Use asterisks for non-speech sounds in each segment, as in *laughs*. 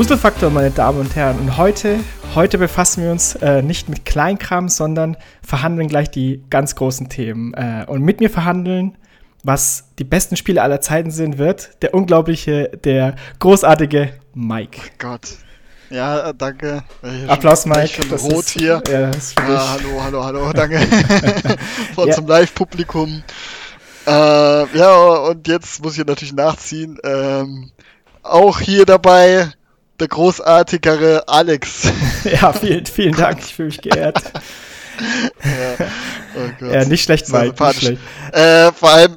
Wuselfaktor, meine Damen und Herren. Und heute, heute befassen wir uns äh, nicht mit Kleinkram, sondern verhandeln gleich die ganz großen Themen. Äh, und mit mir verhandeln, was die besten Spiele aller Zeiten sind, wird der unglaubliche, der großartige Mike. Oh Gott. Ja, danke. Applaus, Mike. Ich bin rot ist, hier. Ja, das ist ah, hallo, hallo, hallo, *laughs* danke. *laughs* Von ja. zum Live-Publikum. Äh, ja, und jetzt muss ich natürlich nachziehen. Ähm, auch hier dabei der großartigere Alex. *laughs* ja, vielen, vielen Dank. Ich fühle mich geehrt. *laughs* ja. Oh ja, nicht schlecht, Mike. Nicht schlecht. Äh, vor allem,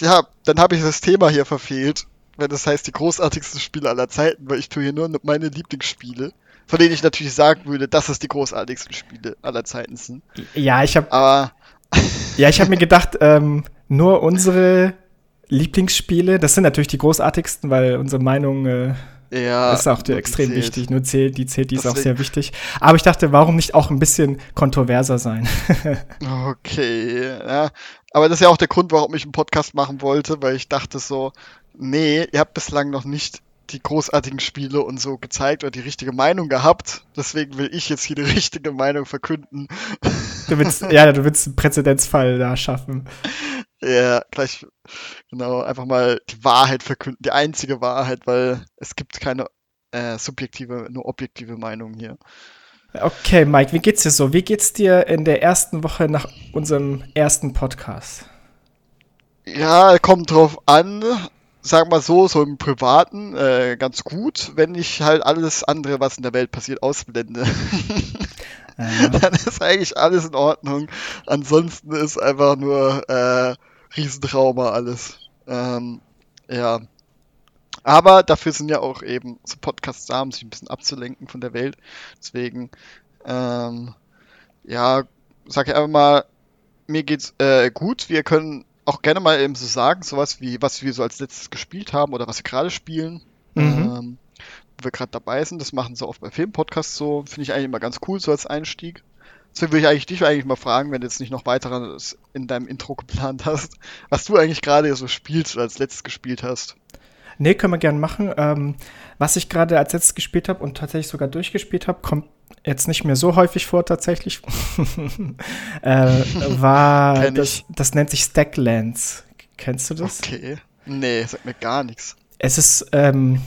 ja, dann habe ich das Thema hier verfehlt wenn das heißt die großartigsten Spiele aller Zeiten, weil ich tue hier nur meine Lieblingsspiele, von denen ich natürlich sagen würde, dass es die großartigsten Spiele aller Zeiten sind. Ja, ich habe. Aber. *laughs* ja, ich habe mir gedacht, ähm, nur unsere Lieblingsspiele, das sind natürlich die großartigsten, weil unsere Meinung äh, ja, ist auch extrem zählt. wichtig. Nur zählt, die zählt, die ist auch sehr wichtig. Aber ich dachte, warum nicht auch ein bisschen kontroverser sein? *laughs* okay, ja. Aber das ist ja auch der Grund, warum ich einen Podcast machen wollte, weil ich dachte so, nee, ihr habt bislang noch nicht die großartigen Spiele und so gezeigt oder die richtige Meinung gehabt. Deswegen will ich jetzt hier die *laughs* richtige Meinung verkünden. Du willst, ja, du willst einen Präzedenzfall da schaffen. *laughs* Ja, gleich, genau, einfach mal die Wahrheit verkünden, die einzige Wahrheit, weil es gibt keine äh, subjektive, nur objektive Meinung hier. Okay, Mike, wie geht's dir so? Wie geht's dir in der ersten Woche nach unserem ersten Podcast? Ja, kommt drauf an sag mal so, so im Privaten äh, ganz gut, wenn ich halt alles andere, was in der Welt passiert, ausblende. Ja. *laughs* Dann ist eigentlich alles in Ordnung. Ansonsten ist einfach nur äh, Riesentrauma alles. Ähm, ja. Aber dafür sind ja auch eben so Podcasts da, um sich ein bisschen abzulenken von der Welt. Deswegen, ähm, ja, sag ich einfach mal, mir geht's äh, gut. Wir können auch gerne mal eben so sagen, sowas wie, was wir so als letztes gespielt haben oder was wir gerade spielen. Mhm. Ähm, wo wir gerade dabei sind. Das machen sie oft bei Filmpodcasts so. Finde ich eigentlich immer ganz cool, so als Einstieg. Deswegen würde ich eigentlich dich eigentlich mal fragen, wenn du jetzt nicht noch weiter in deinem Intro geplant hast, was du eigentlich gerade so spielst oder als letztes gespielt hast. Nee, können wir gerne machen. Ähm, was ich gerade als letztes gespielt habe und tatsächlich sogar durchgespielt habe, kommt jetzt nicht mehr so häufig vor tatsächlich, *laughs* äh, war, das, das nennt sich Stacklands. Kennst du das? Okay. Nee, sagt mir gar nichts. Es ist, ähm,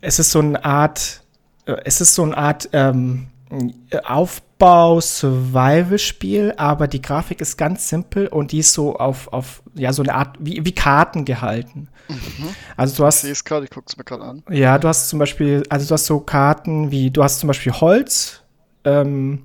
es ist so eine Art, äh, es ist so eine Art ähm, Aufbau-Survival-Spiel, aber die Grafik ist ganz simpel und die ist so auf, auf ja, so eine Art, wie, wie Karten gehalten. Mhm. Also du hast. Ich sehe es gerade, ich gucke es mir gerade an. Ja, du hast zum Beispiel, also du hast so Karten wie, du hast zum Beispiel Holz, ähm,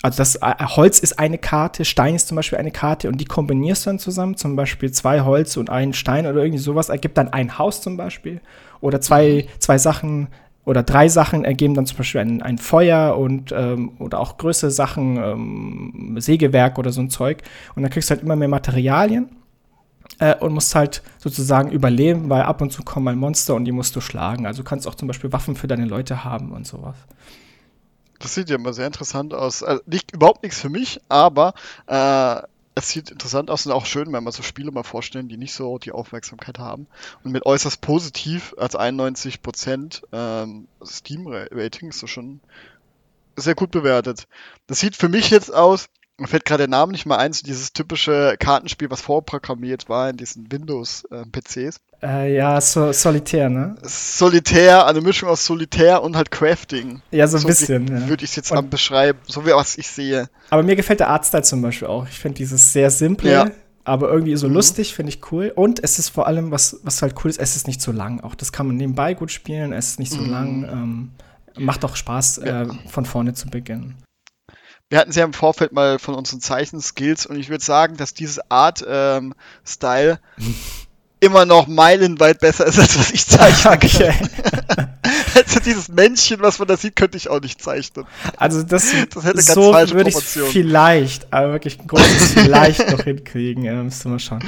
also das äh, Holz ist eine Karte, Stein ist zum Beispiel eine Karte und die kombinierst du dann zusammen, zum Beispiel zwei Holz und einen Stein oder irgendwie sowas ergibt dann ein Haus zum Beispiel. Oder zwei, mhm. zwei Sachen oder drei Sachen ergeben dann zum Beispiel ein, ein Feuer und ähm, oder auch größere Sachen, ähm, Sägewerk oder so ein Zeug. Und dann kriegst du halt immer mehr Materialien äh, und musst halt sozusagen überleben, weil ab und zu kommen mal Monster und die musst du schlagen. Also kannst auch zum Beispiel Waffen für deine Leute haben und sowas. Das sieht ja immer sehr interessant aus. Also nicht überhaupt nichts für mich, aber äh, es sieht interessant aus und auch schön, wenn man so Spiele mal vorstellen, die nicht so die Aufmerksamkeit haben. Und mit äußerst positiv als 91% ähm, Steam-Rating ist das schon sehr gut bewertet. Das sieht für mich jetzt aus, mir fällt gerade der Name nicht mal ein, so dieses typische Kartenspiel, was vorprogrammiert war in diesen Windows-PCs. Äh, ja, so, Solitär, ne? Solitär, eine Mischung aus Solitär und halt Crafting. Ja, so ein so bisschen. Ja. Würde ich es jetzt mal beschreiben, so wie was ich sehe. Aber mir gefällt der Artstyle zum Beispiel auch. Ich finde dieses sehr simple, ja. aber irgendwie so mhm. lustig, finde ich cool. Und es ist vor allem, was, was halt cool ist, es ist nicht so lang. Auch das kann man nebenbei gut spielen, es ist nicht so mhm. lang. Ähm, macht auch Spaß, ja. äh, von vorne zu beginnen wir hatten es ja im Vorfeld mal von unseren Zeichenskills und ich würde sagen, dass diese Art ähm, Style *laughs* immer noch meilenweit besser ist, als was ich zeichnen *laughs* okay. *laughs* also dieses Männchen, was man da sieht, könnte ich auch nicht zeichnen. Also das, das hätte so ganz würde ich vielleicht, aber wirklich ein großes vielleicht noch hinkriegen. Ja, müsste mal schauen.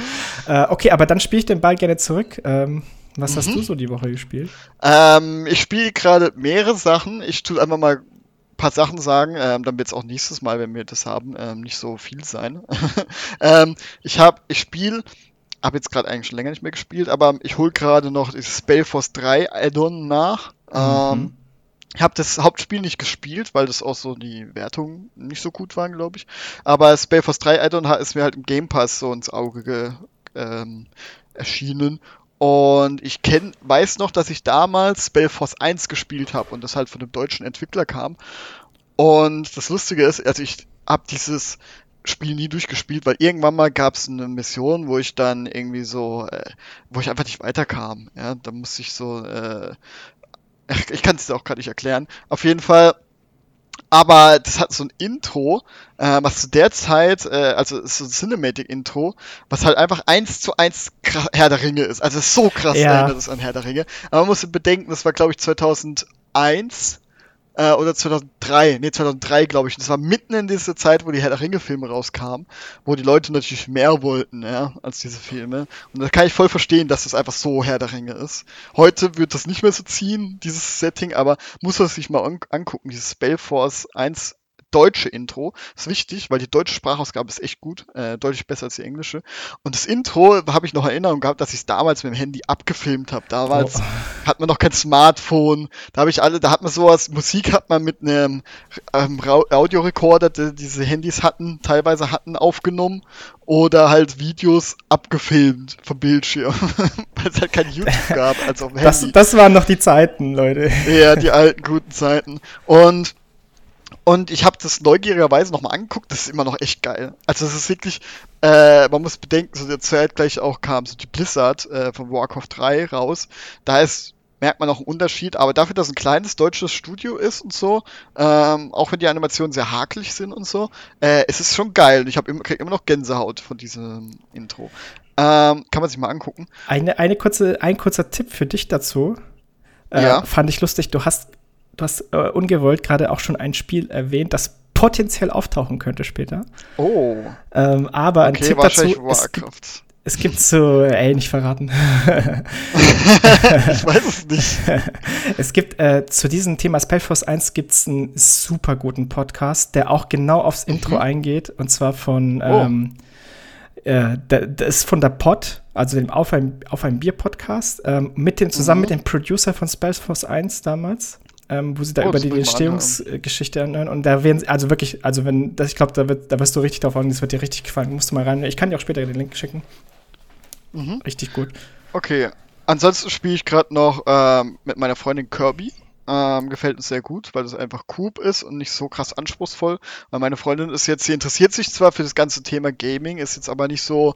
Äh, okay, aber dann spiele ich den Ball gerne zurück. Ähm, was mhm. hast du so die Woche gespielt? Ähm, ich spiele gerade mehrere Sachen. Ich tue einfach mal paar Sachen sagen, ähm, damit es auch nächstes Mal, wenn wir das haben, ähm, nicht so viel sein. *laughs* ähm, ich habe, ich spiele, habe jetzt gerade eigentlich schon länger nicht mehr gespielt, aber ich hole gerade noch das Spellforce 3 Addon nach. Ähm, ich habe das Hauptspiel nicht gespielt, weil das auch so die Wertungen nicht so gut waren, glaube ich. Aber Spellforce 3 Addon ist mir halt im Game Pass so ins Auge ge, ähm, erschienen. Und ich kenn, weiß noch, dass ich damals Spellforce 1 gespielt habe und das halt von einem deutschen Entwickler kam. Und das Lustige ist, also ich habe dieses Spiel nie durchgespielt, weil irgendwann mal gab es eine Mission, wo ich dann irgendwie so, äh, wo ich einfach nicht weiterkam. Ja, da musste ich so, äh, *laughs* ich kann es dir auch gerade nicht erklären. Auf jeden Fall, aber das hat so ein Intro, äh, was zu der Zeit, äh, also so ein Cinematic-Intro, was halt einfach eins zu eins Herr der Ringe ist. Also so krass ja. erinnert es an Herr der Ringe. Aber man muss bedenken, das war glaube ich 2001 äh, oder 2003, nee, 2003 glaube ich. Das war mitten in dieser Zeit, wo die Herr der Ringe-Filme rauskamen, wo die Leute natürlich mehr wollten, ja, als diese Filme. Und da kann ich voll verstehen, dass das einfach so Herr der Ringe ist. Heute wird das nicht mehr so ziehen, dieses Setting, aber muss man sich mal an angucken. Dieses Spellforce 1 deutsche Intro. Das ist wichtig, weil die deutsche Sprachausgabe ist echt gut, äh, deutlich besser als die englische. Und das Intro habe ich noch Erinnerung gehabt, dass ich es damals mit dem Handy abgefilmt habe. Damals oh. hat man noch kein Smartphone. Da habe ich alle, da hat man sowas, Musik hat man mit einem ähm, Audiorekorder, die diese Handys hatten, teilweise hatten, aufgenommen oder halt Videos abgefilmt vom Bildschirm, *laughs* weil es halt kein YouTube gab, als auf dem Handy. Das, das waren noch die Zeiten, Leute. Ja, die alten guten Zeiten. Und und ich habe das neugierigerweise nochmal angeguckt, das ist immer noch echt geil. Also es ist wirklich, äh, man muss bedenken, so der Zeit gleich auch kam so die Blizzard äh, von Warcraft 3 raus. Da ist, merkt man auch einen Unterschied, aber dafür, dass es ein kleines deutsches Studio ist und so, ähm, auch wenn die Animationen sehr hakelig sind und so, äh, es ist schon geil. Ich habe immer, krieg immer noch Gänsehaut von diesem Intro. Ähm, kann man sich mal angucken. Eine, eine kurze, ein kurzer Tipp für dich dazu. Äh, ja. Fand ich lustig. Du hast du hast äh, ungewollt gerade auch schon ein Spiel erwähnt, das potenziell auftauchen könnte später. Oh. Ähm, aber ein Tipp dazu, es gibt, es gibt so, ey, nicht verraten. *laughs* ich weiß es nicht. Es gibt äh, zu diesem Thema Spellforce 1 gibt es einen super guten Podcast, der auch genau aufs Intro mhm. eingeht. Und zwar von, oh. ähm, äh, das ist von der Pod, also dem Auf ein, Auf ein Bier Podcast, ähm, mit dem, zusammen mhm. mit dem Producer von Spellforce 1 damals ähm, wo sie da oh, über die Entstehungsgeschichte anhören. Und da werden sie, also wirklich, also wenn, das, ich glaube, da, da wirst du richtig drauf an, das wird dir richtig gefallen. Musst du mal rein. Ich kann dir auch später den Link schicken. Mhm. Richtig gut. Okay. Ansonsten spiele ich gerade noch ähm, mit meiner Freundin Kirby. Ähm, gefällt uns sehr gut, weil es einfach cool ist und nicht so krass anspruchsvoll. Weil meine Freundin ist jetzt, sie interessiert sich zwar für das ganze Thema Gaming, ist jetzt aber nicht so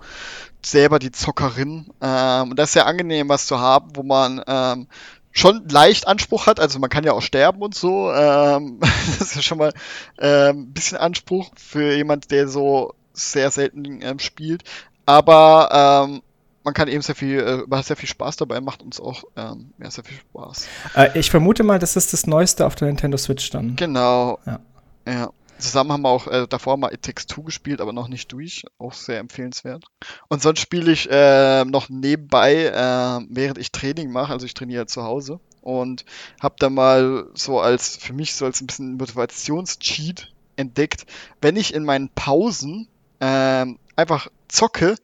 selber die Zockerin. Ähm, und das ist sehr angenehm, was zu haben, wo man ähm, schon leicht Anspruch hat. Also man kann ja auch sterben und so. Ähm, *laughs* das ist ja schon mal ähm, ein bisschen Anspruch für jemand, der so sehr selten ähm, spielt. Aber ähm, man kann eben sehr viel, äh, man hat sehr viel Spaß dabei, macht uns auch ähm, ja, sehr viel Spaß. Äh, ich vermute mal, das ist das Neueste auf der Nintendo Switch dann. Genau. Ja. ja. Zusammen haben wir auch äh, davor mal It Takes Two gespielt, aber noch nicht durch. Auch sehr empfehlenswert. Und sonst spiele ich äh, noch nebenbei, äh, während ich Training mache, also ich trainiere zu Hause und habe da mal so als, für mich so als ein bisschen Motivationscheat entdeckt, wenn ich in meinen Pausen äh, einfach zocke,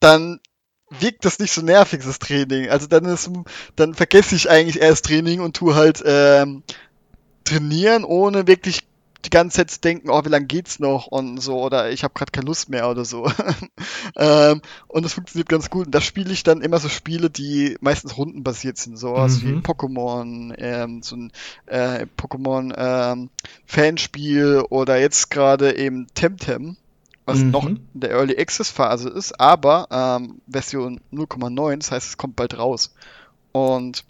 dann wirkt das nicht so nervig, das Training. Also dann ist, dann vergesse ich eigentlich erst Training und tu halt ähm, trainieren, ohne wirklich die ganze Zeit zu denken, oh, wie lange geht's noch und so, oder ich habe gerade keine Lust mehr oder so. *laughs* ähm, und das funktioniert ganz gut. Und da spiele ich dann immer so Spiele, die meistens rundenbasiert sind, sowas mhm. wie Pokémon, ähm, so ein äh, Pokémon ähm, Fanspiel oder jetzt gerade eben Temtem, was mhm. noch in der Early Access Phase ist, aber ähm, Version 0,9, das heißt, es kommt bald raus. Und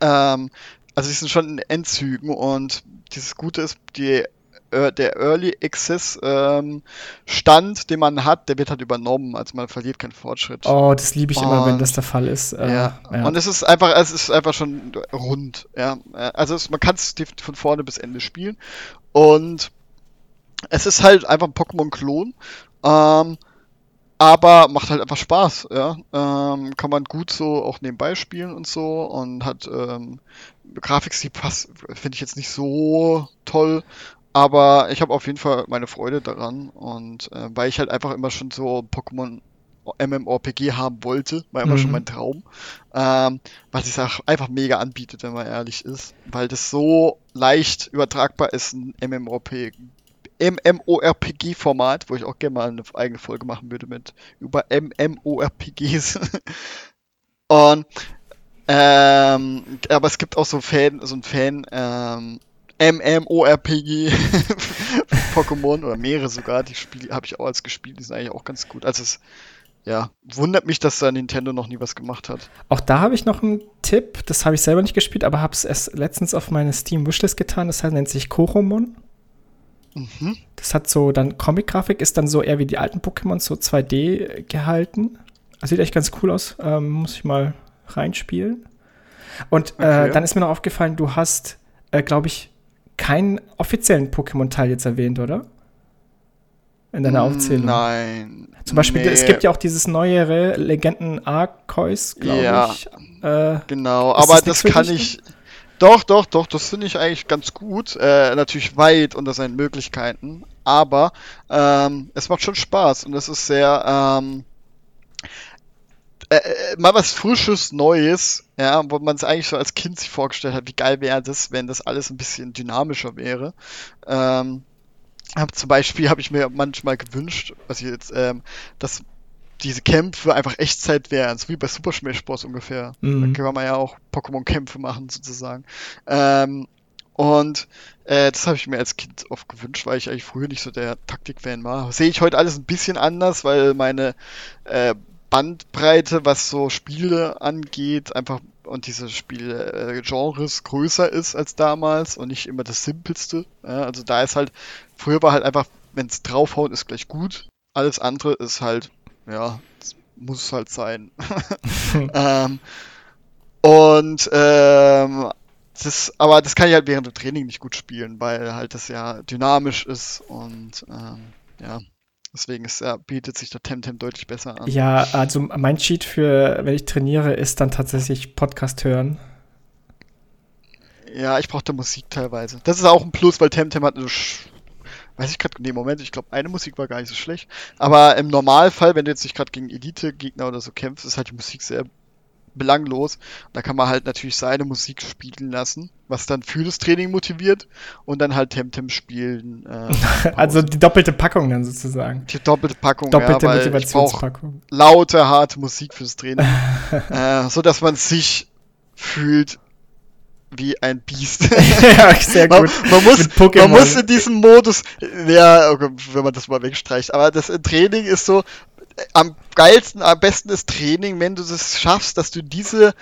ähm, also die sind schon in Endzügen und dieses Gute ist, die, äh, der Early Access ähm, Stand, den man hat, der wird halt übernommen, also man verliert keinen Fortschritt. Oh, das liebe ich und, immer, wenn das der Fall ist. Äh, ja. ja. und es ist einfach, es ist einfach schon rund, ja. Also es, man kann es von vorne bis Ende spielen und es ist halt einfach ein Pokémon-Klon. Ähm, aber macht halt einfach Spaß, ja. Ähm, kann man gut so auch nebenbei spielen und so und hat ähm, Grafikstil passt, finde ich jetzt nicht so toll, aber ich habe auf jeden Fall meine Freude daran und äh, weil ich halt einfach immer schon so Pokémon MMORPG haben wollte. War immer mhm. schon mein Traum. Ähm, weil es auch einfach mega anbietet, wenn man ehrlich ist. Weil das so leicht übertragbar ist, ein MMORPG. MMORPG-Format, wo ich auch gerne mal eine eigene Folge machen würde mit über MMORPGs. *laughs* Und ähm, aber es gibt auch so Fan, so ein Fan, ähm, MMORPG *laughs* Pokémon oder mehrere sogar, die Spiele habe ich auch als gespielt, die sind eigentlich auch ganz gut. Also es ja, wundert mich, dass da Nintendo noch nie was gemacht hat. Auch da habe ich noch einen Tipp, das habe ich selber nicht gespielt, aber habe es erst letztens auf meine Steam Wishlist getan, das heißt, nennt sich Koromon. Mhm. Das hat so dann Comic-Grafik, ist dann so eher wie die alten Pokémon, so 2D gehalten. Das sieht echt ganz cool aus, ähm, muss ich mal reinspielen. Und äh, okay. äh, dann ist mir noch aufgefallen, du hast, äh, glaube ich, keinen offiziellen Pokémon-Teil jetzt erwähnt, oder? In deiner mm, Aufzählung. Nein. Zum Beispiel, nee. es gibt ja auch dieses neuere Legenden Arceus, glaube ja, ich. Äh, genau, aber das, das kann ich. Doch, doch, doch, das finde ich eigentlich ganz gut. Äh, natürlich weit unter seinen Möglichkeiten, aber ähm, es macht schon Spaß und es ist sehr ähm, äh, äh mal was Frisches, Neues, ja, wo man es eigentlich so als Kind sich vorgestellt hat, wie geil wäre das, wenn das alles ein bisschen dynamischer wäre. Ähm, hab zum Beispiel habe ich mir manchmal gewünscht, was ich jetzt, ähm, dass diese Kämpfe einfach Echtzeit wären, so wie bei Super Smash Bros. ungefähr. Mhm. Da kann man ja auch Pokémon-Kämpfe machen, sozusagen. Ähm, und äh, das habe ich mir als Kind oft gewünscht, weil ich eigentlich früher nicht so der Taktik-Fan war. Sehe ich heute alles ein bisschen anders, weil meine äh, Bandbreite, was so Spiele angeht, einfach und diese Spielgenres äh, größer ist als damals und nicht immer das Simpelste. Ja, also da ist halt, früher war halt einfach, wenn es draufhaut, ist gleich gut. Alles andere ist halt, ja, muss halt sein. *laughs* *laughs* ähm, und ähm, das, aber das kann ich halt während dem Training nicht gut spielen, weil halt das ja dynamisch ist und ähm, ja. Deswegen ist, ja, bietet sich der Temtem deutlich besser an. Ja, also mein Cheat für, wenn ich trainiere, ist dann tatsächlich Podcast hören. Ja, ich brauchte Musik teilweise. Das ist auch ein Plus, weil Temtem hat eine, weiß ich gerade, nee, Moment, ich glaube, eine Musik war gar nicht so schlecht. Aber im Normalfall, wenn du jetzt nicht gerade gegen Elite-Gegner oder so kämpfst, ist halt die Musik sehr belanglos. Da kann man halt natürlich seine Musik spielen lassen, was dann für das Training motiviert und dann halt Temtem spielen. Äh, *laughs* also die doppelte Packung dann sozusagen. Die doppelte Packung, doppelte ja, Motivationspackung. Laute, harte Musik fürs Training, *laughs* äh, so dass man sich fühlt wie ein Biest. *laughs* ja, sehr gut. Man, man muss, man muss in diesem Modus, ja, okay, wenn man das mal wegstreicht, aber das Training ist so, am geilsten, am besten ist Training, wenn du es schaffst, dass du diese,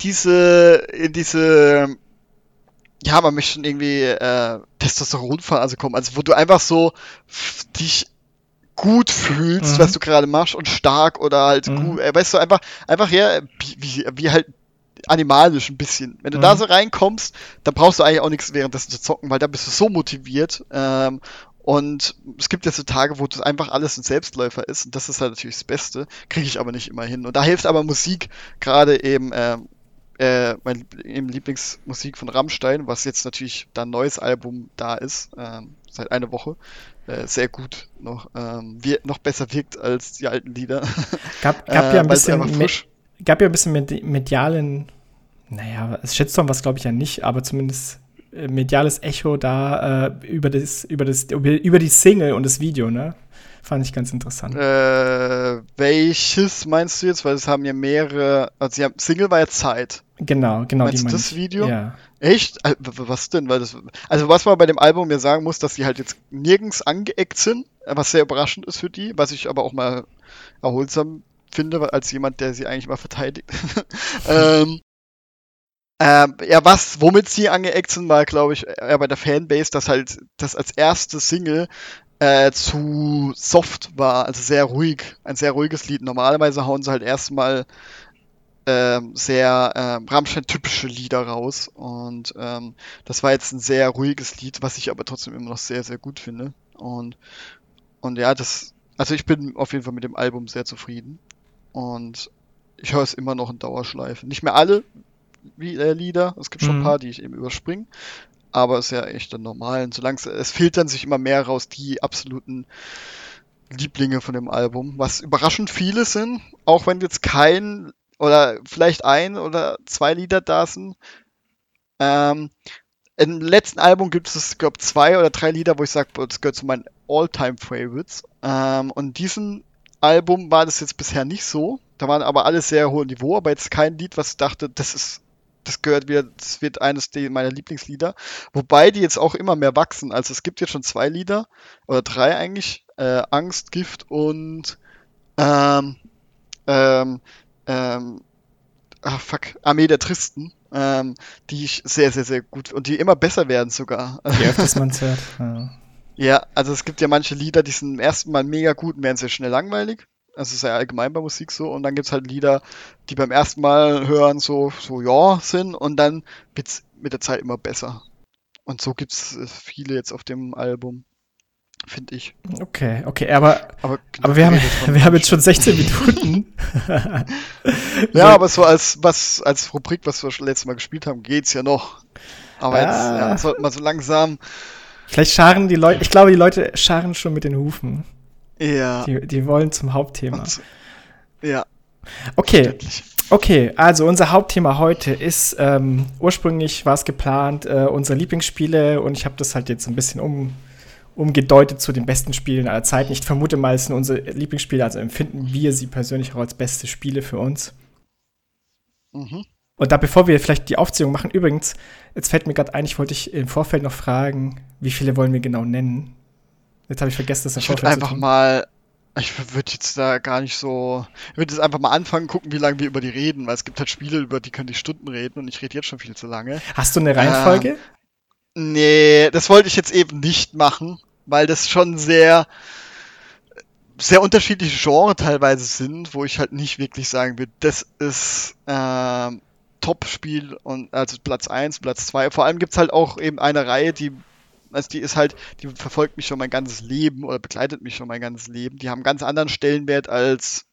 diese, in diese, ja, man möchte schon irgendwie äh, Testosteronphase kommen, also wo du einfach so dich gut fühlst, mhm. was du gerade machst und stark oder halt mhm. gut, äh, weißt du, einfach, einfach ja, wie, wie halt animalisch ein bisschen. Wenn du mhm. da so reinkommst, dann brauchst du eigentlich auch nichts währenddessen zu zocken, weil da bist du so motiviert ähm, und es gibt jetzt so Tage, wo das einfach alles ein Selbstläufer ist. Und das ist halt natürlich das Beste. Kriege ich aber nicht immer hin. Und da hilft aber Musik, gerade eben äh, äh, mein eben Lieblingsmusik von Rammstein, was jetzt natürlich da ein neues Album da ist, äh, seit einer Woche. Äh, sehr gut noch, ähm, wir, noch besser wirkt als die alten Lieder. *laughs* Gab, gab ja ein äh, bisschen gab ja ein bisschen medialen, naja, Shitstorm was glaube ich ja nicht, aber zumindest mediales Echo da äh, über, das, über, das, über die Single und das Video, ne? Fand ich ganz interessant. Äh, welches meinst du jetzt? Weil es haben ja mehrere. Also, haben, Single war ja Zeit. Genau, genau. Meinst du das Video? Ja. Echt? Äh, was denn? Weil das, also, was man bei dem Album mir sagen muss, dass die halt jetzt nirgends angeeckt sind, was sehr überraschend ist für die, was ich aber auch mal erholsam finde, als jemand, der sie eigentlich mal verteidigt. *laughs* ähm, ähm, ja, was, womit sie angeeckt sind, war, glaube ich, ja, bei der Fanbase, dass halt das als erste Single äh, zu soft war, also sehr ruhig, ein sehr ruhiges Lied. Normalerweise hauen sie halt erstmal ähm, sehr ähm, Rammstein-typische Lieder raus und ähm, das war jetzt ein sehr ruhiges Lied, was ich aber trotzdem immer noch sehr, sehr gut finde. Und, und ja, das, also ich bin auf jeden Fall mit dem Album sehr zufrieden und ich höre es immer noch in Dauerschleife. Nicht mehr alle, äh, Lieder. Es gibt schon mhm. ein paar, die ich eben überspringe. Aber es ist ja echt dann normal. Und solange es, es filtern sich immer mehr raus, die absoluten Lieblinge von dem Album, was überraschend viele sind, auch wenn jetzt kein oder vielleicht ein oder zwei Lieder da sind. Ähm, Im letzten Album gibt es, glaube zwei oder drei Lieder, wo ich sage, das gehört zu meinen All-Time-Favorites. Ähm, und diesem Album war das jetzt bisher nicht so. Da waren aber alle sehr hohes Niveau, aber jetzt kein Lied, was ich dachte, das ist das gehört wieder, das wird eines meiner Lieblingslieder. Wobei die jetzt auch immer mehr wachsen. Also es gibt jetzt schon zwei Lieder, oder drei eigentlich. Äh, Angst, Gift und ähm, ähm, ähm, ach fuck, Armee der Tristen, ähm, die ich sehr, sehr, sehr gut und die immer besser werden sogar. Je *laughs* öfters man hört. Ja. ja, also es gibt ja manche Lieder, die sind im ersten Mal mega gut und werden sehr schnell langweilig. Also ist ja allgemein bei Musik so. Und dann gibt es halt Lieder, die beim ersten Mal hören so, so ja sind und dann wird es mit der Zeit immer besser. Und so gibt es äh, viele jetzt auf dem Album, finde ich. Okay, okay, aber, aber, aber wir, haben, *laughs* wir haben jetzt schon 16 Minuten. *laughs* *laughs* ja, aber so als, was, als Rubrik, was wir schon letztes Mal gespielt haben, geht's ja noch. Aber ah. jetzt ja, sollten wir so langsam. Vielleicht scharen die Leute, ich glaube, die Leute scharen schon mit den Hufen. Ja. Die, die wollen zum Hauptthema. Und, ja. Okay. Okay, also unser Hauptthema heute ist, ähm, ursprünglich war es geplant, äh, unsere Lieblingsspiele und ich habe das halt jetzt ein bisschen um, umgedeutet zu den besten Spielen aller Zeiten. Ich vermute mal, es sind unsere Lieblingsspiele, also empfinden wir sie persönlich auch als beste Spiele für uns. Mhm. Und da, bevor wir vielleicht die Aufzählung machen, übrigens, jetzt fällt mir gerade ein, ich wollte dich im Vorfeld noch fragen, wie viele wollen wir genau nennen? Jetzt habe ich vergessen, dass Ich würde einfach mal. Ich würde jetzt da gar nicht so. Ich würde jetzt einfach mal anfangen, gucken, wie lange wir über die reden, weil es gibt halt Spiele, über die könnte ich Stunden reden und ich rede jetzt schon viel zu lange. Hast du eine Reihenfolge? Äh, nee, das wollte ich jetzt eben nicht machen, weil das schon sehr sehr unterschiedliche Genre teilweise sind, wo ich halt nicht wirklich sagen würde, das ist äh, Top-Spiel und also Platz 1, Platz 2. Vor allem gibt es halt auch eben eine Reihe, die also die ist halt, die verfolgt mich schon mein ganzes Leben oder begleitet mich schon mein ganzes Leben. Die haben einen ganz anderen Stellenwert als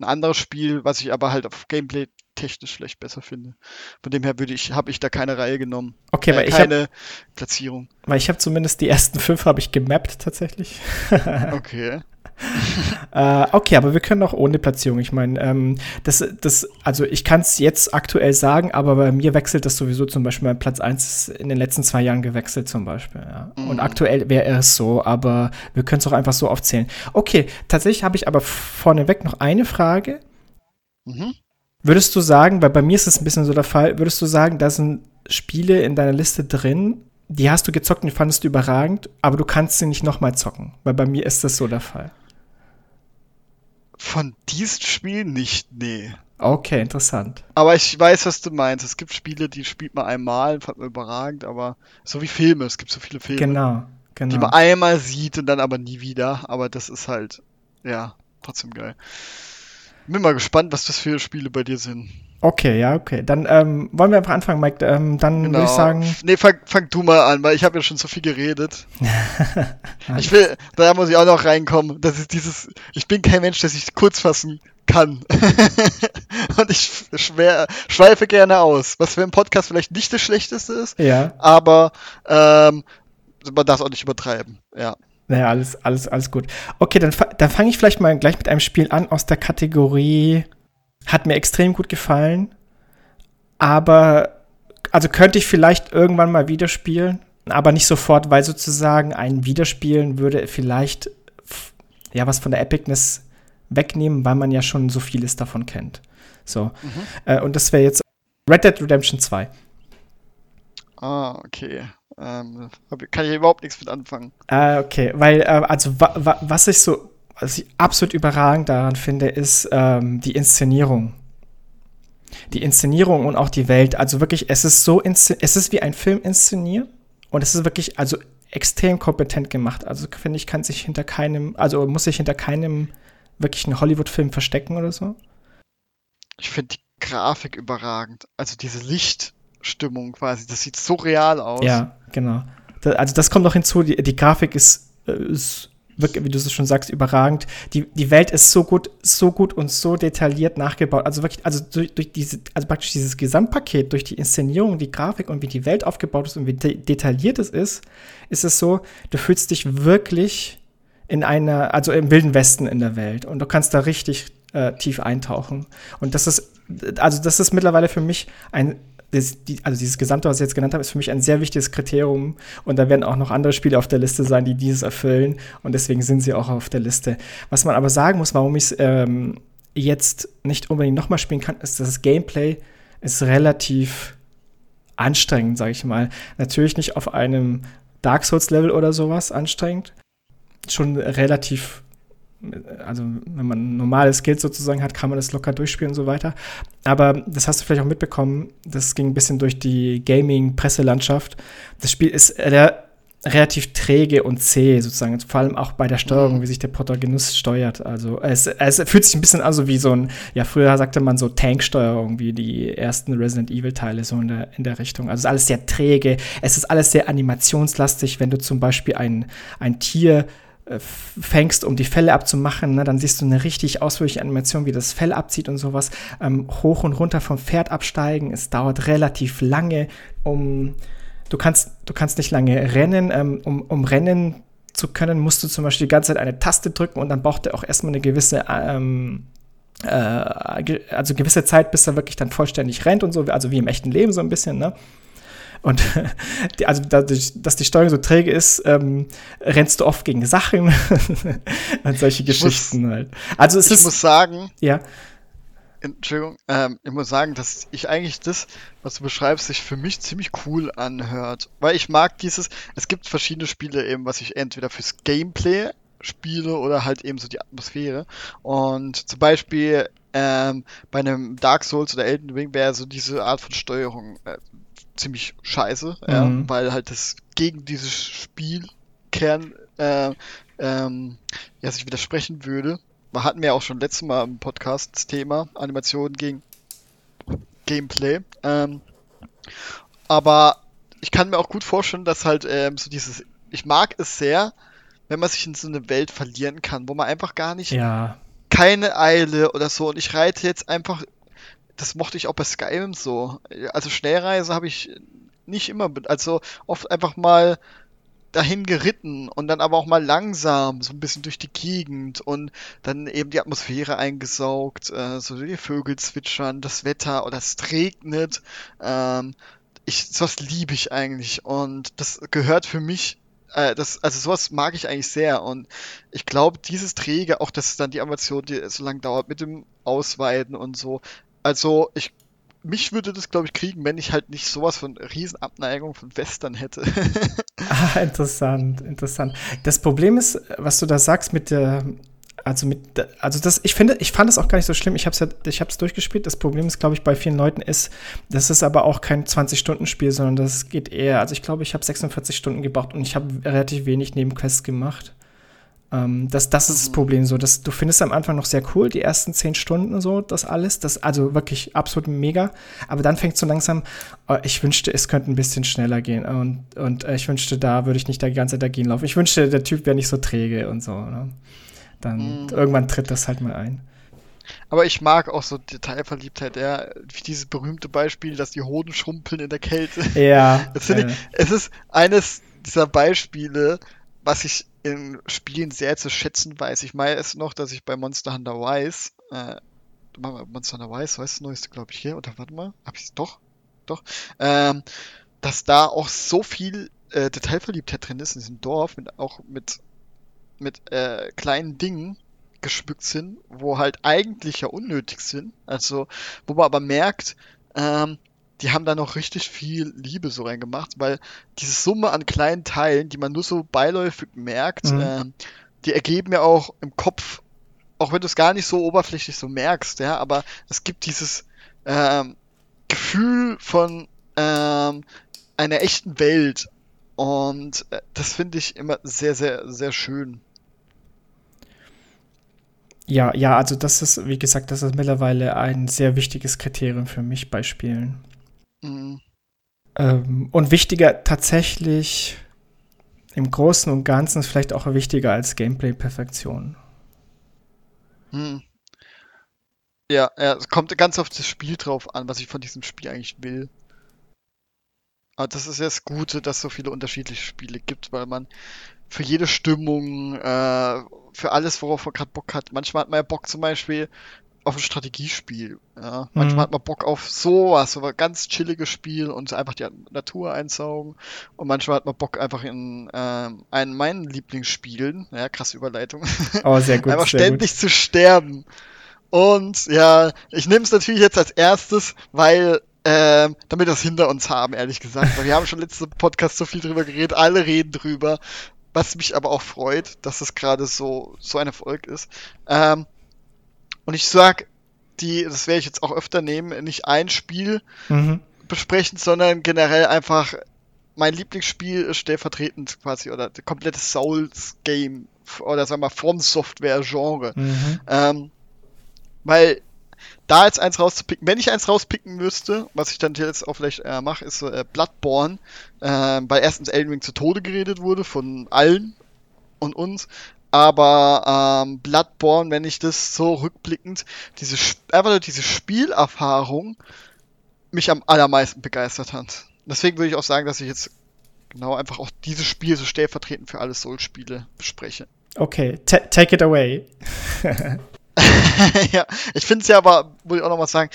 ein anderes Spiel, was ich aber halt auf Gameplay technisch vielleicht besser finde. Von dem her würde ich, habe ich da keine Reihe genommen. Okay, äh, weil ich keine hab, Platzierung. Weil ich habe zumindest die ersten fünf habe ich gemappt tatsächlich. *laughs* okay. *laughs* äh, okay, aber wir können auch ohne Platzierung. Ich meine, ähm, das, das, also ich kann es jetzt aktuell sagen, aber bei mir wechselt das sowieso zum Beispiel mein Platz 1 in den letzten zwei Jahren gewechselt zum Beispiel. Ja. Mhm. Und aktuell wäre es so, aber wir können es auch einfach so aufzählen. Okay, tatsächlich habe ich aber vorneweg noch eine Frage. Mhm. Würdest du sagen, weil bei mir ist es ein bisschen so der Fall, würdest du sagen, da sind Spiele in deiner Liste drin, die hast du gezockt und die fandest du überragend, aber du kannst sie nicht nochmal zocken? Weil bei mir ist das so der Fall. Von diesem Spiel nicht, nee. Okay, interessant. Aber ich weiß, was du meinst. Es gibt Spiele, die spielt man einmal, fand man überragend, aber so wie Filme, es gibt so viele Filme. Genau, genau. Die man einmal sieht und dann aber nie wieder, aber das ist halt, ja, trotzdem geil. Bin mal gespannt, was das für Spiele bei dir sind. Okay, ja, okay. Dann ähm, wollen wir einfach anfangen, Mike. Ähm, dann genau. würde ich sagen. Nee, fang, fang du mal an, weil ich habe ja schon so viel geredet. *laughs* ich will, da muss ich auch noch reinkommen. Das ist dieses, ich bin kein Mensch, der sich kurz fassen kann. *laughs* Und ich schwer, schweife gerne aus. Was für ein Podcast vielleicht nicht das Schlechteste ist. Ja. Aber ähm, man darf es auch nicht übertreiben. Ja. Naja, alles, alles, alles gut. Okay, dann, dann fange ich vielleicht mal gleich mit einem Spiel an aus der Kategorie hat mir extrem gut gefallen. Aber, also könnte ich vielleicht irgendwann mal wieder spielen, aber nicht sofort, weil sozusagen ein Wiederspielen würde vielleicht ja was von der Epicness wegnehmen, weil man ja schon so vieles davon kennt. So. Mhm. Äh, und das wäre jetzt Red Dead Redemption 2. Ah, okay. Ähm, kann ich überhaupt nichts mit anfangen. Äh, okay, weil, äh, also wa wa was ich so was ich absolut überragend daran finde, ist ähm, die Inszenierung. Die Inszenierung und auch die Welt. Also wirklich, es ist so, es ist wie ein Film inszeniert und es ist wirklich, also extrem kompetent gemacht. Also finde ich, kann sich hinter keinem, also muss sich hinter keinem wirklichen Hollywood-Film verstecken oder so. Ich finde die Grafik überragend. Also diese Lichtstimmung quasi, das sieht so real aus. Ja, genau. Da, also das kommt noch hinzu, die, die Grafik ist, äh, ist wirklich, wie du es schon sagst, überragend. Die, die Welt ist so gut, so gut und so detailliert nachgebaut. Also wirklich, also durch, durch diese, also praktisch dieses Gesamtpaket, durch die Inszenierung, die Grafik und wie die Welt aufgebaut ist und wie de detailliert es ist, ist es so, du fühlst dich wirklich in einer, also im Wilden Westen in der Welt. Und du kannst da richtig äh, tief eintauchen. Und das ist, also das ist mittlerweile für mich ein das, die, also dieses Gesamte, was ich jetzt genannt habe, ist für mich ein sehr wichtiges Kriterium. Und da werden auch noch andere Spiele auf der Liste sein, die dieses erfüllen. Und deswegen sind sie auch auf der Liste. Was man aber sagen muss, warum ich es ähm, jetzt nicht unbedingt nochmal spielen kann, ist, dass das Gameplay ist relativ anstrengend, sage ich mal. Natürlich nicht auf einem Dark Souls-Level oder sowas anstrengend. Schon relativ also wenn man normale Skills sozusagen hat, kann man das locker durchspielen und so weiter. Aber das hast du vielleicht auch mitbekommen, das ging ein bisschen durch die Gaming-Presselandschaft. Das Spiel ist re relativ träge und zäh sozusagen, vor allem auch bei der Steuerung, mhm. wie sich der Protagonist steuert. Also es, es fühlt sich ein bisschen an so wie so ein, ja früher sagte man so Tanksteuerung, wie die ersten Resident Evil-Teile so in der, in der Richtung. Also es ist alles sehr träge, es ist alles sehr animationslastig, wenn du zum Beispiel ein, ein Tier äh, fängst, um die Fälle abzumachen, ne, dann siehst du eine richtig ausführliche Animation, wie das Fell abzieht und sowas. Ähm, hoch und runter vom Pferd absteigen. Es dauert relativ lange, um du kannst, du kannst nicht lange rennen. Ähm, um, um rennen zu können, musst du zum Beispiel die ganze Zeit eine Taste drücken und dann braucht er auch erstmal eine gewisse ähm, äh, also gewisse Zeit, bis er wirklich dann vollständig rennt und so, also wie im echten Leben so ein bisschen, ne? Und *laughs* die, also dadurch, dass die Steuerung so träge ist, ähm, rennst du oft gegen Sachen *laughs* und solche ich Geschichten muss, halt. Also es ich ist, muss sagen, ja. Entschuldigung, ähm, ich muss sagen, dass ich eigentlich das, was du beschreibst, sich für mich ziemlich cool anhört. Weil ich mag dieses, es gibt verschiedene Spiele eben, was ich entweder fürs Gameplay spiele oder halt eben so die Atmosphäre. Und zum Beispiel ähm, bei einem Dark Souls oder Elden Ring wäre so diese Art von Steuerung äh, ziemlich scheiße, mhm. ja, weil halt das gegen dieses Spielkern äh, ähm, ja, sich widersprechen würde. Wir hatten ja auch schon letztes Mal im Podcast das Thema Animation gegen Gameplay. Ähm, aber ich kann mir auch gut vorstellen, dass halt ähm, so dieses, ich mag es sehr, wenn man sich in so eine Welt verlieren kann, wo man einfach gar nicht ja. keine Eile oder so und ich reite jetzt einfach das mochte ich auch bei Skyrim so. Also Schnellreise habe ich nicht immer, also oft einfach mal dahin geritten und dann aber auch mal langsam, so ein bisschen durch die Gegend und dann eben die Atmosphäre eingesaugt, äh, so die Vögel zwitschern, das Wetter oder es regnet. Ähm, ich, sowas liebe ich eigentlich und das gehört für mich äh, das, also sowas mag ich eigentlich sehr und ich glaube, dieses Träge, auch dass dann die Animation, die so lange dauert mit dem Ausweiten und so, also, ich, mich würde das, glaube ich, kriegen, wenn ich halt nicht sowas von Riesenabneigung von Western hätte. *laughs* ah, interessant, interessant. Das Problem ist, was du da sagst mit der, also mit, also das, ich finde, ich fand es auch gar nicht so schlimm. Ich habe es ja, ich habe es durchgespielt. Das Problem ist, glaube ich, bei vielen Leuten ist, das ist aber auch kein 20-Stunden-Spiel, sondern das geht eher. Also ich glaube, ich habe 46 Stunden gebraucht und ich habe relativ wenig Nebenquests gemacht. Ähm, das, das ist das mhm. Problem so. Dass, du findest am Anfang noch sehr cool, die ersten zehn Stunden so, das alles. Das also wirklich absolut mega. Aber dann fängt es so langsam, oh, ich wünschte, es könnte ein bisschen schneller gehen. Und, und äh, ich wünschte, da würde ich nicht die ganze Zeit dagegen laufen. Ich wünschte, der Typ wäre nicht so träge und so. Ne? Dann mhm. irgendwann tritt das halt mal ein. Aber ich mag auch so Detailverliebtheit, ja, wie dieses berühmte Beispiel, dass die Hoden schrumpeln in der Kälte. Ja. *laughs* Das äh. ich, es ist eines dieser Beispiele, was ich in Spielen sehr zu schätzen weiß. Ich meine es noch, dass ich bei Monster Hunter Rise, äh, Monster Hunter Rise, weißt du, neueste, glaube ich, hier, oder warte mal, hab ich es doch? Doch. Ähm, dass da auch so viel äh, Detailverliebtheit drin ist in diesem Dorf, mit, auch mit, mit äh, kleinen Dingen geschmückt sind, wo halt eigentlich ja unnötig sind. Also, wo man aber merkt, ähm, die haben da noch richtig viel Liebe so reingemacht, weil diese Summe an kleinen Teilen, die man nur so beiläufig merkt, mhm. äh, die ergeben ja auch im Kopf, auch wenn du es gar nicht so oberflächlich so merkst, ja, aber es gibt dieses ähm, Gefühl von ähm, einer echten Welt und äh, das finde ich immer sehr, sehr, sehr schön. Ja, ja, also das ist, wie gesagt, das ist mittlerweile ein sehr wichtiges Kriterium für mich bei Spielen. Mhm. Ähm, und wichtiger tatsächlich im Großen und Ganzen vielleicht auch wichtiger als Gameplay-Perfektion. Mhm. Ja, ja, es kommt ganz auf das Spiel drauf an, was ich von diesem Spiel eigentlich will. Aber das ist ja das Gute, dass es so viele unterschiedliche Spiele gibt, weil man für jede Stimmung, äh, für alles, worauf man gerade Bock hat. Manchmal hat man ja Bock zum Beispiel auf ein Strategiespiel. Ja. Manchmal Mhm. hat man Bock auf sowas, so ein ganz chilliges Spiel und einfach die Natur einsaugen. Und manchmal hat man Bock einfach in ähm, einen meinen Lieblingsspielen, ja, krasse Überleitung, Oh, sehr gut, *laughs* einfach sehr ständig zu sterben. Und ja, ich nehme es natürlich jetzt als erstes, weil ähm, damit wir das hinter uns haben, ehrlich gesagt. Weil wir haben schon letzte Podcast so viel drüber geredet, alle reden drüber. Was mich aber auch freut, dass es gerade so, so ein Erfolg ist. Ähm, und ich sag, die, das werde ich jetzt auch öfter nehmen, nicht ein Spiel. Mhm. besprechen, sondern generell einfach mein Lieblingsspiel stellvertretend quasi oder das komplette Souls-Game oder sagen wir From Software-Genre. Mhm. Ähm, weil da jetzt eins rauszupicken, wenn ich eins rauspicken müsste, was ich dann jetzt auch vielleicht äh, mache, ist so, äh, Bloodborne, äh, weil erstens Elden Ring zu Tode geredet wurde von allen und uns, aber ähm, Bloodborne, wenn ich das so rückblickend, diese einfach nur diese Spielerfahrung mich am allermeisten begeistert hat. Deswegen würde ich auch sagen, dass ich jetzt genau einfach auch dieses Spiel so stellvertretend für alle Soul-Spiele bespreche. Okay, ta take it away. *laughs* ja, ich finde es ja aber, muss ich auch noch mal sagen,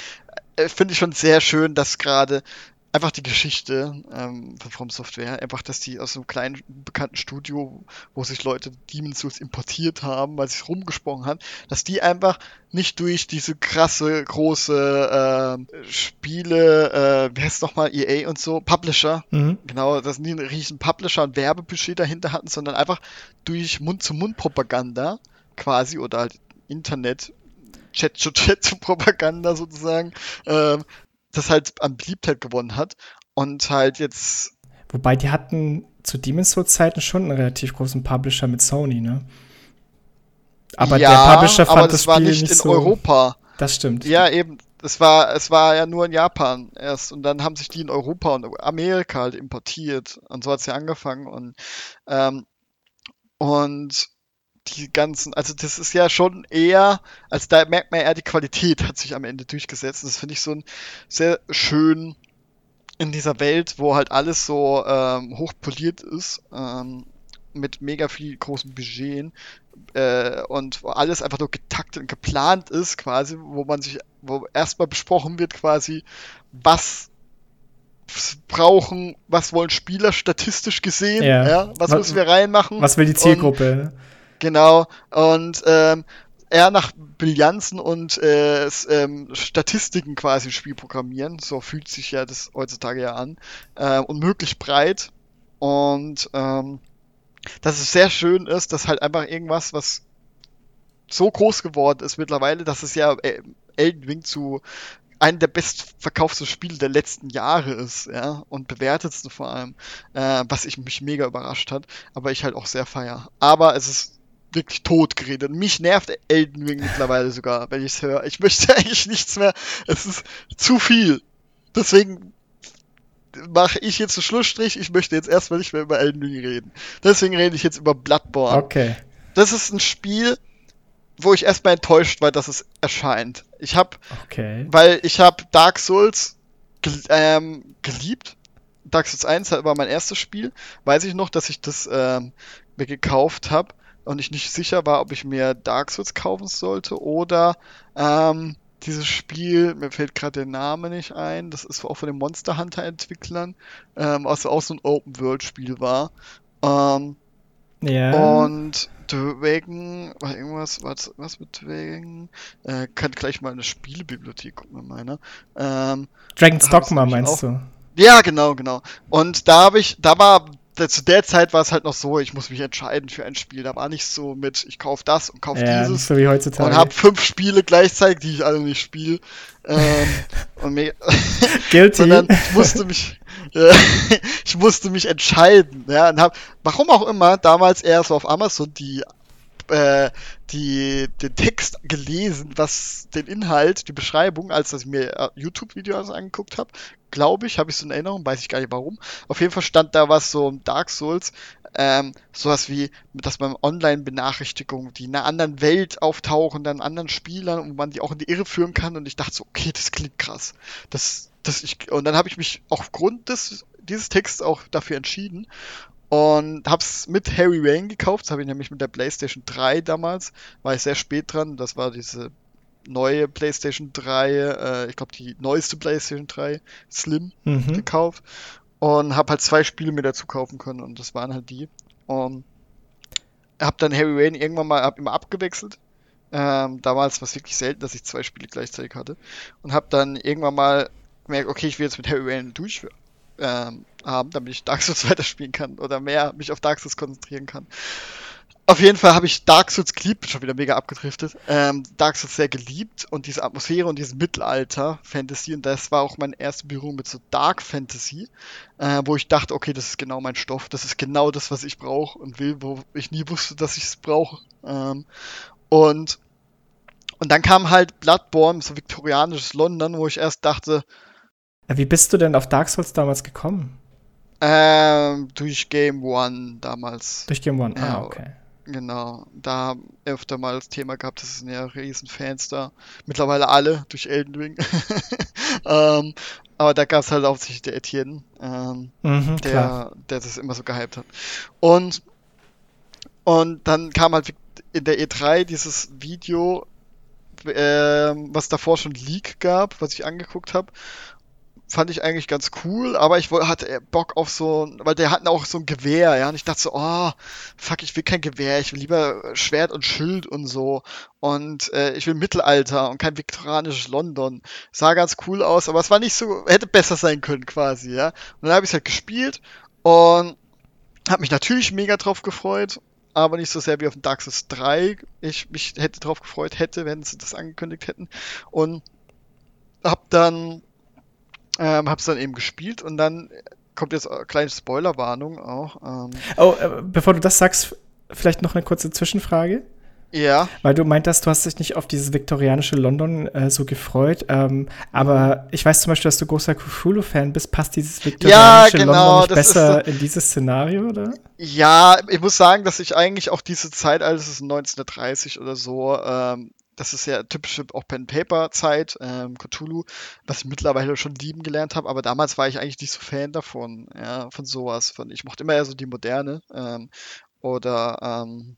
äh, finde ich schon sehr schön, dass gerade einfach die Geschichte ähm, von From Software, einfach, dass die aus einem kleinen, bekannten Studio, wo sich Leute Demon's Souls importiert haben, weil sich rumgesprochen hat, dass die einfach nicht durch diese krasse, große ähm, Spiele, äh, wie heißt es nochmal, EA und so, Publisher, Mhm. Genau, dass die einen riesen Publisher und Werbebudget dahinter hatten, sondern einfach durch Mund-zu-Mund-Propaganda quasi oder halt Internet, Chat-zu-Chat-Propaganda sozusagen, ähm, das halt an Beliebtheit gewonnen hat und halt jetzt, Wobei die hatten zu Demon's Souls Zeiten schon einen relativ großen Publisher mit Sony, ne? Aber ja, der Publisher fand aber das das war Spiel nicht nicht in so. Europa. Das stimmt. Ja, eben. Es war, es war ja nur in Japan erst und dann haben sich die in Europa und Amerika halt importiert und so hat's ja angefangen und ähm, und die ganzen, also das ist ja schon eher, also da merkt man eher, die Qualität hat sich am Ende durchgesetzt. Das finde ich so ein sehr schön in dieser Welt, wo halt alles so ähm, hochpoliert ist, ähm, mit mega viel großen Budget äh, und wo alles einfach nur getaktet und geplant ist, quasi, wo man sich, wo erstmal besprochen wird, quasi, was brauchen, was wollen Spieler statistisch gesehen, Ja. ja, was Was- müssen wir reinmachen. Was will die Und- Zielgruppe? Genau, und ähm, eher nach Bilanzen und äh, ähm, Statistiken quasi Spiel programmieren. So fühlt sich ja das heutzutage ja an. Äh, und möglichst breit. Und ähm, dass es sehr schön ist, dass halt einfach irgendwas, was so groß geworden ist mittlerweile, dass es ja äh, Elden Ring zu einem der bestverkauften Spiele der letzten Jahre ist, ja, und bewertetsten vor allem, äh, was ich mich mega überrascht hat, aber ich halt auch sehr feier. Aber es ist wirklich tot geredet. Mich nervt Elden Ring mittlerweile sogar, wenn ich es höre. Ich möchte *laughs* eigentlich nichts mehr. Es ist zu viel. Deswegen mache ich jetzt einen Schlussstrich. Ich möchte jetzt erstmal nicht mehr über Elden Ring reden. Deswegen rede ich jetzt über Bloodborne. Okay. Das ist ein Spiel, wo ich erstmal enttäuscht war, dass es erscheint. Ich habe Okay. weil ich habe Dark Souls gel ähm, geliebt. Dark Souls 1 war mein erstes Spiel. Weiß ich noch, dass ich das ähm, mir gekauft habe und ich nicht sicher war, ob ich mir Dark Souls kaufen sollte oder ähm, dieses Spiel, mir fällt gerade der Name nicht ein, das ist auch von den Monster Hunter Entwicklern, ähm, also auch so ein Open World Spiel war. Ähm, Ja. und Dragon, war irgendwas, was, was mit Dragon? Äh, kann gleich mal in eine Spielebibliothek gucken, meine. Ähm, Dragon's Dogma meinst auch. du? ja, genau, genau. Und da habe ich, da war, zu der Zeit war es halt noch so, ich muss mich entscheiden für ein Spiel. Da war nicht so mit, ich kaufe das und kaufe Ja, dieses so wie heutzutage. und habe fünf Spiele gleichzeitig, die ich alle nicht spiele. Ähm, *laughs* und mir, *laughs* Guilty. sondern ich musste mich, äh, *laughs* ich musste mich entscheiden, ja, und hab, warum auch immer, damals eher so auf Amazon die, äh, die, den Text gelesen, was den Inhalt, die Beschreibung, als dass ich mir äh, YouTube-Videos angeguckt habe, glaube ich, habe ich so in Erinnerung, weiß ich gar nicht warum. Auf jeden Fall stand da was so um Dark Souls, ähm, sowas wie, dass man Online-Benachrichtigungen, die in einer anderen Welt auftauchen, dann anderen Spielern und man die auch in die Irre führen kann. Und ich dachte so, okay, das klingt krass. Das das ich, und dann habe ich mich aufgrund des, dieses Texts auch dafür entschieden und hab's mit Harry Wayne gekauft. Das habe ich nämlich mit der PlayStation 3 damals. War ich sehr spät dran. Das war diese neue PlayStation 3, äh, ich glaube die neueste PlayStation 3 Slim mhm. gekauft und habe halt zwei Spiele mir dazu kaufen können und das waren halt die. Und hab dann Harry Wayne irgendwann mal hab immer abgewechselt. Ähm, damals war es wirklich selten, dass ich zwei Spiele gleichzeitig hatte. Und hab dann irgendwann mal gemerkt, okay, ich will jetzt mit Harry Wayne durch ähm, haben, damit ich Dark Souls *laughs* weiterspielen kann oder mehr mich auf Dark Souls konzentrieren kann. Auf jeden Fall habe ich Dark Souls geliebt, schon wieder mega abgedriftet. Ähm, Dark Souls sehr geliebt und diese Atmosphäre und dieses Mittelalter-Fantasy und das war auch mein erste Berührung mit so Dark Fantasy, äh, wo ich dachte, okay, das ist genau mein Stoff, das ist genau das, was ich brauche und will, wo ich nie wusste, dass ich es brauche. Ähm, und und dann kam halt Bloodborne, so viktorianisches London, wo ich erst dachte. Wie bist du denn auf Dark Souls damals gekommen? Ähm, durch Game One damals. Durch Game One, ah, okay. Genau, da öfter mal das Thema gehabt, das sind ja Riesenfans da. Mittlerweile alle durch Elden Ring. *laughs* ähm, aber da gab es halt hauptsächlich der Etienne, ähm, mhm, der, der das immer so gehypt hat. Und, und dann kam halt in der E3 dieses Video, äh, was davor schon Leak gab, was ich angeguckt habe fand ich eigentlich ganz cool, aber ich hatte Bock auf so, weil der hatten auch so ein Gewehr, ja, und ich dachte so, oh, fuck, ich will kein Gewehr, ich will lieber Schwert und Schild und so und äh, ich will Mittelalter und kein viktorianisches London. Sah ganz cool aus, aber es war nicht so, hätte besser sein können quasi, ja. Und dann habe ich halt gespielt und habe mich natürlich mega drauf gefreut, aber nicht so sehr wie auf dem Dark Souls 3. Ich mich hätte drauf gefreut hätte, wenn sie das angekündigt hätten und hab dann ähm, hab's dann eben gespielt und dann kommt jetzt eine kleine Spoilerwarnung auch. Ähm. Oh, äh, bevor du das sagst, vielleicht noch eine kurze Zwischenfrage. Ja. Weil du meintest, du hast dich nicht auf dieses viktorianische London äh, so gefreut. Ähm, aber ich weiß zum Beispiel, dass du großer Cthulhu-Fan bist. Passt dieses viktorianische ja, genau, London nicht besser so, in dieses Szenario, oder? Ja, ich muss sagen, dass ich eigentlich auch diese Zeit, als es 1930 oder so, ähm, das ist ja typische auch Pen-Paper-Zeit, ähm, Cthulhu, was ich mittlerweile schon lieben gelernt habe, aber damals war ich eigentlich nicht so Fan davon, ja, von sowas. Von, ich mochte immer eher so die moderne ähm, oder ähm,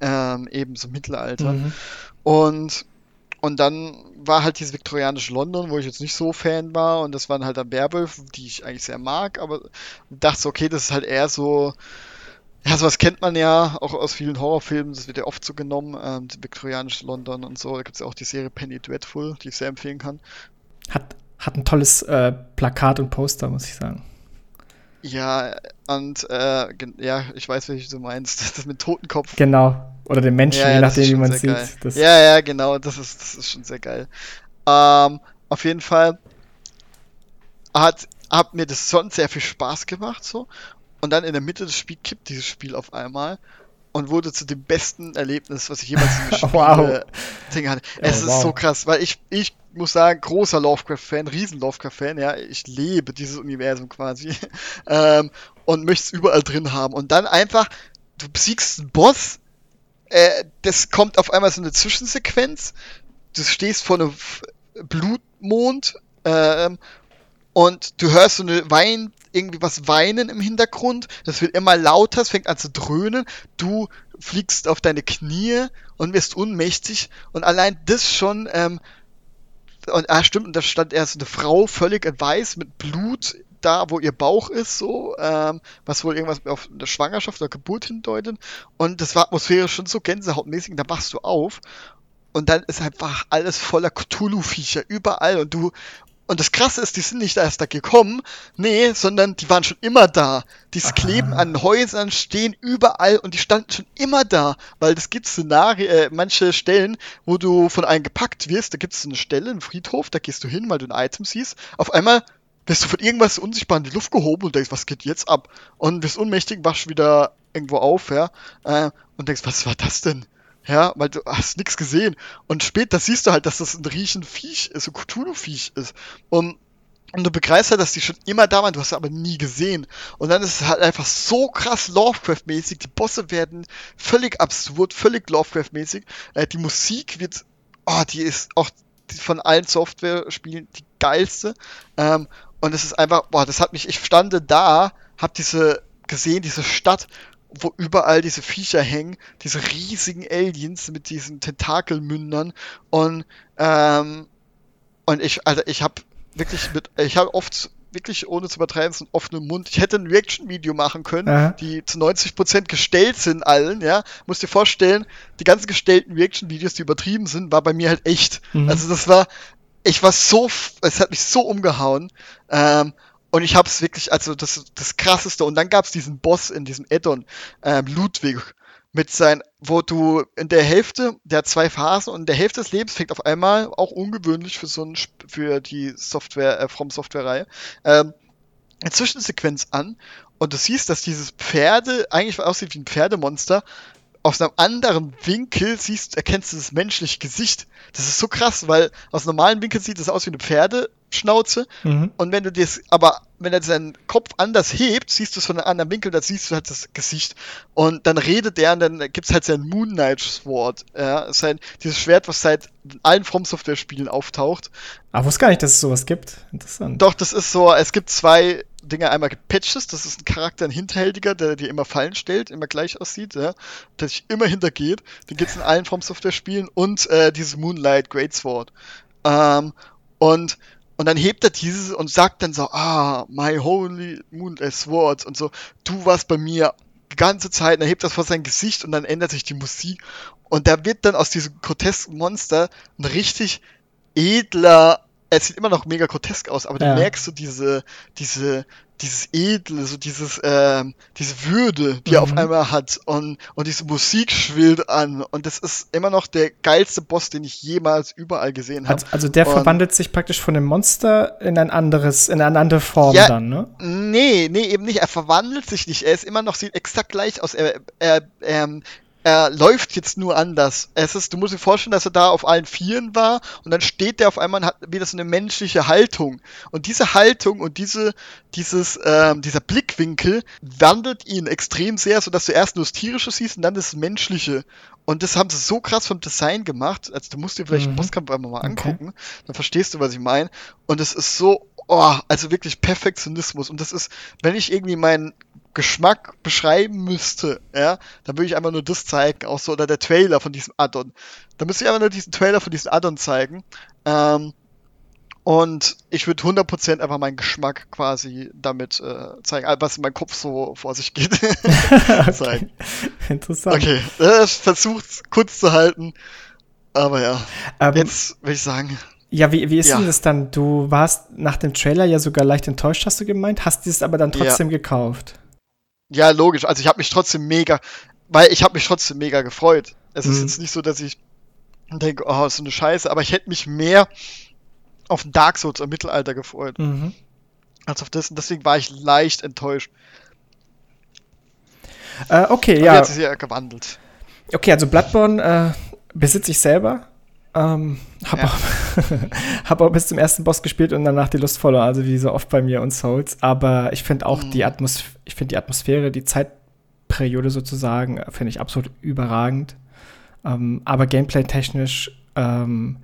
ähm, eben so Mittelalter. Mhm. Und und dann war halt dieses viktorianische London, wo ich jetzt nicht so Fan war. Und das waren halt dann Werwölfe, die ich eigentlich sehr mag. Aber dachte so, okay, das ist halt eher so ja, sowas kennt man ja auch aus vielen Horrorfilmen, das wird ja oft so genommen, ähm, viktorianische London und so. Da gibt es ja auch die Serie Penny Dreadful, die ich sehr empfehlen kann. Hat, hat ein tolles äh, Plakat und Poster, muss ich sagen. Ja, und äh, ja, ich weiß, welches du meinst. *laughs* Das mit Totenkopf. Genau. Oder den Menschen, ja, ja, je nachdem, wie man es sieht. Ja, ja, genau, das ist, das ist schon sehr geil. Ähm, auf jeden Fall hat, hat mir das sonst sehr viel Spaß gemacht so. Und dann in der Mitte des Spiels kippt dieses Spiel auf einmal und wurde zu dem besten Erlebnis, was ich jemals in *laughs* einem Spiel wow. Ding hatte. Es oh, ist wow. so krass, weil ich, ich muss sagen, großer Lovecraft-Fan, riesen Lovecraft-Fan, ja, ich lebe dieses Universum quasi *laughs* ähm, und möchte es überall drin haben. Und dann einfach, du besiegst einen Boss, äh, das kommt auf einmal so eine Zwischensequenz, du stehst vor einem Blutmond ähm, und du hörst so eine Wein irgendwie was weinen im Hintergrund. Das wird immer lauter, es fängt an zu dröhnen. Du fliegst auf deine Knie und wirst ohnmächtig. Und allein das schon, ähm, und ah, stimmt, und da stand erst eine Frau völlig in weiß mit Blut da, wo ihr Bauch ist, so, ähm, was wohl irgendwas auf eine Schwangerschaft oder Geburt hindeutet. Und das war atmosphärisch schon so gänsehautmäßig, da wachst du auf und dann ist einfach alles voller Cthulhu-Viecher überall und du und das Krasse ist, die sind nicht erst da gekommen, nee, sondern die waren schon immer da. Die kleben an Häusern, stehen überall und die standen schon immer da, weil es gibt Szenarien, äh, manche Stellen, wo du von einem gepackt wirst, da gibt es eine Stelle, einen Friedhof, da gehst du hin, weil du ein Item siehst, auf einmal wirst du von irgendwas unsichtbar in die Luft gehoben und denkst, was geht jetzt ab? Und wirst ohnmächtig, wachst wieder irgendwo auf, ja, äh, und denkst, was war das denn? Ja, weil du hast nichts gesehen. Und später siehst du halt, dass das ein Riechenviech ist, ein Cthulhu-Viech ist. Und, und du begreifst halt, dass die schon immer da waren, du hast sie aber nie gesehen. Und dann ist es halt einfach so krass Lovecraft-mäßig. Die Bosse werden völlig absurd, völlig Lovecraft-mäßig. Äh, die Musik wird, oh, die ist auch von allen Software-Spielen die geilste. Ähm, und es ist einfach, boah, das hat mich, ich stande da, hab diese gesehen, diese Stadt, wo überall diese Viecher hängen, diese riesigen Aliens mit diesen Tentakelmündern und ähm, und ich, also ich habe wirklich mit, ich habe oft wirklich ohne zu übertreiben, so einen offenen Mund. Ich hätte ein Reaction-Video machen können, Aha. die zu 90% gestellt sind allen, ja. Muss dir vorstellen, die ganzen gestellten Reaction-Videos, die übertrieben sind, war bei mir halt echt. Mhm. Also das war, ich war so, es hat mich so umgehauen. Ähm, und ich habe es wirklich, also das, das krasseste. Und dann gab es diesen Boss in diesem Addon, ähm, Ludwig, mit sein, wo du in der Hälfte, der hat zwei Phasen und in der Hälfte des Lebens fängt auf einmal, auch ungewöhnlich für so ein, für die Software, äh, From Software-Reihe, ähm, eine Zwischensequenz an und du siehst, dass dieses Pferde eigentlich aussieht wie ein Pferdemonster, aus einem anderen Winkel siehst, erkennst du das menschliche Gesicht. Das ist so krass, weil aus einem normalen Winkel sieht es aus wie eine Pferdeschnauze. Mhm. Und wenn du das, aber wenn er seinen Kopf anders hebt, siehst du es von einem anderen Winkel, da siehst du halt das Gesicht. Und dann redet er und dann gibt es halt sein Moon Knight Sword. Ja, sein, dieses Schwert, was seit allen From Software Spielen auftaucht. Aber wusste gar nicht, dass es sowas gibt. Interessant. Doch, das ist so, es gibt zwei Dinge. Einmal Patches, das ist ein Charakter, ein Hinterhältiger, der dir immer Fallen stellt, immer gleich aussieht, ja, der sich immer hintergeht. Den gibt es in allen From Software Spielen und äh, dieses Moonlight Great Sword. Ähm, und und dann hebt er dieses und sagt dann so, ah, my holy moon sword und so, du warst bei mir die ganze Zeit, und er hebt das vor sein Gesicht und dann ändert sich die Musik und da wird dann aus diesem grotesken Monster ein richtig edler, er sieht immer noch mega grotesk aus, aber ja. du merkst so diese, diese, dieses Edle, so dieses, ähm, diese Würde, die mhm. er auf mhm. einmal hat und, und diese Musik schwillt an und das ist immer noch der geilste Boss, den ich jemals überall gesehen habe. Also, also, der und, verwandelt sich praktisch von dem Monster in ein anderes, in eine andere Form ja, dann, ne? Nee, nee, eben nicht. Er verwandelt sich nicht. Er ist immer noch, sieht exakt gleich aus. Er, er, ähm, er läuft jetzt nur anders. Es ist, du musst dir vorstellen, dass er da auf allen Vieren war und dann steht der auf einmal und hat wieder so eine menschliche Haltung. Und diese Haltung und diese, dieses, ähm, dieser Blickwinkel wandelt ihn extrem sehr, sodass du erst nur das Tierische siehst und dann das Menschliche. Und das haben sie so krass vom Design gemacht. Also du musst dir vielleicht mhm. Bosskampf einmal mal angucken, okay. dann verstehst du, was ich meine. Und es ist so, oh, also wirklich Perfektionismus. Und das ist, wenn ich irgendwie meinen Geschmack beschreiben müsste, ja, dann würde ich einfach nur das zeigen, auch so, oder der Trailer von diesem Addon. Da müsste ich einfach nur diesen Trailer von diesem Addon zeigen. Ähm, und ich würde 100% einfach meinen Geschmack quasi damit äh, zeigen, was in meinem Kopf so vor sich geht. *laughs* *laughs* okay. Interessant. Okay, äh, versucht kurz zu halten. Aber ja, ähm, jetzt würde ich sagen. Ja, wie, wie ist ja. denn das dann? Du warst nach dem Trailer ja sogar leicht enttäuscht, hast du gemeint, hast es aber dann trotzdem ja. gekauft. Ja, logisch. Also ich habe mich trotzdem mega, weil ich habe mich trotzdem mega gefreut. Es mhm. ist jetzt nicht so, dass ich denke, oh, so eine Scheiße, aber ich hätte mich mehr auf Dark Souls im Mittelalter gefreut. Mhm. Als auf das. Und deswegen war ich leicht enttäuscht. Äh, okay, aber ja. Jetzt ist ja gewandelt. Okay, also Bloodborne äh, besitze ich selber. Ähm, hab, ja. auch, *laughs* hab auch bis zum ersten Boss gespielt und danach die Lust verloren, also wie so oft bei mir und Souls. Aber ich finde auch mhm. die Atmosphäre, ich finde die Atmosphäre, die Zeitperiode sozusagen, finde ich absolut überragend. Ähm, aber gameplay-technisch ähm,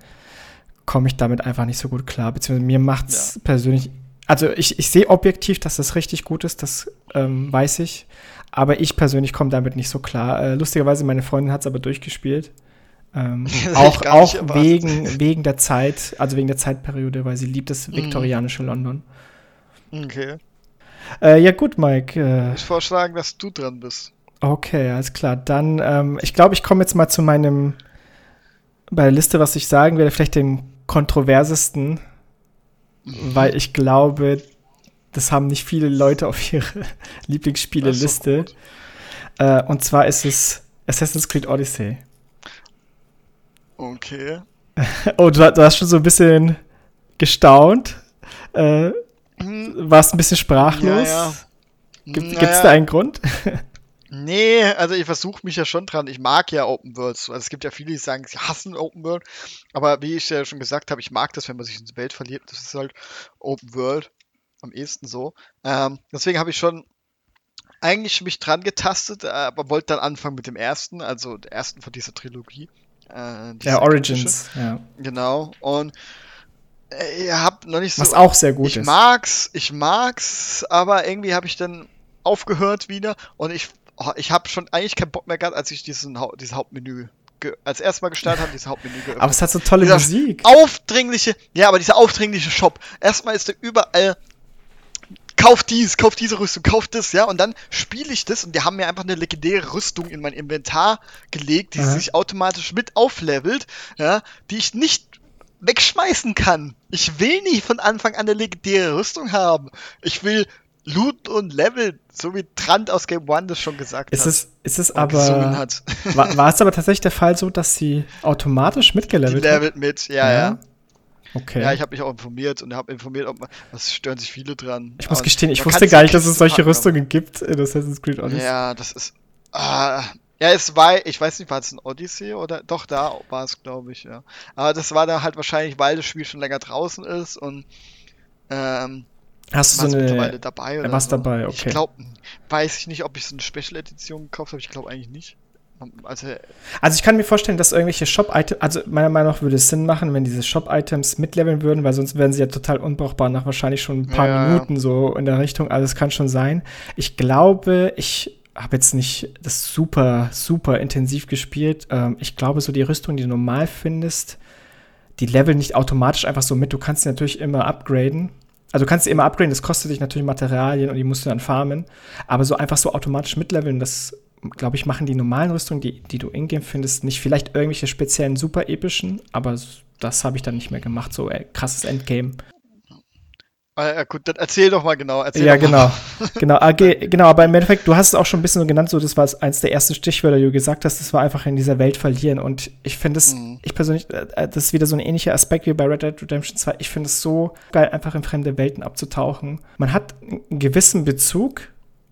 komme ich damit einfach nicht so gut klar. Beziehungsweise mir macht es ja. persönlich, also ich, ich sehe objektiv, dass das richtig gut ist, das ähm, weiß ich. Aber ich persönlich komme damit nicht so klar. Äh, lustigerweise, meine Freundin hat es aber durchgespielt. Ähm, *laughs* auch auch wegen, wegen der Zeit, also wegen der Zeitperiode, weil sie liebt das mhm. viktorianische London. Okay. Äh, ja, gut, Mike. Äh, ich vorschlagen, dass du dran bist. Okay, alles klar. Dann, ähm, ich glaube, ich komme jetzt mal zu meinem, bei der Liste, was ich sagen werde, vielleicht den kontroversesten, mhm. weil ich glaube, das haben nicht viele Leute auf ihre *laughs* Lieblingsspiele-Liste. Äh, und zwar ist es Assassin's Creed Odyssey. Okay. oh, du, du, hast schon so ein bisschen gestaunt. Äh, hm. warst ein bisschen sprachlos. Ja, ja. Gibt es naja. da einen Grund? nee, also ich versuche mich ja schon dran. Ich mag ja Open Worlds. Also es gibt ja viele, die sagen, sie hassen Open World. Aber wie ich ja schon gesagt habe, ich mag das, wenn man sich in die Welt verliert. Das ist halt Open World am ehesten so. Ähm, deswegen habe ich schon eigentlich mich dran getastet, aber wollte dann anfangen mit dem ersten, also der ersten von dieser Trilogie. Äh, ja, Origins, ja. Genau. Und äh, ihr habt noch nicht so. Was auch sehr gut ich ist. mag's, ich mag's, aber irgendwie habe ich dann aufgehört wieder und ich, oh, ich habe schon eigentlich keinen Bock mehr gehabt, als ich diesen dieses Hauptmenü als erstes Mal gestartet habe, dieses Hauptmenü geöffnet. Aber es hat so tolle Dieser Musik. Aufdringliche, ja, aber dieser aufdringliche Shop. Erstmal ist da überall kauf dies, kauf diese Rüstung, kauf das, ja, und dann spiele ich das und die haben mir einfach eine legendäre Rüstung in mein Inventar gelegt, die Aha. sich automatisch mit auflevelt, ja, die ich nicht wegschmeißen kann. Ich will nicht von Anfang an eine legendäre Rüstung haben. Ich will Loot und Level, so wie Trant aus Game One das schon gesagt Ist hat. es, ist es aber. hat. *laughs* War, war es aber tatsächlich der Fall so, dass sie automatisch mitgelevelt hat? levelt mit, ja, ja. Okay. Ja, ich habe mich auch informiert und habe informiert, ob man, was stören sich viele dran. ich muss gestehen, ich wusste gar nicht, dass es solche packen, Rüstungen gibt in Assassin's Creed Odyssey. Ja, das ist. Ah, ja, es war, ich weiß nicht, war es ein Odyssey oder doch da war es, glaube ich, ja. Aber das war da halt wahrscheinlich, weil das Spiel schon länger draußen ist und ähm, Hast du so es mittlerweile eine. dabei oder war's so. dabei, Ich okay. glaube, weiß ich nicht, ob ich so eine Special Edition gekauft habe. Ich glaube eigentlich nicht. Also, Also ich kann mir vorstellen, dass irgendwelche Shop-Items, also meiner Meinung nach würde es Sinn machen, wenn diese Shop-Items mitleveln würden, weil sonst wären sie ja total unbrauchbar nach wahrscheinlich schon ein paar Ja. Minuten so in der Richtung. Also es kann schon sein. Ich glaube, ich habe jetzt nicht das super, super intensiv gespielt. Ähm, ich glaube, so die Rüstung, die du normal findest, die leveln nicht automatisch einfach so mit. Du kannst sie natürlich immer upgraden. Also du kannst sie immer upgraden, das kostet dich natürlich Materialien und die musst du dann farmen. Aber so einfach so automatisch mitleveln, das glaube ich, machen die normalen Rüstungen, die, die du in-game findest, nicht vielleicht irgendwelche speziellen super epischen, aber das habe ich dann nicht mehr gemacht, so äh, krasses Endgame. äh, gut, dann erzähl doch mal genau. Erzähl ja, mal. genau. *laughs* genau, AG, genau, aber im Endeffekt, du hast es auch schon ein bisschen so genannt, so das war eins der ersten Stichwörter, die du gesagt hast, das war einfach in dieser Welt verlieren und ich finde es, Mhm. ich persönlich, äh, das ist wieder so ein ähnlicher Aspekt wie bei Red Dead Redemption 2, ich finde es so geil, einfach in fremde Welten abzutauchen. Man hat einen gewissen Bezug,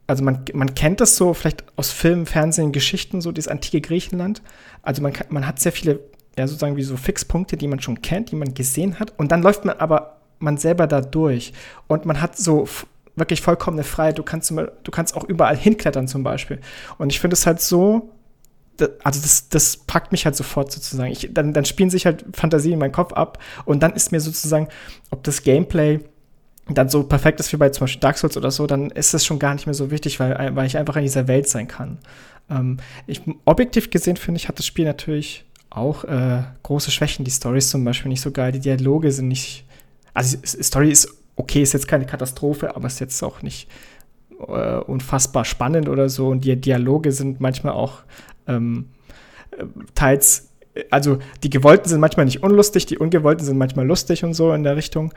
also man, man kennt das so vielleicht aus Filmen, Fernsehen, Geschichten, so dieses antike Griechenland, also man, man hat sehr viele, ja sozusagen wie so Fixpunkte, die man schon kennt, die man gesehen hat und dann läuft man aber man selber da durch und man hat so wirklich vollkommene Freiheit. Du kannst, du kannst auch überall hinklettern zum Beispiel. Und ich finde es halt so, also das, das packt mich halt sofort sozusagen. Ich, dann, dann spielen sich halt Fantasien in meinen Kopf ab und dann ist mir sozusagen, ob das Gameplay dann so perfekt ist wie bei zum Beispiel Dark Souls oder so, dann ist es schon gar nicht mehr so wichtig, weil, weil ich einfach in dieser Welt sein kann. Ähm, ich, objektiv gesehen finde ich, hat das Spiel natürlich auch äh, große Schwächen. Die Story ist zum Beispiel nicht so geil, die Dialoge sind nicht. Also Story ist okay, ist jetzt keine Katastrophe, aber ist jetzt auch nicht äh, unfassbar spannend oder so. Und die Dialoge sind manchmal auch ähm, äh, teils, also die gewollten sind manchmal nicht unlustig, die ungewollten sind manchmal lustig und so in der Richtung.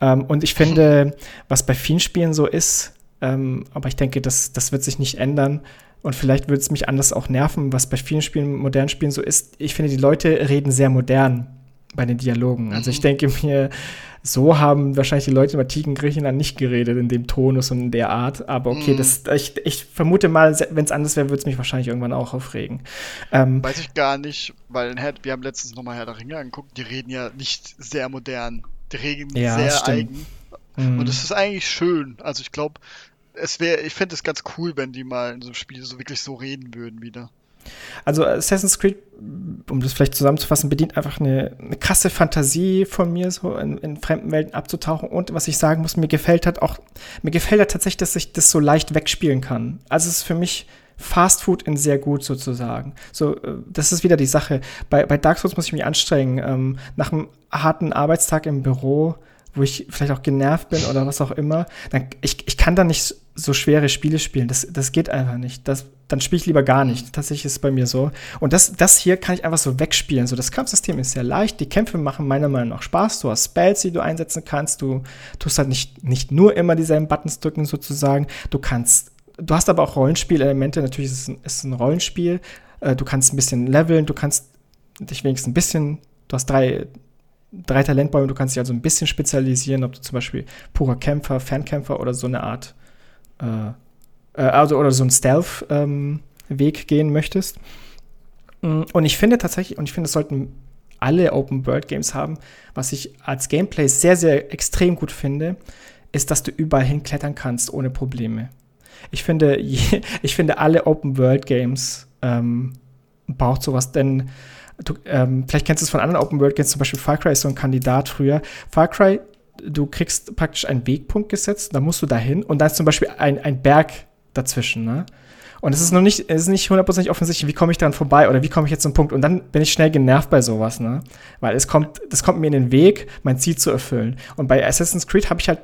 Ähm, und ich finde, was bei vielen Spielen so ist, ähm, aber ich denke, das, das wird sich nicht ändern. Und vielleicht wird es mich anders auch nerven, was bei vielen Spielen, modernen Spielen so ist. Ich finde, die Leute reden sehr modern bei den Dialogen. Also ich denke mir, so haben wahrscheinlich die Leute im antiken Griechenland nicht geredet in dem Tonus und in der Art. Aber okay, Mhm. das, ich, ich vermute mal, wenn es anders wäre, würde es mich wahrscheinlich irgendwann auch aufregen. Ähm, Weiß ich gar nicht, weil wir haben letztens nochmal Herr der Ringe angeguckt, die reden ja nicht sehr modern. Die reden Ja, sehr stimmt. eigen. mh. Und das ist eigentlich schön. Also ich glaube, es wäre, ich fände es ganz cool, wenn die mal in so einem Spiel so wirklich so reden würden wieder. Also Assassin's Creed, um das vielleicht zusammenzufassen, bedient einfach eine, eine krasse Fantasie von mir, so in, in fremden Welten abzutauchen. Und was ich sagen muss, mir gefällt hat auch, mir gefällt halt tatsächlich, dass ich das so leicht wegspielen kann. Also es ist für mich Fast Food in sehr gut sozusagen. So, äh, das ist wieder die Sache. Bei, bei Dark Souls muss ich mich anstrengen. Ähm, nach einem harten Arbeitstag im Büro, wo ich vielleicht auch genervt bin oder was auch immer, dann, ich, ich kann da nicht so schwere Spiele spielen. Das, das geht einfach nicht. Das, dann spiele ich lieber gar nicht. Tatsächlich ist es bei mir so. Und das, das hier kann ich einfach so wegspielen. So, das Kampfsystem ist sehr leicht. Die Kämpfe machen meiner Meinung nach Spaß. Du hast Spells, die du einsetzen kannst. Du tust halt nicht, nicht nur immer dieselben Buttons drücken, sozusagen. Du kannst, du hast aber auch Rollenspielelemente. Natürlich ist es ein, Rollenspiel. Äh, du kannst ein bisschen leveln. Du kannst dich wenigstens ein bisschen, du hast drei, drei Talentbäume. Du kannst dich also ein bisschen spezialisieren, ob du zum Beispiel purer Kämpfer, Fernkämpfer oder so eine Art äh, äh, also oder so einen Stealth-Weg gehen möchtest. Mm, Und ich finde tatsächlich, und ich finde, es sollten alle Open-World-Games haben, was ich als Gameplay sehr, sehr extrem gut finde, ist, dass du überall hinklettern kannst ohne Probleme. Ich finde, je, *laughs* ich finde alle Open-World-Games ähm, braucht sowas, denn du, ähm, vielleicht kennst du es von anderen Open World Games, zum Beispiel Far Cry ist so ein Kandidat früher. Far Cry, du kriegst praktisch einen Wegpunkt gesetzt, da musst du dahin und da ist zum Beispiel ein, ein Berg dazwischen, ne? Und es ist noch nicht, es ist nicht hundertprozentig offensichtlich, wie komme ich daran vorbei oder wie komme ich jetzt zum Punkt. Und dann bin ich schnell genervt bei sowas, ne? Weil es kommt, das kommt mir in den Weg, mein Ziel zu erfüllen. Und bei Assassin's Creed habe ich halt,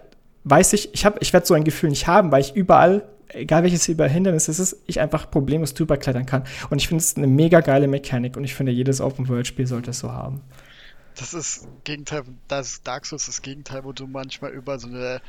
weiß ich, ich habe, ich werde so ein Gefühl nicht haben, weil ich überall, egal welches Hindernis es ist, ich einfach problemlos drüber klettern kann. Und ich finde es eine mega geile Mechanik und ich finde, jedes Open-World-Spiel sollte es so haben. Das ist Gegenteil, das ist Dark Souls das Gegenteil, wo du manchmal über so eine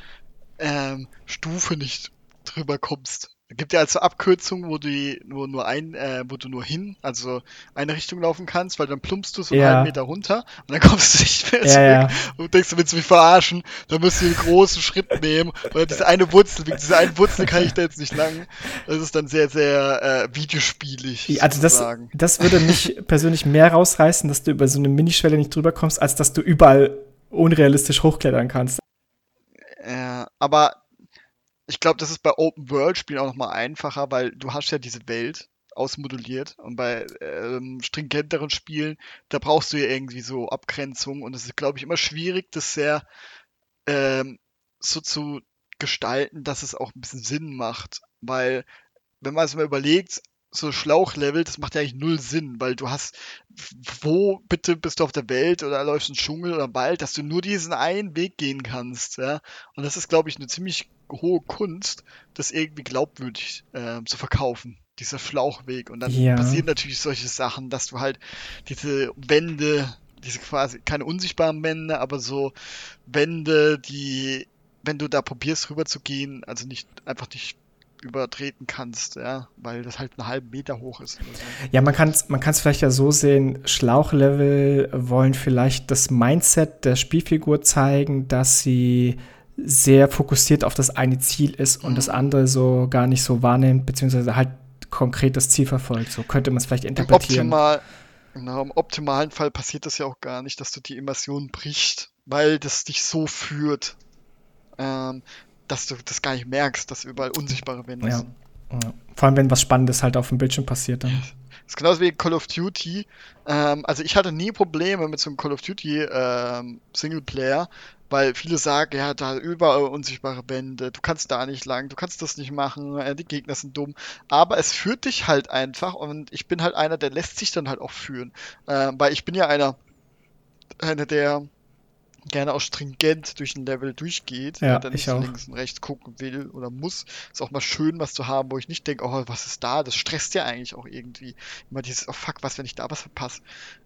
ähm, Stufe nicht drüber kommst. Gibt ja also Abkürzungen, wo du nur, nur ein, äh, wo du nur hin, also eine Richtung laufen kannst, weil dann plumpst du so Ja. einen Meter runter und dann kommst du nicht mehr Ja, zurück ja. und denkst, du willst mich verarschen, dann musst du einen großen Schritt nehmen oder diese eine Wurzel, wegen dieser einen Wurzel kann ich da jetzt nicht lang. Das ist dann sehr, sehr äh, videospielig. Also das, sozusagen. das würde mich persönlich mehr rausreißen, dass du über so eine Minischwelle nicht drüber kommst, als dass du überall unrealistisch hochklettern kannst. Ja, aber ich glaube, das ist bei Open-World-Spielen auch nochmal einfacher, weil du hast ja diese Welt ausmoduliert und bei ähm, stringenteren Spielen, da brauchst du ja irgendwie so Abgrenzung und es ist, glaube ich, immer schwierig, das sehr ähm, so zu gestalten, dass es auch ein bisschen Sinn macht, weil wenn man es mal überlegt, so Schlauchlevel, das macht ja eigentlich null Sinn, weil du hast, wo bitte bist du auf der Welt oder läufst in den Dschungel oder Wald, dass du nur diesen einen Weg gehen kannst, ja. Und das ist, glaube ich, eine ziemlich hohe Kunst, das irgendwie glaubwürdig äh, zu verkaufen, dieser Schlauchweg. Und dann Ja. passieren natürlich solche Sachen, dass du halt diese Wände, diese quasi, keine unsichtbaren Wände, aber so Wände, die, wenn du da probierst rüber zu gehen, also nicht einfach nicht übertreten kannst, ja, weil das halt einen halben Meter hoch ist. So. Ja, man kann es man kann's vielleicht ja so sehen, Schlauchlevel wollen vielleicht das Mindset der Spielfigur zeigen, dass sie sehr fokussiert auf das eine Ziel ist und Mhm. das andere so gar nicht so wahrnimmt, beziehungsweise halt konkret das Ziel verfolgt. So könnte man es vielleicht Im, interpretieren. optimal, genau, Im optimalen Fall passiert das ja auch gar nicht, dass du die Immersion brichst, weil das dich so führt, ähm, dass du das gar nicht merkst, dass überall unsichtbare Wände Ja. sind. Ja. Vor allem, wenn was Spannendes halt auf dem Bildschirm passiert dann. Das ist genauso wie Call of Duty. Ähm, also ich hatte nie Probleme mit so einem Call of Duty ähm, Singleplayer, weil viele sagen, ja, da überall unsichtbare Wände, du kannst da nicht lang, du kannst das nicht machen, äh, die Gegner sind dumm. Aber es führt dich halt einfach und ich bin halt einer, der lässt sich dann halt auch führen. Ähm, weil ich bin ja einer, einer, der gerne auch stringent durch ein Level durchgeht, Ja, und dann ich nicht auch. links und rechts gucken will oder muss. Ist auch mal schön, was zu haben, wo ich nicht denke, oh, was ist da? Das stresst ja eigentlich auch irgendwie. Immer dieses, oh fuck, was, wenn ich da was verpasse.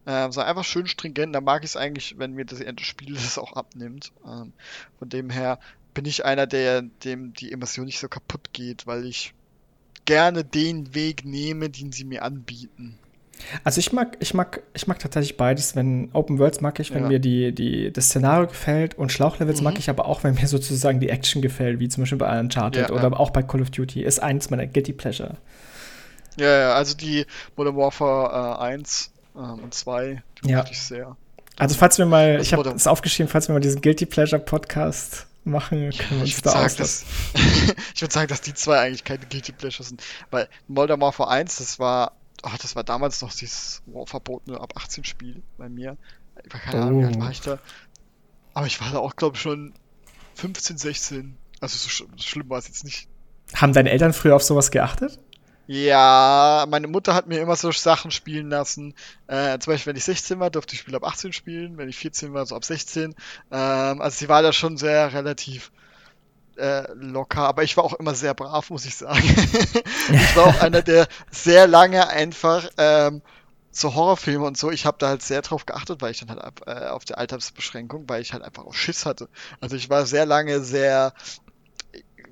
Ähm, so einfach schön stringent, da mag ich es eigentlich, wenn mir das Spiel *laughs* das auch abnimmt. Ähm, von dem her bin ich einer, der dem die Immersion nicht so kaputt geht, weil ich gerne den Weg nehme, den sie mir anbieten. Also ich mag, ich mag, ich mag tatsächlich beides. Wenn Open Worlds mag ich, wenn Ja. mir die, die, das Szenario gefällt und Schlauchlevels Mhm. mag ich aber auch, wenn mir sozusagen die Action gefällt, wie zum Beispiel bei Uncharted Ja, oder ja. auch bei Call of Duty. Ist eins meiner Guilty Pleasure. Ja, ja, also die Modern Warfare äh, 1 ähm, und 2, die Ja. ich sehr. Also falls wir mal, Das ich habe es aufgeschrieben, falls wir mal diesen Guilty Pleasure Podcast machen, können wir Ich uns würde da sagen, dass, *laughs* ich würd sagen, dass die zwei eigentlich keine Guilty Pleasures sind. Weil Modern Warfare 1, das war, oh, das war damals noch dieses oh, verbotene ab 18 Spiel bei mir. Ich war keine Ahnung, wie alt Oh. war ich da. Aber ich war da auch, glaube ich, schon 15, 16. Also so, sch- so schlimm war es jetzt nicht. Haben deine Eltern früher auf sowas geachtet? Ja, meine Mutter hat mir immer so Sachen spielen lassen. Äh, zum Beispiel, wenn ich 16 war, durfte ich Spiel ab 18 spielen. Wenn ich 14 war, so ab 16. Ähm, also sie war da schon sehr relativ äh, locker. Aber ich war auch immer sehr brav, muss ich sagen. *laughs* ich war auch einer, der sehr lange einfach ähm, so Horrorfilme und so, ich habe da halt sehr drauf geachtet, weil ich dann halt äh, auf die Altersbeschränkung, weil ich halt einfach auch Schiss hatte. Also ich war sehr lange sehr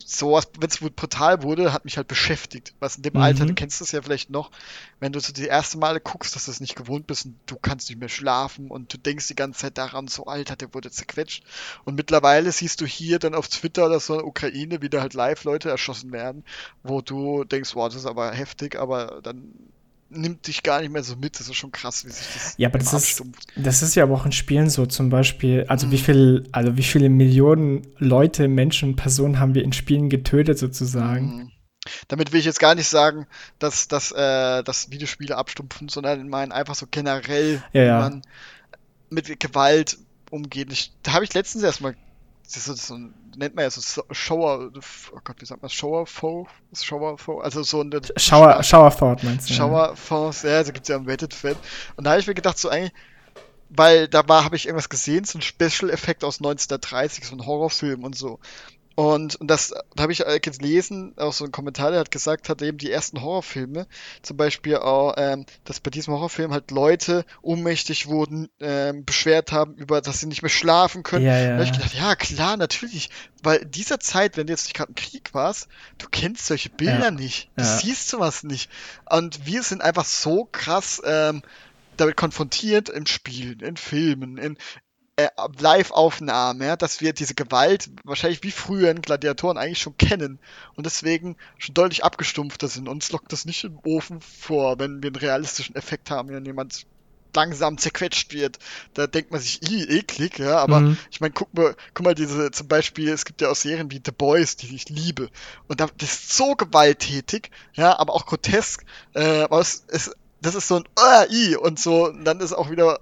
sowas, wenn es brutal wurde, hat mich halt beschäftigt. Was in dem Mhm. Alter, du kennst das ja vielleicht noch, wenn du so die erste Male guckst, dass du es nicht gewohnt bist und du kannst nicht mehr schlafen und du denkst die ganze Zeit daran, so Alter, der wurde zerquetscht. Und mittlerweile siehst du hier dann auf Twitter oder so in der Ukraine wieder halt live Leute erschossen werden, wo du denkst, wow, das ist aber heftig, aber dann nimmt dich gar nicht mehr so mit. Das ist schon krass, wie sich das Ja, aber das ist, das ist ja aber auch in Spielen so, zum Beispiel, also wie Mhm. viel, also wie viele Millionen Leute, Menschen, Personen haben wir in Spielen getötet sozusagen. Mhm. Damit will ich jetzt gar nicht sagen, dass, dass, äh, dass Videospiele abstumpfen, sondern in meinen einfach so generell, Ja, wie ja. man mit Gewalt umgeht. Ich, da habe ich letztens erstmal, das so, so nennt man ja so Shower, oh Gott, wie sagt man, Shower Foe? Shower Foe? Also so eine Shower, Showerford meinst du? Showerfonds, ja, da gibt es ja einen Reddit-Fan. Und da habe ich mir gedacht, so eigentlich, weil da war, habe ich irgendwas gesehen, so ein Special-Effekt aus 1930, so ein Horrorfilm und so. Und, und das da habe ich äh, gelesen, auch so ein Kommentar, der hat gesagt, hat eben die ersten Horrorfilme, zum Beispiel auch, ähm, dass bei diesem Horrorfilm halt Leute ohnmächtig wurden, ähm, beschwert haben über, dass sie nicht mehr schlafen können. Ja, Da ja. habe ich gedacht, ja, klar, natürlich. Weil in dieser Zeit, wenn du jetzt nicht gerade im Krieg warst, du kennst solche Bilder Ja. nicht. Du siehst sowas nicht. Und wir sind einfach so krass ähm, damit konfrontiert in Spielen, in Filmen, in äh, Live-Aufnahmen, ja, dass wir diese Gewalt wahrscheinlich wie früher in Gladiatoren eigentlich schon kennen und deswegen schon deutlich abgestumpfter sind. Uns lockt das nicht im Ofen vor, wenn wir einen realistischen Effekt haben, wenn jemand langsam zerquetscht wird. Da denkt man sich, i, eklig, ja, aber Mhm. ich meine, guck mal, guck mal, diese, zum Beispiel, es gibt ja auch Serien wie The Boys, die ich liebe. Und da, das ist so gewalttätig, ja, aber auch grotesk. Äh, aber es, es, das ist so ein uh, i und so, und dann ist auch wieder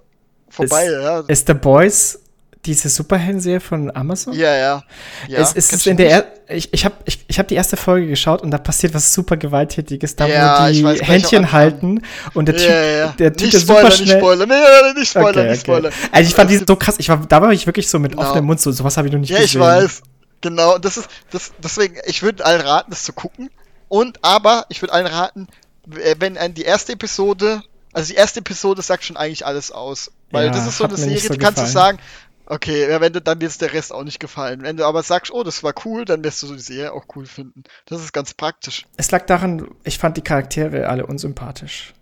vorbei, Ist- ja. Ist The Boys diese Superhelden-Serie von Amazon? Ja, ja. ja es, es ist in der nicht? er ich, ich habe ich, ich hab die erste Folge geschaut und da passiert was super gewalttätiges, da Ja, wo ich die weiß Händchen halten und der Typ, ja, ja. der Typ nicht ist Spoiler, super nicht schnell. Spoiler, nee, nee, nicht Spoiler, Okay, nicht okay. Spoiler. Also ich fand die so krass, ich war, da war ich wirklich so mit Genau. offenem Mund, so sowas habe ich noch nicht Ja, ich gesehen. weiß. Genau, das ist, das, deswegen, ich würde allen raten, das zu gucken. Und, aber, ich würde allen raten, w- wenn ein, die erste Episode, also die erste Episode sagt schon eigentlich alles aus. Weil Ja, das ist so eine Serie, so du kannst du sagen, okay, ja, wenn du dann jetzt der Rest auch nicht gefallen. Wenn du aber sagst, oh, das war cool, dann wirst du die Serie auch cool finden. Das ist ganz praktisch. Es lag daran, ich fand die Charaktere alle unsympathisch.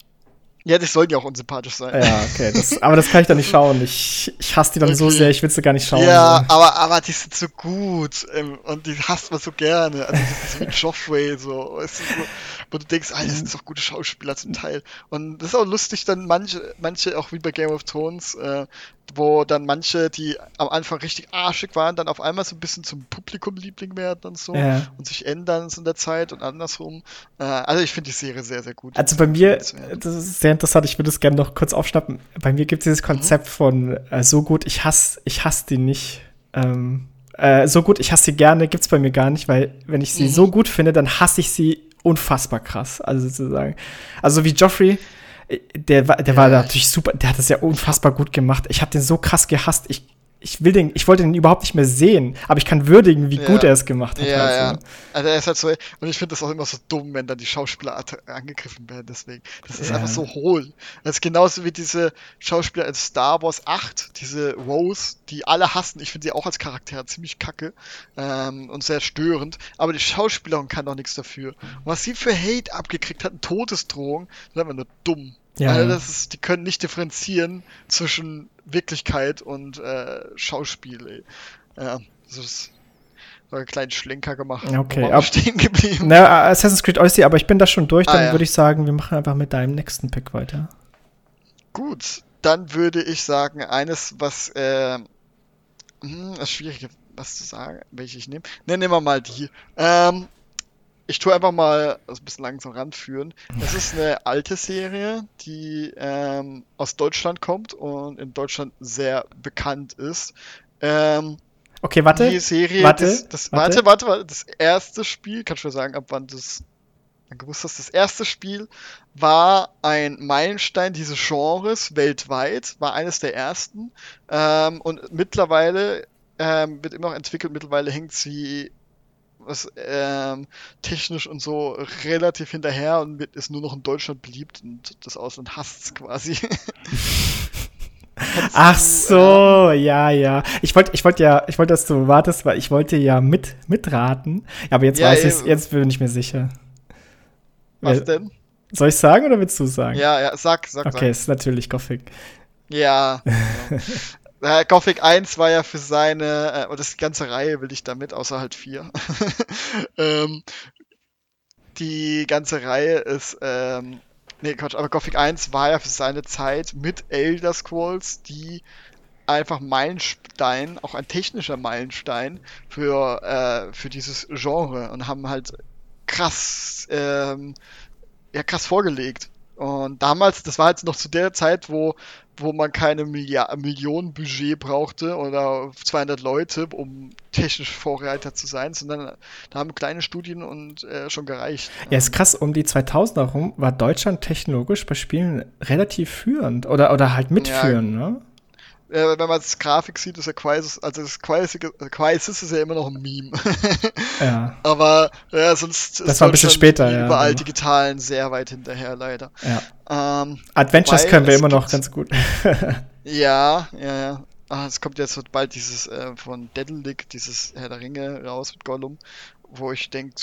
Ja, die sollen ja auch unsympathisch sein. Ja, okay, das, aber das kann ich dann nicht schauen. Ich, ich hasse die dann so Okay. sehr, ich will sie gar nicht schauen. Ja, so. aber, aber die sind so gut ähm, und die hasst man so gerne. Also das ist wie Joffrey so, weißt du, so, wo du denkst, ah, das sind doch gute Schauspieler zum Teil. Und das ist auch lustig, dann manche, manche auch wie bei Game of Thrones, äh, wo dann manche, die am Anfang richtig arschig waren, dann auf einmal so ein bisschen zum Publikumliebling werden und so Ja. und sich ändern so in der Zeit und andersrum. Äh, also ich finde die Serie sehr, sehr gut. Also bei mir, das ist sehr interessant, ich würde es gerne noch kurz aufschnappen. Bei mir gibt es dieses Konzept von äh, so gut, ich hasse, ich hasse die nicht. Ähm, äh, so gut, ich hasse sie gerne, gibt es bei mir gar nicht, weil wenn ich sie Mhm. so gut finde, dann hasse ich sie unfassbar krass. Also sozusagen. Also wie Joffrey, äh, der, war- der war Ja, natürlich super, der hat das ja unfassbar gut gemacht. Ich habe den so krass gehasst. Ich, ich will den, ich wollte den überhaupt nicht mehr sehen, aber ich kann würdigen, wie Ja. gut er es gemacht hat. Ja, halt ja. so. Also er ist halt so, und ich finde das auch immer so dumm, wenn dann die Schauspieler angegriffen werden, deswegen. Das ist Ja. einfach so hohl. Das ist genauso wie diese Schauspieler in Star Wars 8, diese Rose, die alle hassen. Ich finde sie auch als Charakter ziemlich kacke ähm, und sehr störend. Aber die Schauspielerin kann doch nichts dafür. Und was sie für Hate abgekriegt hat, eine Todesdrohung, das ist einfach nur dumm. Ja. Also das ist, die können nicht differenzieren zwischen Wirklichkeit und äh, Schauspiel. Ey. Ja, das ist so einen kleinen Schlenker gemacht. Okay, ab- *laughs* stehen geblieben. Na, Assassin's Creed Odyssey, aber ich bin da schon durch, dann Ah, ja. würde ich sagen, wir machen einfach mit deinem nächsten Pick weiter. Gut, dann würde ich sagen, eines, was, äh, hm, das ist schwierig, was zu sagen, welche ich nehme. Ne, nehmen wir mal die. Ähm, ich tue einfach mal also ein bisschen langsam ranführen. Es ist eine alte Serie, die ähm, aus Deutschland kommt und in Deutschland sehr bekannt ist. Ähm, Okay, warte. die Serie, warte, das, das, warte. warte, warte, das erste Spiel, kannst du mir sagen, ab wann das wann gewusst hast, das erste Spiel war ein Meilenstein dieses Genres weltweit, war eines der ersten ähm, und mittlerweile ähm, wird immer noch entwickelt, mittlerweile hängt sie was, ähm, technisch und so relativ hinterher und ist nur noch in Deutschland beliebt und das Ausland hasst es quasi. *laughs* Kennst Ach du, so, ja, ja. Ich wollte, ich wollte ja, ich wollte, dass du wartest, weil ich wollte ja mit, mitraten. Ja, aber jetzt Ja, weiß ich jetzt bin ich mir sicher. Was Wer- denn? Soll ich sagen oder willst du sagen? Ja, ja, sag, sag, Okay, ist natürlich Gothic. Ja. *laughs* äh, Gothic 1 war ja für seine, äh, und das die ganze Reihe will ich damit, außer halt 4. *laughs* ähm, die ganze Reihe ist, ähm, nee, Quatsch, aber Gothic 1 war ja für seine Zeit mit Elder Scrolls die einfach Meilenstein, auch ein technischer Meilenstein für, äh, für dieses Genre und haben halt krass, ähm, ja, krass vorgelegt. Und damals, das war jetzt noch zu der Zeit, wo, wo man keine Milliard Millionen Budget brauchte oder 200 Leute, um technisch Vorreiter zu sein, sondern da haben kleine Studien und äh, schon gereicht. Ja, ist krass, um die 2000er herum war Deutschland technologisch bei Spielen relativ führend oder, oder halt mitführend, ja, ne? Äh, wenn man das Grafik sieht, ist ja Crisis, also das Crisis, Crisis ist ja immer noch ein Meme. *laughs* ja. Aber ja, sonst das war ein bisschen später, ja. Überall genau. digitalen sehr weit hinterher, leider. Ja. Ähm, Adventures können wir immer noch ganz gut. *laughs* ja, ja, ja. Ah, es kommt jetzt bald dieses äh, von Dedelic, dieses Herr der Ringe raus mit Gollum, wo ich denke,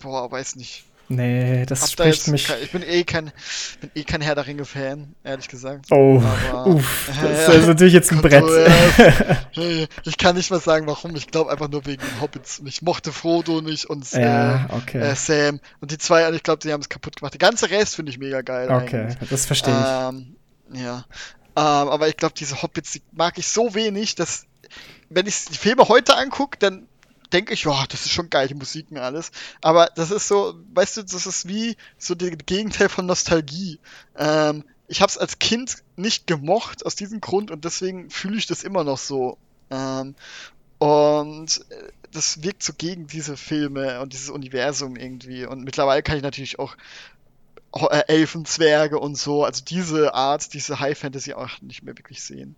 boah, weiß nicht. Nee, das Hab spricht da mich. Kein, ich bin eh kein, bin eh kein Herr der Ringe-Fan, ehrlich gesagt. Oh, Aber, uff, *laughs* das äh, ist natürlich jetzt ein Brett. *laughs* ich kann nicht mal sagen, warum. Ich glaube einfach nur wegen Hobbits. Ich mochte Frodo nicht und ja, äh, okay. äh, Sam. Und die zwei, ich glaube, die haben es kaputt gemacht. Der ganze Rest finde ich mega geil. Okay, eigentlich. das verstehe ich. Ähm, ja. Ähm, aber ich glaube, diese Hobbits, die mag ich so wenig, dass wenn ich die Filme heute angucke, dann denke ich, ja, das ist schon geil, die Musiken alles. Aber das ist so, weißt du, das ist wie so das Gegenteil von Nostalgie. Ähm, ich habe es als Kind nicht gemocht aus diesem Grund und deswegen fühle ich das immer noch so. Ähm, und äh, das wirkt so gegen diese Filme und dieses Universum irgendwie. Und mittlerweile kann ich natürlich auch äh, Elfen, Zwerge und so, also diese Art, diese High Fantasy auch nicht mehr wirklich sehen.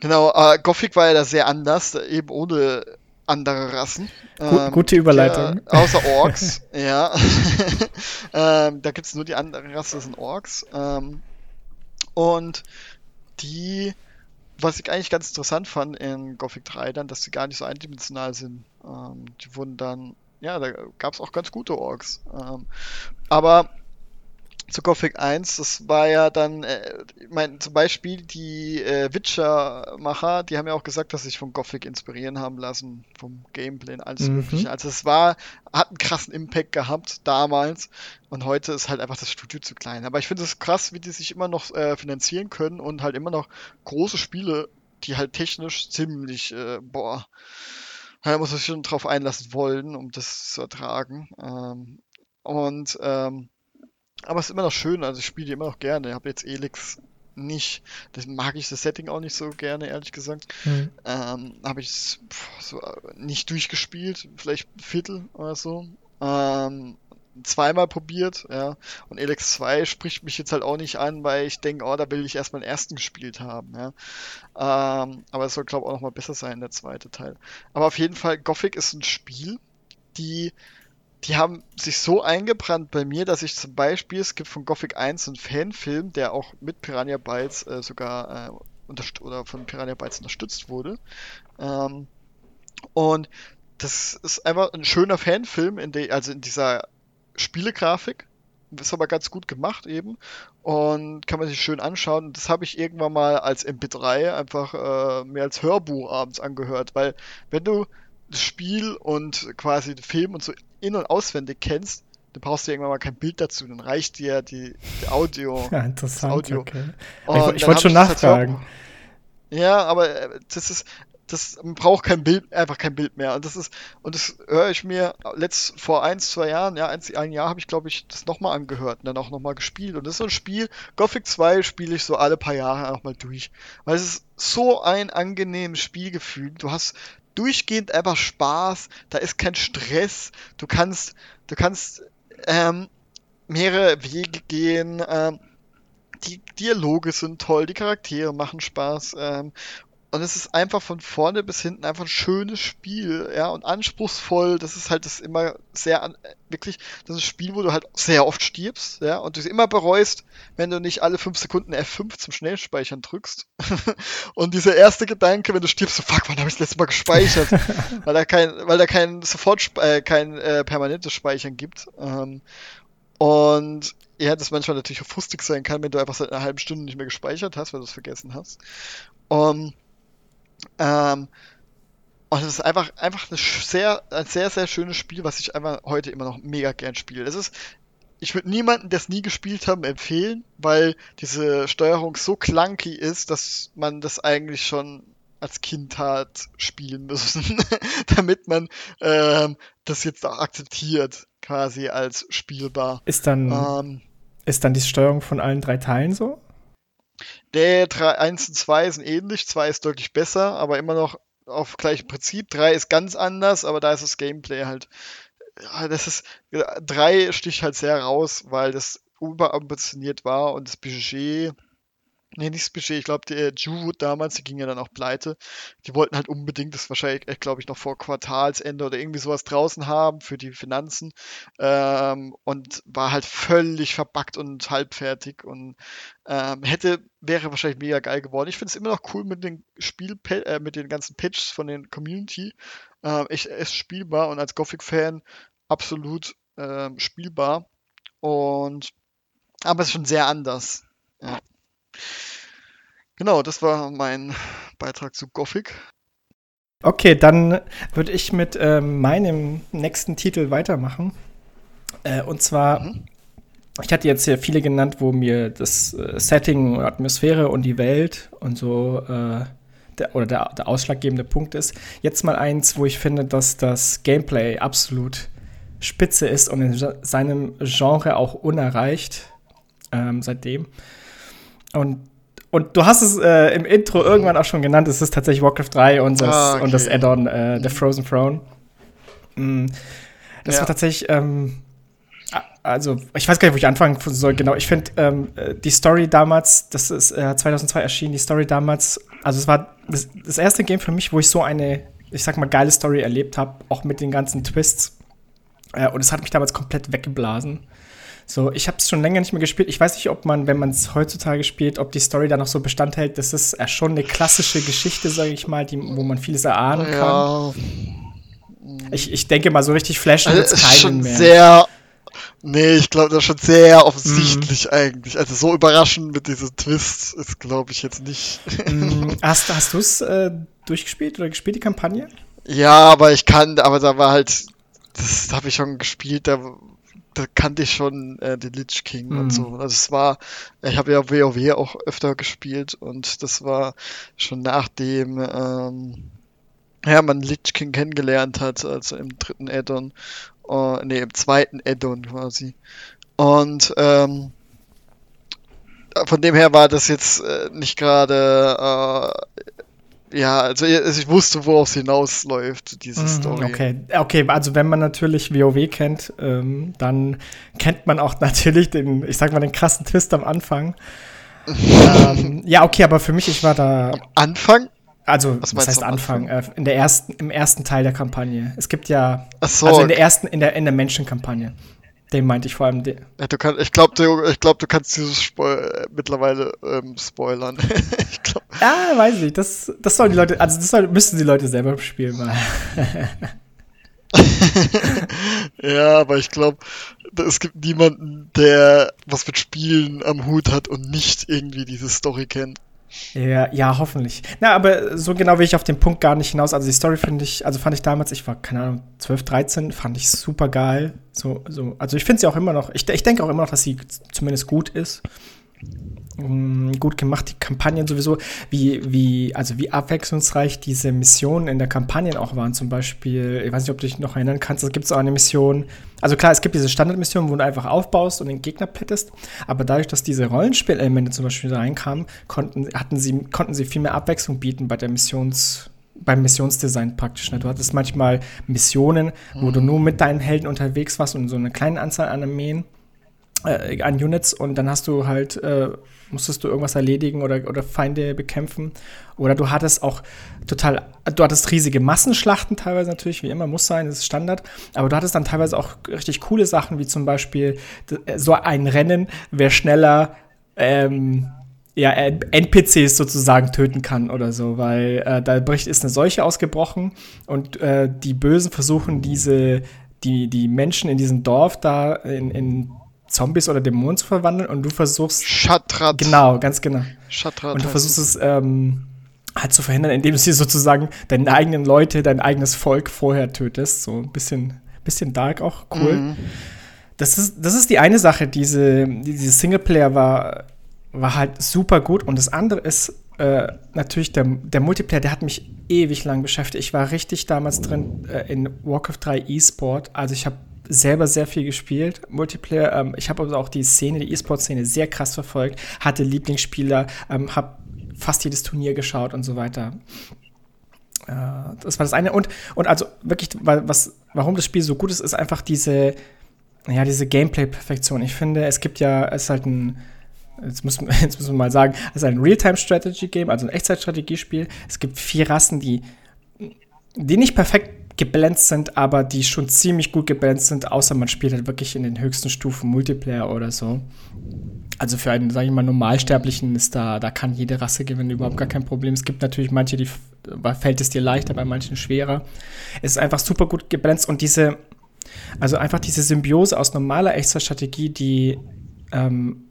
Genau, äh, Gothic war ja da sehr anders, eben ohne andere Rassen. Gut, ähm, gute Überleitung. Der, außer Orks, *laughs* ja. *laughs* ähm, da gibt es nur die andere Rasse, das sind Orks. Ähm, und die, was ich eigentlich ganz interessant fand in Gothic 3 dann, dass sie gar nicht so eindimensional sind. Ähm, die wurden dann, ja, da gab es auch ganz gute Orks. Ähm, aber zu Gothic 1, das war ja dann, äh, ich meine, zum Beispiel die äh, Witcher-Macher, die haben ja auch gesagt, dass sie sich von Gothic inspirieren haben lassen, vom Gameplay und alles mhm. mögliche. Also es war, hat einen krassen Impact gehabt damals und heute ist halt einfach das Studio zu klein. Aber ich finde es krass, wie die sich immer noch äh, finanzieren können und halt immer noch große Spiele, die halt technisch ziemlich, äh, boah, da muss man sich schon drauf einlassen wollen, um das zu ertragen. Ähm, und ähm, aber es ist immer noch schön, also ich spiele die immer noch gerne. Ich habe jetzt Elix nicht, das mag ich das Setting auch nicht so gerne, ehrlich gesagt. Mhm. Ähm, habe ich so nicht durchgespielt, vielleicht ein Viertel oder so. Ähm, zweimal probiert, ja. Und Elex 2 spricht mich jetzt halt auch nicht an, weil ich denke, oh, da will ich erstmal den ersten gespielt haben, ja. Ähm, aber es soll, glaube ich, auch nochmal besser sein, der zweite Teil. Aber auf jeden Fall, Gothic ist ein Spiel, die die haben sich so eingebrannt bei mir, dass ich zum Beispiel, es gibt von Gothic 1 einen Fanfilm, der auch mit Piranha Bytes äh, sogar äh, oder von Piranha Bytes unterstützt wurde. Ähm, und das ist einfach ein schöner Fanfilm, in also in dieser Spielegrafik. Ist aber ganz gut gemacht eben und kann man sich schön anschauen. Das habe ich irgendwann mal als MP3 einfach äh, mir als Hörbuch abends angehört, weil wenn du das Spiel und quasi den Film und so in- und auswendig kennst, dann brauchst du irgendwann mal kein Bild dazu. Dann reicht dir die, die Audio. *laughs* Ja, interessant. Audio. Okay. Ich, ich wollte schon nachfragen. Ja, aber äh, das ist, das man braucht kein Bild, einfach kein Bild mehr. Und das ist, und das höre ich mir letzt vor ein, zwei Jahren, ja, ein, ein Jahr habe ich, glaube ich, das nochmal angehört und dann auch nochmal gespielt. Und das ist so ein Spiel, Gothic 2 spiele ich so alle paar Jahre nochmal durch. Weil es ist so ein angenehmes Spielgefühl. Du hast, durchgehend einfach Spaß, da ist kein Stress, du kannst, du kannst ähm, mehrere Wege gehen, ähm, die Dialoge sind toll, die Charaktere machen Spaß ähm, und es ist einfach von vorne bis hinten einfach ein schönes Spiel, ja, und anspruchsvoll. Das ist halt das immer sehr, an, wirklich, das ist ein Spiel, wo du halt sehr oft stirbst, ja, und du es immer bereust, wenn du nicht alle fünf Sekunden F5 zum Schnellspeichern drückst. *laughs* und dieser erste Gedanke, wenn du stirbst, so, fuck, wann habe ich das letzte Mal gespeichert? *laughs* weil da kein, weil da kein sofort, äh, kein äh, permanentes Speichern gibt. Ähm, und ja, das manchmal natürlich auch frustig sein kann, wenn du einfach seit einer halben Stunde nicht mehr gespeichert hast, weil du es vergessen hast. Um, ähm, und es ist einfach, einfach eine sehr, ein sehr, sehr schönes Spiel, was ich einfach heute immer noch mega gern spiele. Es ist, ich würde niemanden, der es nie gespielt haben, empfehlen, weil diese Steuerung so clunky ist, dass man das eigentlich schon als Kind hat spielen müssen, *laughs* damit man ähm, das jetzt auch akzeptiert, quasi als spielbar. Ist dann, ähm, ist dann die Steuerung von allen drei Teilen so? Der 3, 1 und 2 sind ähnlich, 2 ist deutlich besser, aber immer noch auf gleichem Prinzip. 3 ist ganz anders, aber da ist das Gameplay halt. Ja, das ist. 3 sticht halt sehr raus, weil das überambitioniert war und das Budget Nee, nicht Spichet. Ich glaube, der Juwood damals, die ging ja dann auch pleite. Die wollten halt unbedingt das wahrscheinlich, glaube ich, noch vor Quartalsende oder irgendwie sowas draußen haben für die Finanzen. Ähm, und war halt völlig verbackt und halbfertig und ähm, hätte, wäre wahrscheinlich mega geil geworden. Ich finde es immer noch cool mit den Spiel, äh, mit den ganzen Pitches von den Community. Ähm, ich, ist spielbar und als Gothic-Fan absolut ähm, spielbar. Und aber es ist schon sehr anders. Ja. Genau, das war mein Beitrag zu Gothic. Okay, dann würde ich mit ähm, meinem nächsten Titel weitermachen. Äh, und zwar, mhm. ich hatte jetzt hier viele genannt, wo mir das äh, Setting und Atmosphäre und die Welt und so äh, der, oder der, der ausschlaggebende Punkt ist. Jetzt mal eins, wo ich finde, dass das Gameplay absolut spitze ist und in seinem Genre auch unerreicht ähm, seitdem. Und und du hast es äh, im Intro irgendwann auch schon genannt, es ist tatsächlich Warcraft 3 und das, ah, okay. das Add-on, äh, The mhm. Frozen Throne. Mm, das ja. war tatsächlich, ähm, also ich weiß gar nicht, wo ich anfangen soll, genau. Ich finde ähm, äh, die Story damals, das ist äh, 2002 erschienen, die Story damals, also es war das, das, erste Game für mich, wo ich so eine, ich sag mal, geile Story erlebt habe, auch mit den ganzen Twists. Äh, und es hat mich damals komplett weggeblasen. So, ich habe es schon länger nicht mehr gespielt. Ich weiß nicht, ob man, wenn man es heutzutage spielt, ob die Story da noch so Bestand hält. Das ist ja schon eine klassische Geschichte, sage ich mal, die, wo man vieles erahnen kann. Ja. Ich, ich denke mal, so richtig flashen also, wird es keinen schon mehr. Sehr Nee, ich glaube, das ist schon sehr offensichtlich mhm. eigentlich. Also so überraschend mit diesem Twist ist, glaube ich, jetzt nicht. Mhm. *laughs* hast hast du es äh, durchgespielt oder gespielt, die Kampagne? Ja, aber ich kann, aber da war halt, das habe ich schon gespielt, da da kannte ich schon äh, den Lich King mhm. und so. Also es war, ich habe ja WoW auch öfter gespielt und das war schon nachdem ähm, ja, man Lich King kennengelernt hat, also im dritten Addon, uh, nee, im zweiten Addon quasi. Und ähm, von dem her war das jetzt äh, nicht gerade äh, ja, also, also ich wusste, worauf es hinausläuft, diese mhm, Story. Okay, okay, also wenn man natürlich WoW kennt, ähm, dann kennt man auch *laughs* natürlich den, ich sag mal, den krassen Twist am Anfang. ähm, ja, okay, aber für mich, ich war da. Am Anfang? Also, was, was heißt Anfang? Anfang? Äh, in der ersten, im ersten Teil der Kampagne. Es gibt ja, so, also in der ersten, in der, in der Menschenkampagne. Den meinte ich vor allem. Ja, du kann, ich glaube, du, glaub, du kannst dieses Spoil mittlerweile ähm, spoilern. *laughs* ich glaub. Ja, weiß ich. Das, das sollen die Leute, also das soll, müssten die Leute selber spielen mal. *laughs* ja, aber ich glaube, es gibt niemanden, der was mit Spielen am Hut hat und nicht irgendwie diese Story kennt. Ja, ja, hoffentlich. Na, aber so genau will ich auf den Punkt gar nicht hinaus. Also die Story finde ich, also fand ich damals, ich war, keine Ahnung, 12, 13, fand ich super geil. So, so, also ich finde sie auch immer noch, ich, ich denke auch immer noch, dass sie zumindest gut ist. Mm, gut gemacht, die Kampagnen sowieso, wie, wie, also wie abwechslungsreich diese Missionen in der Kampagne auch waren. Zum Beispiel, ich weiß nicht, ob du dich noch erinnern kannst, da gibt es auch eine Mission, also klar, es gibt diese Standardmission, wo du einfach aufbaust und den Gegner plättest, aber dadurch, dass diese Rollenspielelemente zum Beispiel reinkamen, konnten, hatten sie, konnten sie viel mehr Abwechslung bieten bei der Missions, beim Missionsdesign praktisch. Ne? Du hattest manchmal Missionen, wo mhm. du nur mit deinen Helden unterwegs warst und so eine kleine Anzahl an Armeen äh, an Units und dann hast du halt, äh, musstest du irgendwas erledigen oder, oder Feinde bekämpfen. Oder du hattest auch total, du hattest riesige Massenschlachten teilweise natürlich, wie immer, muss sein, das ist Standard. Aber du hattest dann teilweise auch richtig coole Sachen, wie zum Beispiel so ein Rennen, wer schneller ähm, ja, NPCs sozusagen töten kann oder so, weil äh, da bricht ist eine Seuche ausgebrochen und äh, die Bösen versuchen diese die, die Menschen in diesem Dorf da in, in Zombies oder Dämonen zu verwandeln und du versuchst. Shatrat. Genau, ganz genau. Shatrat. Und du versuchst es ähm, halt zu verhindern, indem du sie sozusagen deine eigenen Leute, dein eigenes Volk vorher tötest. So ein bisschen, bisschen dark auch, cool. Mhm. Das ist, das ist die eine Sache, diese, diese Singleplayer war, war halt super gut und das andere ist, äh, natürlich der, der Multiplayer, der hat mich ewig lang beschäftigt. Ich war richtig damals drin äh, in Warcraft 3 E-Sport. Also ich habe selber sehr viel gespielt, Multiplayer. Ähm, ich habe also auch die Szene, die E-Sport-Szene sehr krass verfolgt, hatte Lieblingsspieler, ähm, habe fast jedes Turnier geschaut und so weiter. Äh, das war das eine. Und, und also wirklich, was, warum das Spiel so gut ist, ist einfach diese, ja, diese Gameplay-Perfektion. Ich finde, es gibt ja, es ist halt ein, jetzt müssen, *laughs* jetzt müssen wir mal sagen, es ist ein Real-Time-Strategy-Game, also ein Echtzeitstrategiespiel. Es gibt vier Rassen, die, die nicht perfekt gebalanced sind, aber die schon ziemlich gut gebalanced sind, außer man spielt halt wirklich in den höchsten Stufen Multiplayer oder so. Also für einen, sage ich mal, Normalsterblichen ist da, da kann jede Rasse gewinnen, überhaupt gar kein Problem. Es gibt natürlich manche, die fällt es dir leichter, bei manchen schwerer. Es ist einfach super gut gebalanced und diese, also einfach diese Symbiose aus normaler Echtzeitstrategie, die ähm,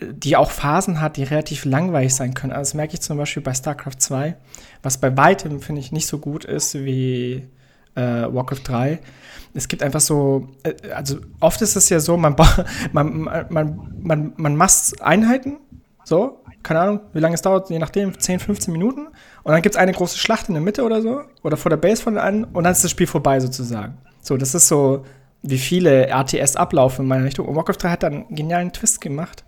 die auch Phasen hat, die relativ langweilig sein können. Also das merke ich zum Beispiel bei StarCraft 2, was bei weitem, finde ich, nicht so gut ist wie äh, Warcraft 3. Es gibt einfach so, äh, also oft ist es ja so, man, *laughs* man, man, man, man macht Einheiten, so, keine Ahnung, wie lange es dauert, je nachdem, 10, 15 Minuten. Und dann gibt es eine große Schlacht in der Mitte oder so, oder vor der Base von einem, und dann ist das Spiel vorbei sozusagen. So, das ist so, wie viele RTS ablaufen in meiner Richtung. Und Warcraft 3 hat dann einen genialen Twist gemacht.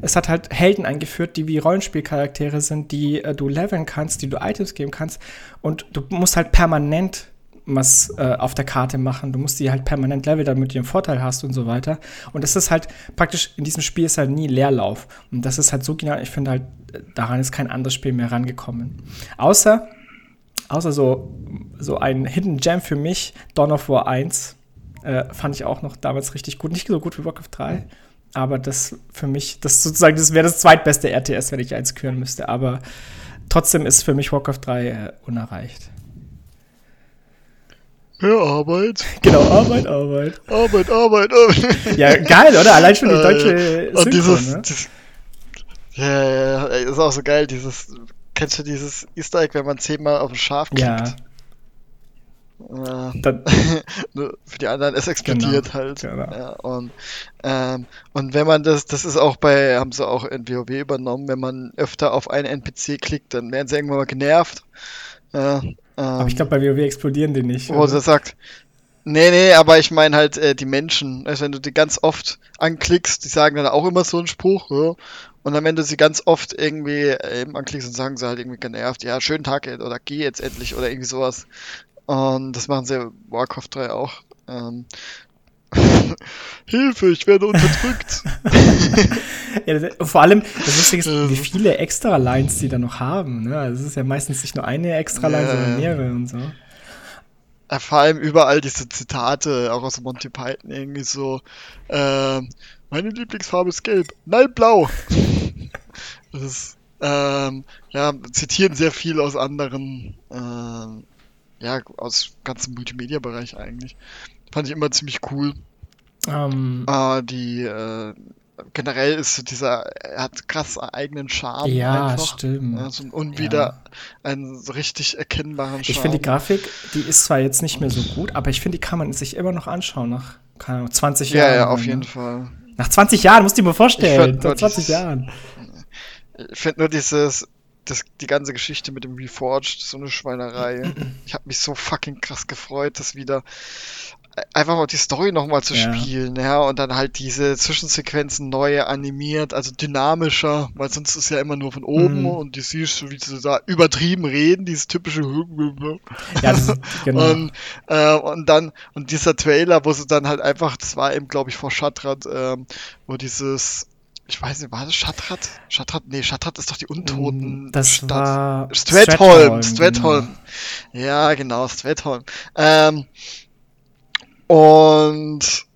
Es hat halt Helden eingeführt, die wie Rollenspielcharaktere sind, die äh, du leveln kannst, die du Items geben kannst. Und du musst halt permanent was äh, auf der Karte machen. Du musst die halt permanent leveln, damit du einen Vorteil hast und so weiter. Und das ist halt praktisch, in diesem Spiel ist halt nie Leerlauf. Und das ist halt so genial. Ich finde halt, daran ist kein anderes Spiel mehr rangekommen. Außer, außer so, so ein Hidden Gem für mich, Dawn of War 1, äh, fand ich auch noch damals richtig gut. Nicht so gut wie Warcraft 3. Aber das für mich, das sozusagen, das wäre das zweitbeste RTS, wenn ich eins küren müsste. Aber trotzdem ist für mich Warcraft 3 äh, unerreicht. Ja, Arbeit. Genau, Arbeit, Arbeit. Arbeit, Arbeit, Arbeit. Ja, geil, oder? Allein schon die äh, deutsche Synchron, Und dieses, ne? dieses ja, ja, ist auch so geil, dieses, kennst du dieses Easter Egg, wenn man zehnmal auf ein Schaf klickt? Ja. Äh, *laughs* für die anderen, es explodiert genau, halt. Genau. Ja, und, ähm, und wenn man das, das ist auch bei, haben sie auch in WoW übernommen, wenn man öfter auf einen NPC klickt, dann werden sie irgendwann mal genervt. Ja, aber ich glaube, bei WoW explodieren die nicht. Wo sie sagt, nee, nee, aber ich meine halt äh, die Menschen. Also wenn du die ganz oft anklickst, die sagen dann auch immer so einen Spruch, ja. Und dann, wenn du sie ganz oft irgendwie äh, eben anklickst und sagen sie halt irgendwie genervt, ja, schönen Tag oder geh jetzt endlich oder irgendwie sowas. Und das machen sie Warcraft 3 auch. Ähm, *laughs* Hilfe, ich werde unterdrückt. *laughs* ja, das, vor allem, das Lustige ist, wie viele Extra-Lines die da noch haben. Ne? Also es ist ja meistens nicht nur eine Extra-Line, ja. sondern mehrere und so. Ja, vor allem überall diese Zitate, auch aus Monty Python, irgendwie so, äh, meine Lieblingsfarbe ist gelb, nein, blau. *laughs* das ist, ähm, ja, zitieren sehr viel aus anderen, äh, ja, aus ganzem Multimedia-Bereich eigentlich. Fand ich immer ziemlich cool. Ähm. äh, die äh, generell ist dieser, er hat krass eigenen Charme. Ja, einfach. stimmt. Also, und wieder ja. einen so richtig erkennbaren Charme. Ich finde die Grafik, die ist zwar jetzt nicht mehr so gut, aber ich finde, die kann man sich immer noch anschauen nach keine Ahnung, 20 ja, Jahren. Ja, ja, auf jeden Fall. Nach 20 Jahren, musst du dir mal vorstellen. Nach 20 dieses, Jahren. Ich finde nur dieses, das, die ganze Geschichte mit dem Reforged, so eine Schweinerei. Ich habe mich so fucking krass gefreut, dass wieder einfach mal die Story nochmal zu ja. spielen, ja, und dann halt diese Zwischensequenzen neu animiert, also dynamischer, weil sonst ist ja immer nur von oben mhm. und die siehst du, wie sie da übertrieben reden, dieses typische ja, das, *laughs* genau. und, äh, und dann, und dieser Trailer, wo sie dann halt einfach, das war eben, glaube ich, vor Shatrat, ähm, wo dieses ich weiß nicht, war das Shatrat? Shatrat, nee, Shatrat ist doch die Untoten. Das Stadt. war Stratholm, Stratholm. Genau. Ja, genau, Stratholm. Ähm, und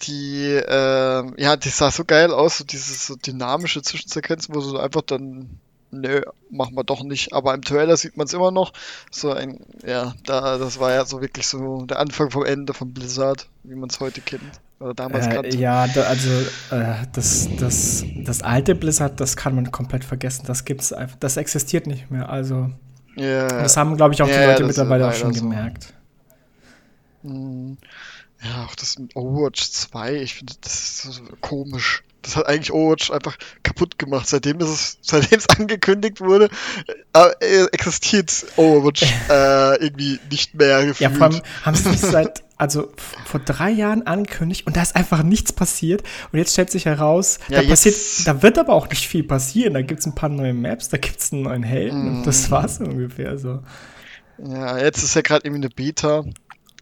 die, äh, ja, die sah so geil aus, so diese so dynamische Zwischensequenzen, wo so einfach dann, nö, machen wir doch nicht. Aber im Trailer sieht man es immer noch. So ein, ja, da, das war ja so wirklich so der Anfang vom Ende von Blizzard, wie man es heute kennt. Oder damals äh, kannte. Ja, da, also äh, das, das, das alte Blizzard, das kann man komplett vergessen. Das gibt's einfach, das existiert nicht mehr. Also yeah. das haben, glaube ich, auch yeah, die Leute mittlerweile auch schon so. gemerkt. Ja, auch das mit Overwatch 2, ich finde das ist so komisch. das hat eigentlich Overwatch einfach kaputt gemacht. Seitdem es, *laughs* seitdem es angekündigt wurde, äh, existiert Overwatch *laughs* äh, irgendwie nicht mehr gefühlt. Ja, vor allem haben sie es seit, *laughs* also vor drei Jahren angekündigt und da ist einfach nichts passiert. Und jetzt stellt sich heraus, ja, da passiert, da wird aber auch nicht viel passieren. Da gibt es ein paar neue Maps, da gibt es einen neuen Helden mm. und das war's ungefähr so. Ja, jetzt ist ja gerade irgendwie eine Beta.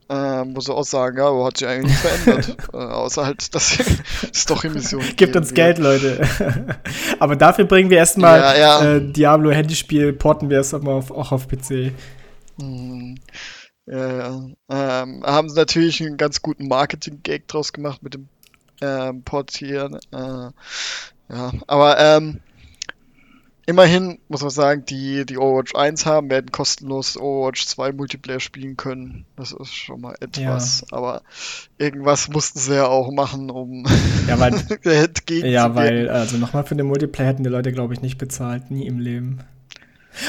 Äh, muss auch sagen, ja, hat sich eigentlich nicht verändert. *laughs* äh, außer halt, dass *laughs* Story-Mission. *laughs* Gibt uns Geld, Leute. Aber dafür bringen wir erstmal ja, ja. äh, Diablo Handyspiel, porten wir es auch auf PC. Hm. Ja, ja. Ähm, haben sie natürlich einen ganz guten Marketing-Gag draus gemacht mit dem ähm, Portieren. Äh, ja, aber ähm, Immerhin muss man sagen, die, die Overwatch 1 haben, werden kostenlos Overwatch 2 Multiplayer spielen können. Das ist schon mal etwas. Ja. Aber irgendwas mussten sie ja auch machen, um ja, weil, *laughs* Ja, weil, also nochmal für den Multiplayer hätten die Leute, glaube ich, nicht bezahlt. Nie im Leben.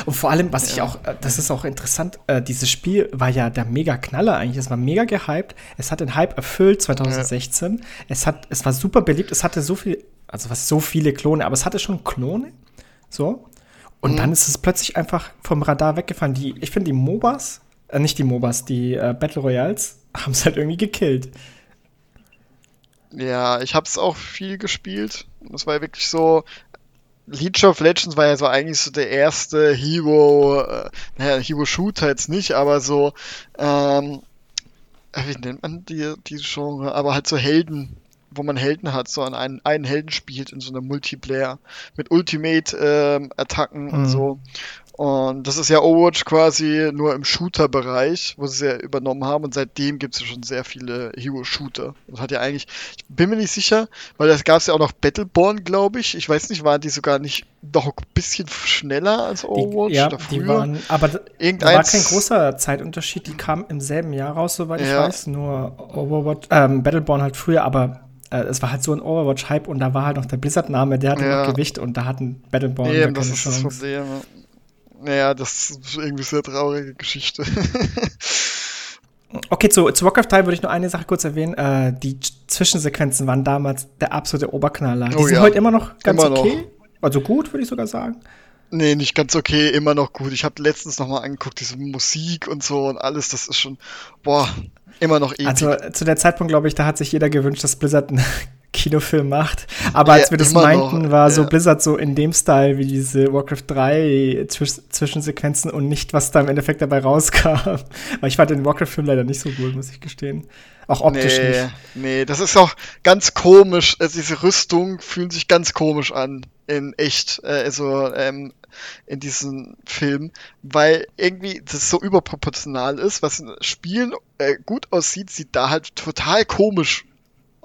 Und vor allem, was ja. ich auch, äh, das ist auch interessant, äh, dieses Spiel war ja der mega Knaller eigentlich. Es war mega gehypt. Es hat den Hype erfüllt 2016. Ja. Es hat, es war super beliebt. Es hatte so viel, also was so viele Klone, aber es hatte schon Klone. So. Und mhm. dann ist es plötzlich einfach vom Radar weggefallen. Die, ich finde, die MOBAs, äh, nicht die MOBAs, die äh, Battle Royals, *laughs* haben es halt irgendwie gekillt. Ja, ich habe es auch viel gespielt. Das war ja wirklich so. Leech of Legends war ja so eigentlich so der erste Hero, äh, naja, Hero-Shooter jetzt nicht, aber so, ähm, wie nennt man die, die Genre, aber halt so Helden, wo man Helden hat, so an einen, einen Helden spielt in so einem Multiplayer mit Ultimate-Attacken ähm, mhm. und so. Und das ist ja Overwatch quasi nur im Shooter-Bereich, wo sie es ja übernommen haben. Und seitdem gibt es ja schon sehr viele Hero-Shooter. Das hat ja eigentlich, ich bin mir nicht sicher, weil das gab es ja auch noch Battleborn, glaube ich. Ich weiß nicht, waren die sogar nicht noch ein bisschen schneller als Overwatch? Die, ja, die waren, aber da war kein großer Zeitunterschied. Die kamen im selben Jahr raus, soweit ja. ich weiß. Nur Overwatch, ähm, Battleborn halt früher, aber äh, es war halt so ein Overwatch-Hype und da war halt noch der Blizzard-Name, der hatte ja. noch Gewicht und da hatten Battleborn Eben, das ist Chance. das Problem. Naja, das ist irgendwie sehr traurige Geschichte. *laughs* okay, zu, zu Warcraft 3 würde ich nur eine Sache kurz erwähnen. Äh, die Zwischensequenzen waren damals der absolute Oberknaller. Die oh, sind ja. heute immer noch ganz immer okay. Noch. Also gut, würde ich sogar sagen. Nee, nicht ganz okay, immer noch gut. Ich habe letztens noch mal angeguckt, diese Musik und so und alles, das ist schon, boah, immer noch epic. Also zu der Zeitpunkt, glaube ich, da hat sich jeder gewünscht, dass Blizzard *laughs* einen Kinofilm macht. Aber ja, als wir das meinten, noch, war ja. so Blizzard so in dem Style wie diese Warcraft 3 Zwisch Zwischensequenzen und nicht, was da im Endeffekt dabei rauskam. *laughs* Weil ich fand den Warcraft-Film leider nicht so gut, muss ich gestehen. Auch optisch nee, nicht. Nee, das ist auch ganz komisch. Also diese Rüstung fühlen sich ganz komisch an. In echt. Äh, also, ähm, in diesem Film, weil irgendwie das so überproportional ist, was in Spielen äh, gut aussieht, sieht da halt total komisch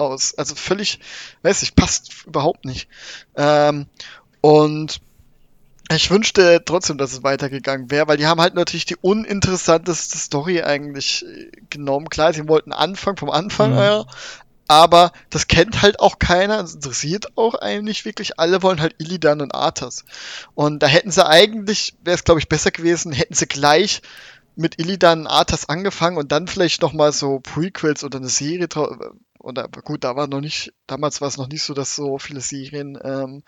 aus. Also völlig, weiß ich, passt überhaupt nicht. Ähm, und ich wünschte trotzdem, dass es weitergegangen wäre, weil die haben halt natürlich die uninteressanteste Story eigentlich äh, genommen. Klar, sie wollten Anfang vom Anfang, mhm. ja, aber das kennt halt auch keiner, das interessiert auch eigentlich wirklich. Alle wollen halt Illidan und Arthas. Und da hätten sie eigentlich, wäre es glaube ich besser gewesen, hätten sie gleich mit Illidan und Arthas angefangen und dann vielleicht nochmal so Prequels oder eine Serie oder gut, da war noch nicht, damals war es noch nicht so, dass so viele Serien ähm,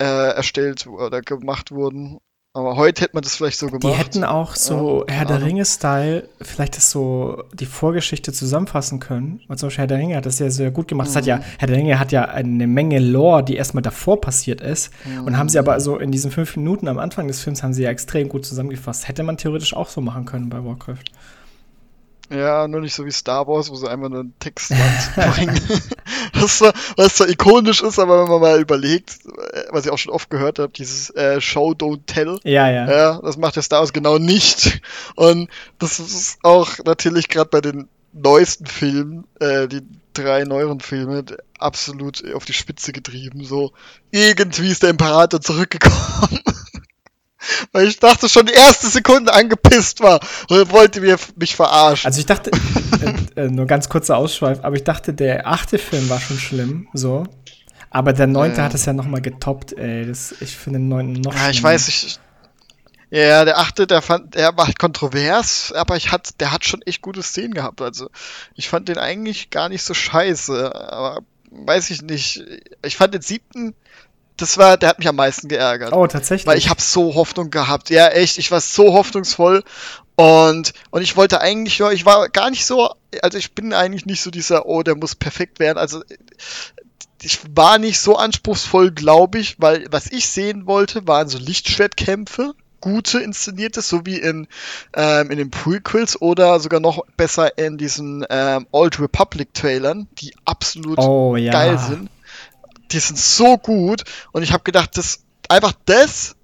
äh, erstellt oder gemacht wurden. Aber heute hätte man das vielleicht so gemacht. Die hätten auch so ja, Herr der Ringe-Style vielleicht das so die Vorgeschichte zusammenfassen können. Weil zum Beispiel Herr der Ringe hat das ja sehr gut gemacht. Mhm. Das hat ja, mhm. Herr der Ringe hat ja eine Menge Lore, die erstmal davor passiert ist. Mhm. Und haben sie aber so in diesen fünf Minuten am Anfang des Films haben sie ja extrem gut zusammengefasst. Hätte man theoretisch auch so machen können bei Warcraft. Ja, nur nicht so wie Star Wars, wo sie einfach nur einen Textwand bringen. *laughs* was, zwar, was zwar ikonisch ist, aber wenn man mal überlegt, äh, was ich auch schon oft gehört habe, dieses äh, Show, Don't Tell. Ja, ja. Ja, das macht der Star Wars genau nicht. Und das ist auch natürlich gerade bei den neuesten Filmen, äh, die drei neueren Filme, absolut auf die Spitze getrieben. So, irgendwie ist der Imperator zurückgekommen. *laughs* Weil ich dachte schon die erste Sekunde angepisst war und wollte mir mich verarschen. Also ich dachte, äh, *laughs* äh, nur ganz kurzer Ausschweif, aber ich dachte, der achte Film war schon schlimm, so. Aber der neunte ja. hat es ja nochmal getoppt, ey. Das, ich finde den neunten noch Ja, ich weiß, ich. Ja, der achte, der fand, der war kontrovers, aber ich hat, der hat schon echt gute Szenen gehabt. Also ich fand den eigentlich gar nicht so scheiße. Aber weiß ich nicht. Ich fand den siebten, das war, der hat mich am meisten geärgert. Oh, tatsächlich. Weil ich habe so Hoffnung gehabt. Ja, echt, ich war so hoffnungsvoll. Und, und ich wollte eigentlich nur, ich war gar nicht so, also ich bin eigentlich nicht so dieser, oh, der muss perfekt werden. Also ich war nicht so anspruchsvoll, glaube ich, weil was ich sehen wollte, waren so Lichtschwertkämpfe gute inszenierte, so wie in, ähm, in den Prequels oder sogar noch besser in diesen ähm, Old Republic Trailern, die absolut oh, ja. geil sind. Die sind so gut und ich habe gedacht, das einfach das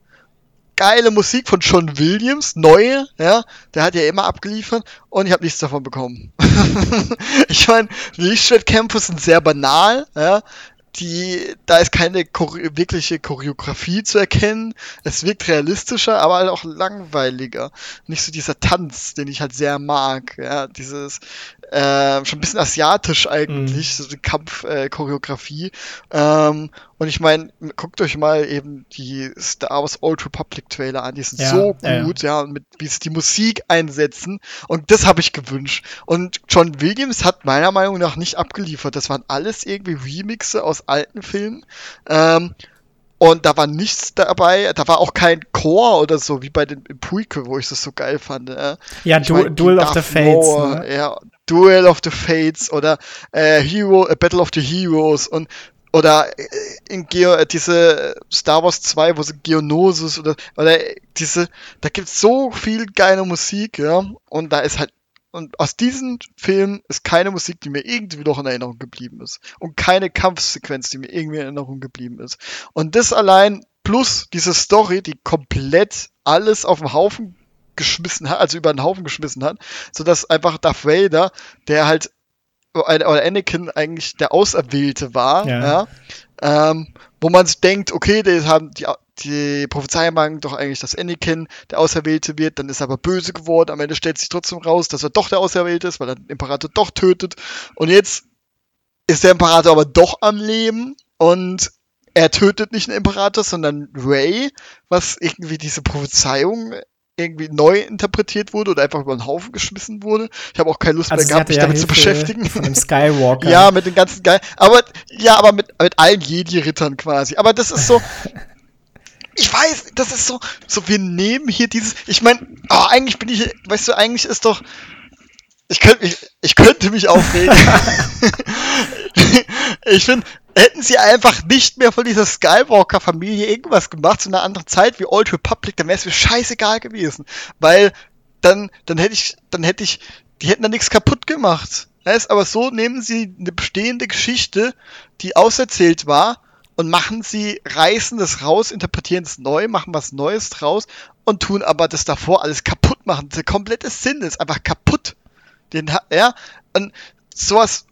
geile Musik von John Williams, neue, ja, der hat ja immer abgeliefert und ich habe nichts davon bekommen. *laughs* ich meine, Lichtschwertkämpfe sind sehr banal, ja, die, da ist keine Chore wirkliche Choreografie zu erkennen. Es wirkt realistischer, aber halt auch langweiliger. Nicht so dieser Tanz, den ich halt sehr mag. Ja, dieses äh, schon ein bisschen asiatisch eigentlich, mhm. so die Kampfchoreografie. Äh, ähm, und ich meine, guckt euch mal eben die Star Wars Old Republic Trailer an, die sind ja, so gut, ja, ja und mit, wie sie die Musik einsetzen. Und das habe ich gewünscht. Und John Williams hat meiner Meinung nach nicht abgeliefert. Das waren alles irgendwie Remixe aus alten Filmen. Ähm, und da war nichts dabei, da war auch kein Chor oder so, wie bei den Prequel, wo ich das so geil fand. Ja, ja du, Duel of the Fates. ne? Ja, Duel of the Fates oder äh, Hero, äh, Battle of the Heroes und oder äh, in Geo, äh, diese Star Wars 2, wo sie Geonosis oder, oder diese, da gibt's so viel geile Musik, ja, und da ist halt, und aus diesen Filmen ist keine Musik, die mir irgendwie noch in Erinnerung geblieben ist. Und keine Kampfsequenz, die mir irgendwie in Erinnerung geblieben ist. Und das allein plus diese Story, die komplett alles auf den Haufen geschmissen hat, also über den Haufen geschmissen hat, sodass einfach Darth Vader, der halt oder Anakin eigentlich der Auserwählte war, ja. ja ähm, wo man sich denkt, okay, die haben die, die Prophezeiung machen doch eigentlich, dass Anakin der Auserwählte wird, dann ist er aber böse geworden, am Ende stellt sich trotzdem raus, dass er doch der Auserwählte ist, weil er den Imperator doch tötet und jetzt ist der Imperator aber doch am Leben und er tötet nicht den Imperator, sondern Ray, was irgendwie diese Prophezeiung irgendwie neu interpretiert wurde oder einfach über den Haufen geschmissen wurde. Ich habe auch keine Lust also mehr gehabt, mich ja damit Hilfe zu beschäftigen. Von dem Skywalker. *laughs* ja, mit den ganzen geil. Aber ja, aber mit, mit allen Jedi-Rittern quasi. Aber das ist so. ich weiß, das ist so, so wir nehmen hier dieses. Ich meine, oh, eigentlich bin ich, weißt du, eigentlich ist doch. Ich könnte mich, ich könnte mich aufregen. *laughs* ich finde, hätten sie einfach nicht mehr von dieser Skywalker-Familie irgendwas gemacht zu einer anderen Zeit wie Old Republic, dann wäre es mir scheißegal gewesen. Weil dann, dann hätte ich, dann hätte ich, die hätten da nichts kaputt gemacht. Heißt, aber so nehmen sie eine bestehende Geschichte, die auserzählt war, und machen sie, reißen das raus, interpretieren es neu, machen was Neues draus und tun aber das davor alles kaputt machen. Der komplette Sinn ist einfach kaputt. Den, ja, und sowas,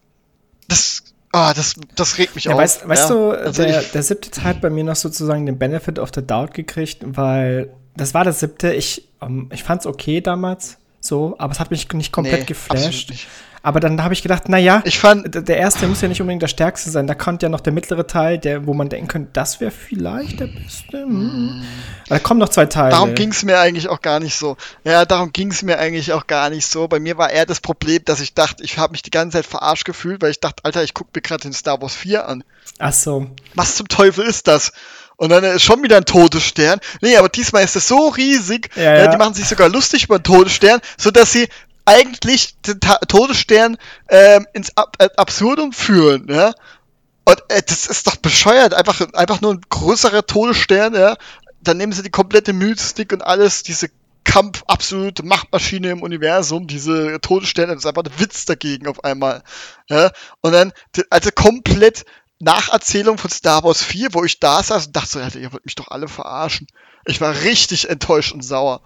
das Ah, das, das regt mich ja, auf. Weißt, weißt ja, du, der, der siebte Teil hat bei mir noch sozusagen den Benefit of the Doubt gekriegt, weil das war das siebte. Ich, um, ähm, ich fand es okay damals, so, aber es hat mich nicht komplett nee, geflasht. Nicht. Aber dann habe ich gedacht, naja, ich fand, der erste muss ja nicht unbedingt der stärkste sein. Da kommt ja noch der mittlere Teil, der, wo man denken könnte, das wäre vielleicht der beste. Hm. Da kommen noch zwei Teile. Darum ging es mir eigentlich auch gar nicht so. Ja, darum ging es mir eigentlich auch gar nicht so. Bei mir war eher das Problem, dass ich dachte, ich habe mich die ganze Zeit verarscht gefühlt, weil ich dachte, Alter, ich gucke mir gerade den Star Wars 4 an. Ach so. Was zum Teufel ist das? Und dann ist schon wieder ein Todesstern. Nee, aber diesmal ist es so riesig. Ja, ja. Die machen sich sogar lustig über den Todesstern, sodass sie eigentlich den Ta Todesstern ähm, ins Ab äh, Absurdum führen, ja. Und äh, das ist doch bescheuert. Einfach, einfach nur ein größerer Todesstern, ja. Dann nehmen sie die komplette Mystik und alles, diese Kampf, absolute Machtmaschine im Universum, diese Todessterne, das ist einfach ein Witz dagegen auf einmal. Ja? Und dann, also komplett Nacherzählung von Star Wars 4, wo ich da saß und dachte so, ihr wollt mich doch alle verarschen. Ich war richtig enttäuscht und sauer.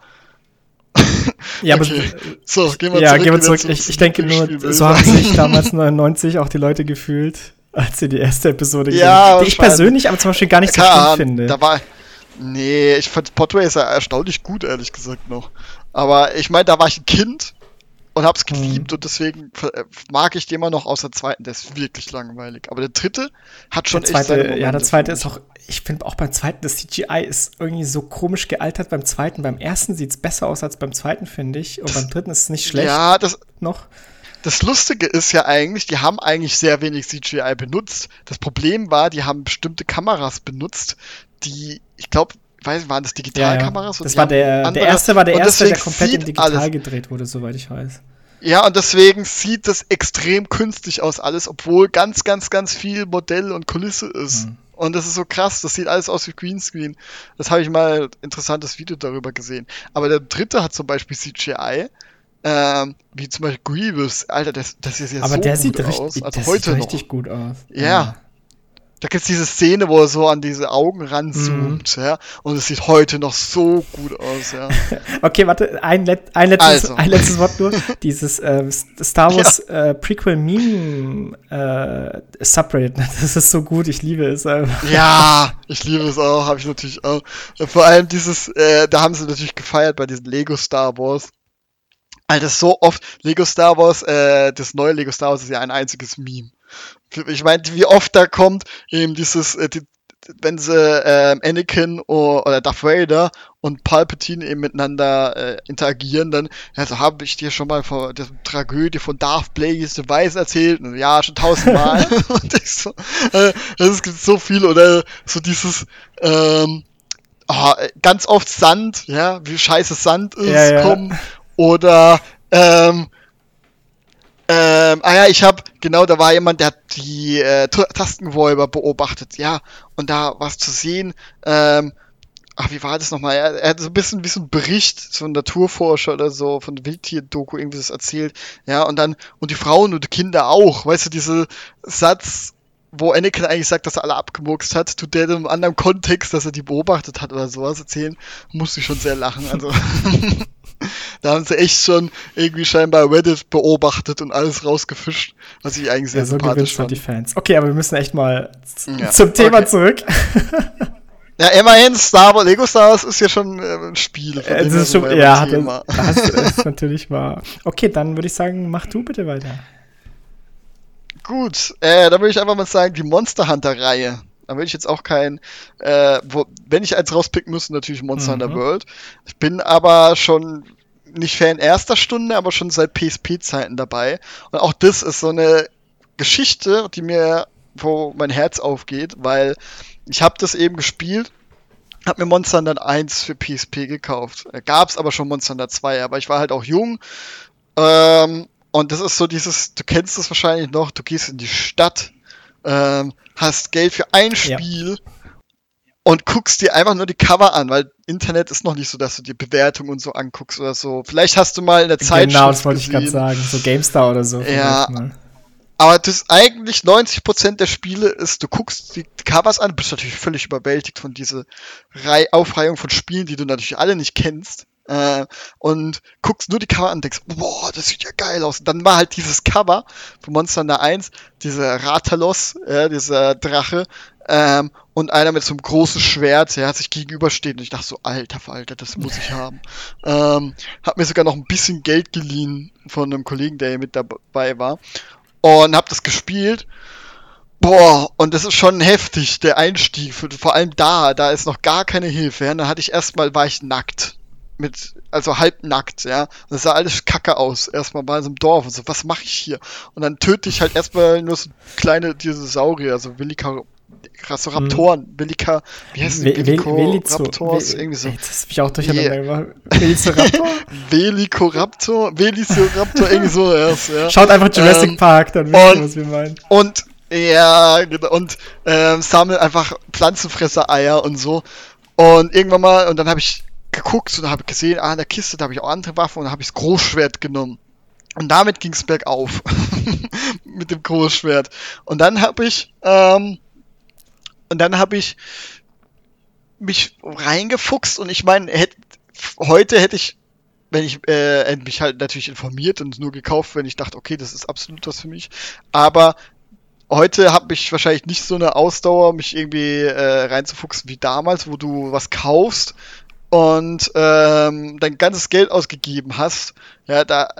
*laughs* Ja, aber okay. so, gehen wir ja, zurück. Gehen wir zurück. Ich, ich denke nur, so haben sich *laughs* damals 99 auch die Leute gefühlt, als sie die erste Episode gesehen haben. Die ich persönlich aber zum Beispiel gar nicht so schlimm finde. Da war, nee, ich fand Podway ja erstaunlich gut, ehrlich gesagt noch. Aber ich meine, da war ich ein Kind und hab's geliebt mhm. und deswegen äh, mag ich den immer noch außer zweiten, der ist wirklich langweilig. Aber der dritte hat schon der zweite, echt Ja, der zweite ist auch, ich finde auch beim zweiten, das CGI ist irgendwie so komisch gealtert beim zweiten. Beim ersten sieht's besser aus als beim zweiten, finde ich. Und beim dritten ist es nicht schlecht. Ja, das. Noch. das Lustige ist ja eigentlich, die haben eigentlich sehr wenig CGI benutzt. Das Problem war, die haben bestimmte Kameras benutzt, die, ich glaube, weiß, waren das Digitalkameras? Ja, ja. Das war der, der erste war der erste, der komplett in digital alles. gedreht wurde, soweit ich weiß. Ja, und deswegen sieht das extrem künstlich aus alles, obwohl ganz, ganz, ganz viel Modell und Kulisse ist. Mhm. Und das ist so krass, das sieht alles aus wie Greenscreen. Das habe ich mal ein interessantes Video darüber gesehen. Aber der dritte hat zum Beispiel CGI. Ähm, wie zum Beispiel Grievous, Alter, das, das ist ja Aber so der gut sieht aus. Richtig, also heute sieht richtig noch. gut aus. Ja, ja. Da gibt es diese Szene, wo er so an diese Augen ranzoomt, mhm. ja, und es sieht heute noch so gut aus, ja. *laughs* okay, warte, ein, Let ein, letztes, also. ein letztes Wort nur. *laughs* Dieses äh, Star Wars ja. äh, Prequel Meme äh, Subreddit, das ist so gut, ich liebe es einfach. Ja, *laughs* ich liebe es auch, habe ich natürlich auch. Vor allem dieses, äh, da haben sie natürlich gefeiert bei diesen Lego Star Wars. Alter, so oft Lego Star Wars, äh, das neue Lego Star Wars ist ja ein einziges Meme. Ich meine, wie oft da kommt eben dieses, äh, die, wenn sie äh, Anakin oder, Darth Vader und Palpatine eben miteinander äh, interagieren, dann also habe ich dir schon mal von der Tragödie von Darth Plagueis the Wise erzählt. Und, ja, schon tausendmal. *laughs* *laughs* und ich so, äh, es gibt so viel oder so dieses ähm, oh, ganz oft Sand, ja, wie scheiße Sand ist, ja, ja. kommen oder ähm, ähm, ah ja, ich habe, genau, da war jemand, der hat die äh, Tastengewölber beobachtet, ja, und da was zu sehen, ähm, ach, wie war das nochmal? Er, er hat so ein bisschen wie so ein Bericht, so ein Naturforscher oder so, von Wildtier-Doku irgendwie das erzählt, ja, und dann, und die Frauen und die Kinder auch, weißt du, diese Satz, wo Anakin eigentlich sagt, dass er alle abgemurkst hat, tut der in einem anderen Kontext, dass er die beobachtet hat oder sowas erzählen, musste ich schon sehr lachen, also. *laughs* *laughs* da haben sie echt schon irgendwie scheinbar Reddit beobachtet und alles rausgefischt, was ich eigentlich sehr ja, so sympathisch fand. die Fans. Okay, aber wir müssen echt mal ja. zum Thema okay. zurück. *laughs* Ja, immerhin, Star Wars, Lego Star Wars ist ja schon äh, ein Spiel. Äh, *laughs* das ist schon, ja, das, das ist natürlich wahr. Okay, dann würde ich sagen, mach du bitte weiter. Gut, äh, dann würde ich einfach mal sagen, die Monster Hunter-Reihe. Da will ich jetzt auch kein, äh, wo, wenn ich eins rauspicken müsste, natürlich Monster mhm. Hunter World. Ich bin aber schon nicht Fan erster Stunde, aber schon seit PSP-Zeiten dabei. Und auch das ist so eine Geschichte, die mir, wo mein Herz aufgeht, weil ich habe das eben gespielt, habe mir Monster Hunter 1 für PSP gekauft. Gab es aber schon Monster Hunter 2, aber ich war halt auch jung. Ähm, und das ist so dieses, du kennst das wahrscheinlich noch, du gehst in die Stadt, ähm, hast Geld für ein Spiel ja. und guckst dir einfach nur die Cover an, weil Internet ist noch nicht so, dass du dir Bewertungen und so anguckst oder so. Vielleicht hast du mal in der Zeit Genau, das wollte ich gerade sagen, so GameStar oder so. Ja. Aber das eigentlich 90% der Spiele ist, du guckst die Covers an, bist natürlich völlig überwältigt von dieser Rei Aufreihung von Spielen, die du natürlich alle nicht kennst. Äh, und guckst nur die Cover an und denkst, boah, das sieht ja geil aus. Und dann war halt dieses Cover von Monster Hunter 1, dieser Ratalos, äh, dieser Drache, ähm, und einer mit so einem großen Schwert, der hat sich gegenübersteht. Und ich dachte so, alter Falter, das muss ich haben. *laughs* Ähm, hab mir sogar noch ein bisschen Geld geliehen von einem Kollegen, der hier mit dabei war. Und hab das gespielt. Boah, und das ist schon heftig, der Einstieg. Vor allem da, da ist noch gar keine Hilfe. Ja. Dann hatte ich erstmal, war ich nackt mit, also halbnackt, ja. Und das sah alles kacke aus. Erstmal bei so einem Dorf und so, was mache ich hier? Und dann töte ich halt erstmal nur so kleine Dinosaurier, also Velika, krasse Raptoren, hm. Velika, wie heißt die? Velociraptors, irgendwie so. Jetzt hast mich auch durcheinander gemacht. *laughs* Velociraptor? Veliciraptor? Velociraptor, irgendwie so erst, ja. Schaut einfach Jurassic ähm, Park, dann wisst ihr, was wir meinen. Und, ja, genau, und ähm, sammelt einfach Pflanzenfresser-Eier und so. Und irgendwann mal, und dann habe ich geguckt und habe gesehen, ah, in der Kiste, da habe ich auch andere Waffen und habe ich das Großschwert genommen. Und damit ging es bergauf. *laughs* Mit dem Großschwert. Und dann habe ich, ähm, und dann habe ich mich reingefuchst und ich meine, hätt, heute hätte ich, wenn ich äh, mich halt natürlich informiert und nur gekauft, wenn ich dachte, okay, das ist absolut was für mich. Aber heute habe ich wahrscheinlich nicht so eine Ausdauer, mich irgendwie äh, reinzufuchsen wie damals, wo du was kaufst und ähm, dein ganzes Geld ausgegeben hast, ja, da,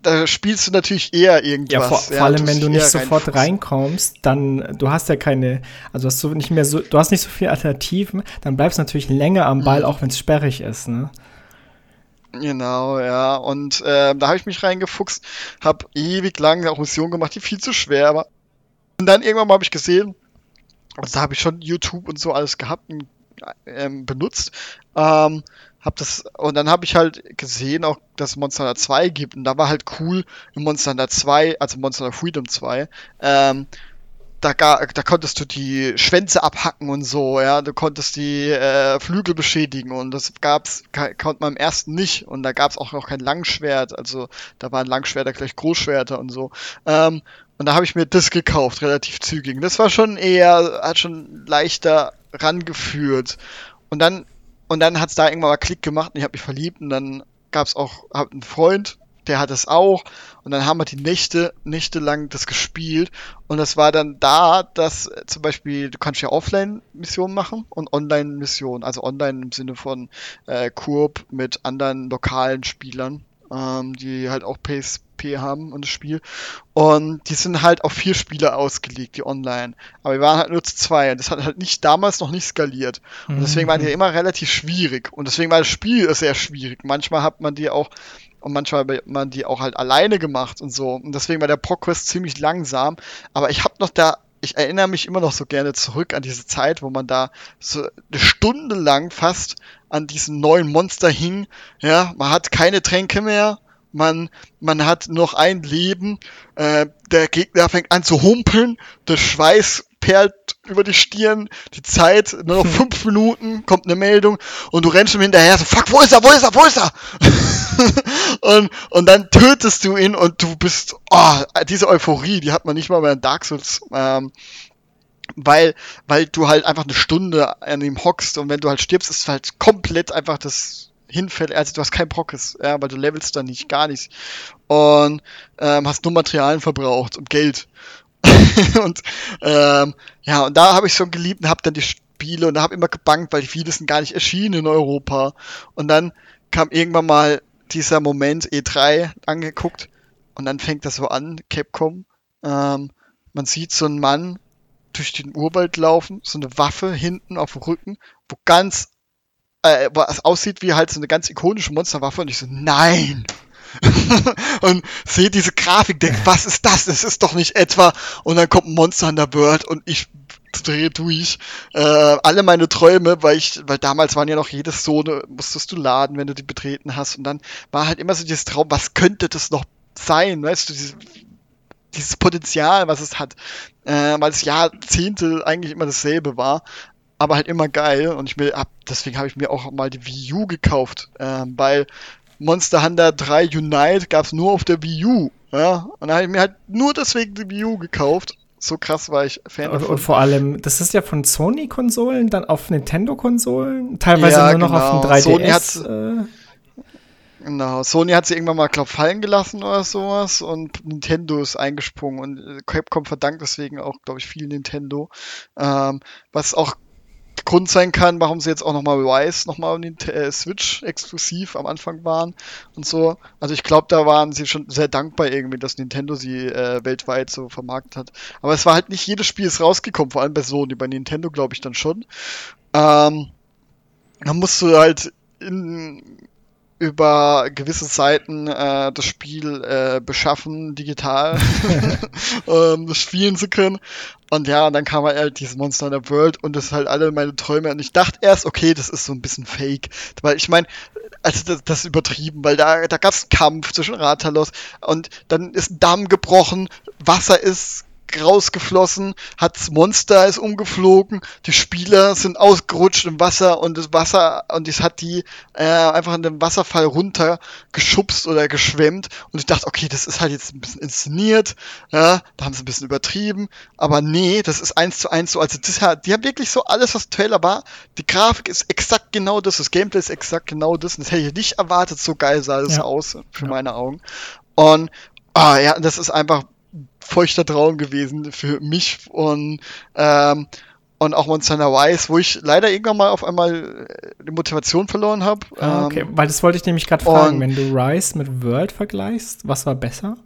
da spielst du natürlich eher irgendwas. Ja, vor, vor ja, allem, wenn du nicht sofort reinkommst, dann, du hast ja keine, also hast du nicht mehr so, du hast nicht so viele Alternativen, dann bleibst du natürlich länger am Ball, mhm. auch wenn es sperrig ist, ne? Genau, ja. Und äh, da habe ich mich reingefuchst, habe ewig lang auch Missionen gemacht, die viel zu schwer war. Und dann irgendwann mal habe ich gesehen, also da habe ich schon YouTube und so alles gehabt und ähm, benutzt. Ähm, hab das, und dann habe ich halt gesehen, auch, dass es Monster Hunter 2 gibt. Und da war halt cool in Monster Hunter 2, also Monster Hunter Freedom 2, ähm, da, da konntest du die Schwänze abhacken und so, ja, du konntest die äh, Flügel beschädigen und das gab's, konnte man im ersten nicht und da gab's auch noch kein Langschwert, also da waren Langschwerter gleich Großschwerter und so. Ähm, und da habe ich mir das gekauft, relativ zügig. Das war schon eher, hat schon leichter rangeführt. Und dann, und dann hat's da irgendwann mal Klick gemacht und ich habe mich verliebt und dann gab's auch, hab einen Freund, der hat es auch. Und dann haben wir die Nächte, Nächte lang das gespielt. Und das war dann da, dass äh, zum Beispiel, du kannst ja Offline-Missionen machen und Online-Missionen. Also online im Sinne von äh, Kurb mit anderen lokalen Spielern, ähm, die halt auch Haben und das Spiel. Und die sind halt auf vier Spieler ausgelegt, die online. Aber wir waren halt nur zu zwei. Und das hat halt nicht damals noch nicht skaliert. Und deswegen waren die mhm. immer relativ schwierig. Und deswegen war das Spiel sehr schwierig. Manchmal hat man die auch und manchmal hat man die auch halt alleine gemacht und so. Und deswegen war der Progress ziemlich langsam. Aber ich habe noch da, ich erinnere mich immer noch so gerne zurück an diese Zeit, wo man da so eine Stunde lang fast an diesen neuen Monster hing. Ja, man hat keine Tränke mehr. Man, man hat noch ein Leben. Äh, der Gegner fängt an zu humpeln. Der Schweiß perlt über die Stirn, die Zeit, nur noch hm. fünf Minuten, kommt eine Meldung und du rennst ihm hinterher, so, fuck, wo ist er, wo ist er, wo ist er? *laughs* und, und dann tötest du ihn und du bist, oh, diese Euphorie, die hat man nicht mal bei Dark Souls, ähm, weil, weil du halt einfach eine Stunde an ihm hockst und wenn du halt stirbst, ist halt komplett einfach das hinfällt, also du hast kein Brockes, ja, weil du levelst dann nicht, gar nicht. Und ähm, hast nur Materialien verbraucht und Geld. *laughs* und ähm, ja, und da habe ich schon geliebt und habe dann die Spiele und habe immer gebankt, weil viele sind gar nicht erschienen in Europa. Und dann kam irgendwann mal dieser Moment E3 angeguckt und dann fängt das so an, Capcom. Ähm, man sieht so einen Mann durch den Urwald laufen, so eine Waffe hinten auf dem Rücken, wo ganz, äh, was aussieht wie halt so eine ganz ikonische Monsterwaffe und ich so, nein! *laughs* und sehe diese Grafik, denke, was ist das? Das ist doch nicht etwa. Und dann kommt ein Monster in der World und ich drehe durch. Äh, alle meine Träume, weil ich, weil damals waren ja noch jedes so, musstest du laden, wenn du die betreten hast. Und dann war halt immer so dieses Traum, was könnte das noch sein? Weißt du, dieses, dieses Potenzial, was es hat. Äh, weil es Jahrzehnte eigentlich immer dasselbe war aber halt immer geil und ich mir ab, deswegen habe ich mir auch mal die Wii U gekauft, äh, weil Monster Hunter 3 Unite gab es nur auf der Wii U. Ja? Und da habe ich mir halt nur deswegen die Wii U gekauft. So krass war ich Fan und, davon. Und vor allem, das ist ja von Sony-Konsolen, dann auf Nintendo-Konsolen, teilweise ja, nur noch genau. auf dem 3DS. Sony hat, äh. Genau, Sony hat sie irgendwann mal, glaub, fallen gelassen oder sowas und Nintendo ist eingesprungen und Capcom verdankt deswegen auch, glaube ich, viel Nintendo. Ähm, was auch Grund sein kann, warum sie jetzt auch nochmal Rise nochmal auf den äh, Switch exklusiv am Anfang waren und so. Also ich glaube, da waren sie schon sehr dankbar irgendwie, dass Nintendo sie äh, weltweit so vermarktet hat. Aber es war halt nicht jedes Spiel ist rausgekommen, vor allem bei Sony. Bei Nintendo glaube ich dann schon. Ähm, dann musst du halt in, über gewisse Seiten äh, das Spiel äh, beschaffen, digital, um *laughs* *laughs* das spielen zu können. Und ja, und dann kam halt dieses Monster in der World und das ist halt alle meine Träume. Und ich dachte erst, okay, das ist so ein bisschen fake. Weil ich meine, also das, das ist übertrieben, weil da, da gab es einen Kampf zwischen Ratalos und dann ist ein Damm gebrochen, Wasser ist rausgeflossen, hat's Monster ist umgeflogen, die Spieler sind ausgerutscht im Wasser und das Wasser und es hat die äh, einfach in den Wasserfall runter geschubst oder geschwemmt. Und ich dachte, okay, das ist halt jetzt ein bisschen inszeniert, ja, da haben sie ein bisschen übertrieben, aber nee, das ist eins zu eins so, also das, die haben wirklich so alles, was Trailer war, die Grafik ist exakt genau das, das Gameplay ist exakt genau das. Und das hätte ich nicht erwartet, so geil sah das ja. aus, für ja. meine Augen. Und Ah, ja, das ist einfach feuchter Traum gewesen für mich und ähm, und auch Monster Hunter Rise, wo ich leider irgendwann mal auf einmal äh, die Motivation verloren habe. Ah, okay, ähm, weil das wollte ich nämlich gerade fragen, wenn du Rise mit World vergleichst, was war besser?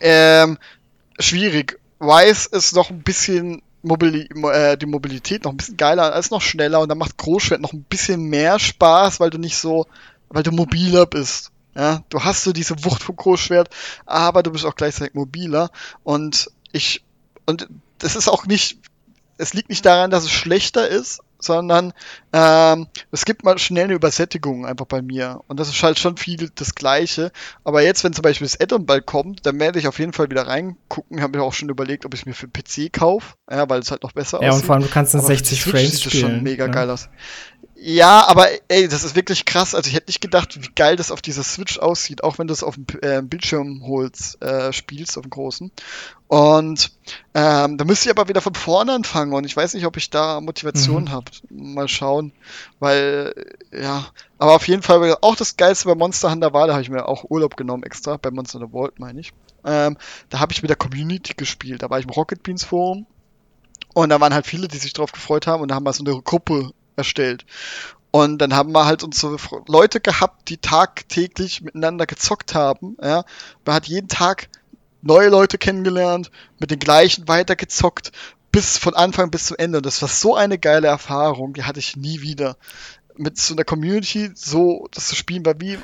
Ähm, schwierig. Rise ist noch ein bisschen Mobili äh, die Mobilität noch ein bisschen geiler, ist noch schneller und dann macht Großschwert noch ein bisschen mehr Spaß, weil du nicht so weil du mobiler bist. Ja, du hast so diese Wucht vom Großschwert, aber du bist auch gleichzeitig mobiler. Und ich, und das ist auch nicht, es liegt nicht daran, dass es schlechter ist, sondern ähm, es gibt mal schnell eine Übersättigung einfach bei mir. Und das ist halt schon viel das Gleiche. Aber jetzt, wenn zum Beispiel das Addon bald kommt, dann werde ich auf jeden Fall wieder reingucken. Ich habe mir auch schon überlegt, ob ich mir für PC kaufe, ja, weil es halt noch besser aussieht. Ja, und vor allem du kannst in 60 Frames spielen. Das schon mega ja. geil aus. Ja, aber ey, das ist wirklich krass. Also ich hätte nicht gedacht, wie geil das auf dieser Switch aussieht, auch wenn du es auf dem äh, Bildschirm holst, äh, spielst, auf dem großen. Und ähm, da müsste ich aber wieder von vorne anfangen und ich weiß nicht, ob ich da Motivation mhm. habe. Mal schauen. Weil, ja, aber auf jeden Fall auch das Geilste bei Monster Hunter war, da habe ich mir auch Urlaub genommen extra, bei Monster Hunter World meine ich. Ähm, da habe ich mit der Community gespielt. Da war ich im Rocket Beans Forum und da waren halt viele, die sich drauf gefreut haben und da haben wir so eine Gruppe erstellt. Und dann haben wir halt unsere Leute gehabt, die tagtäglich miteinander gezockt haben. Ja. Man hat jeden Tag neue Leute kennengelernt, mit den gleichen weitergezockt, bis von Anfang bis zum Ende. Und das war so eine geile Erfahrung, die hatte ich nie wieder. Mit so einer Community so das zu spielen war wie,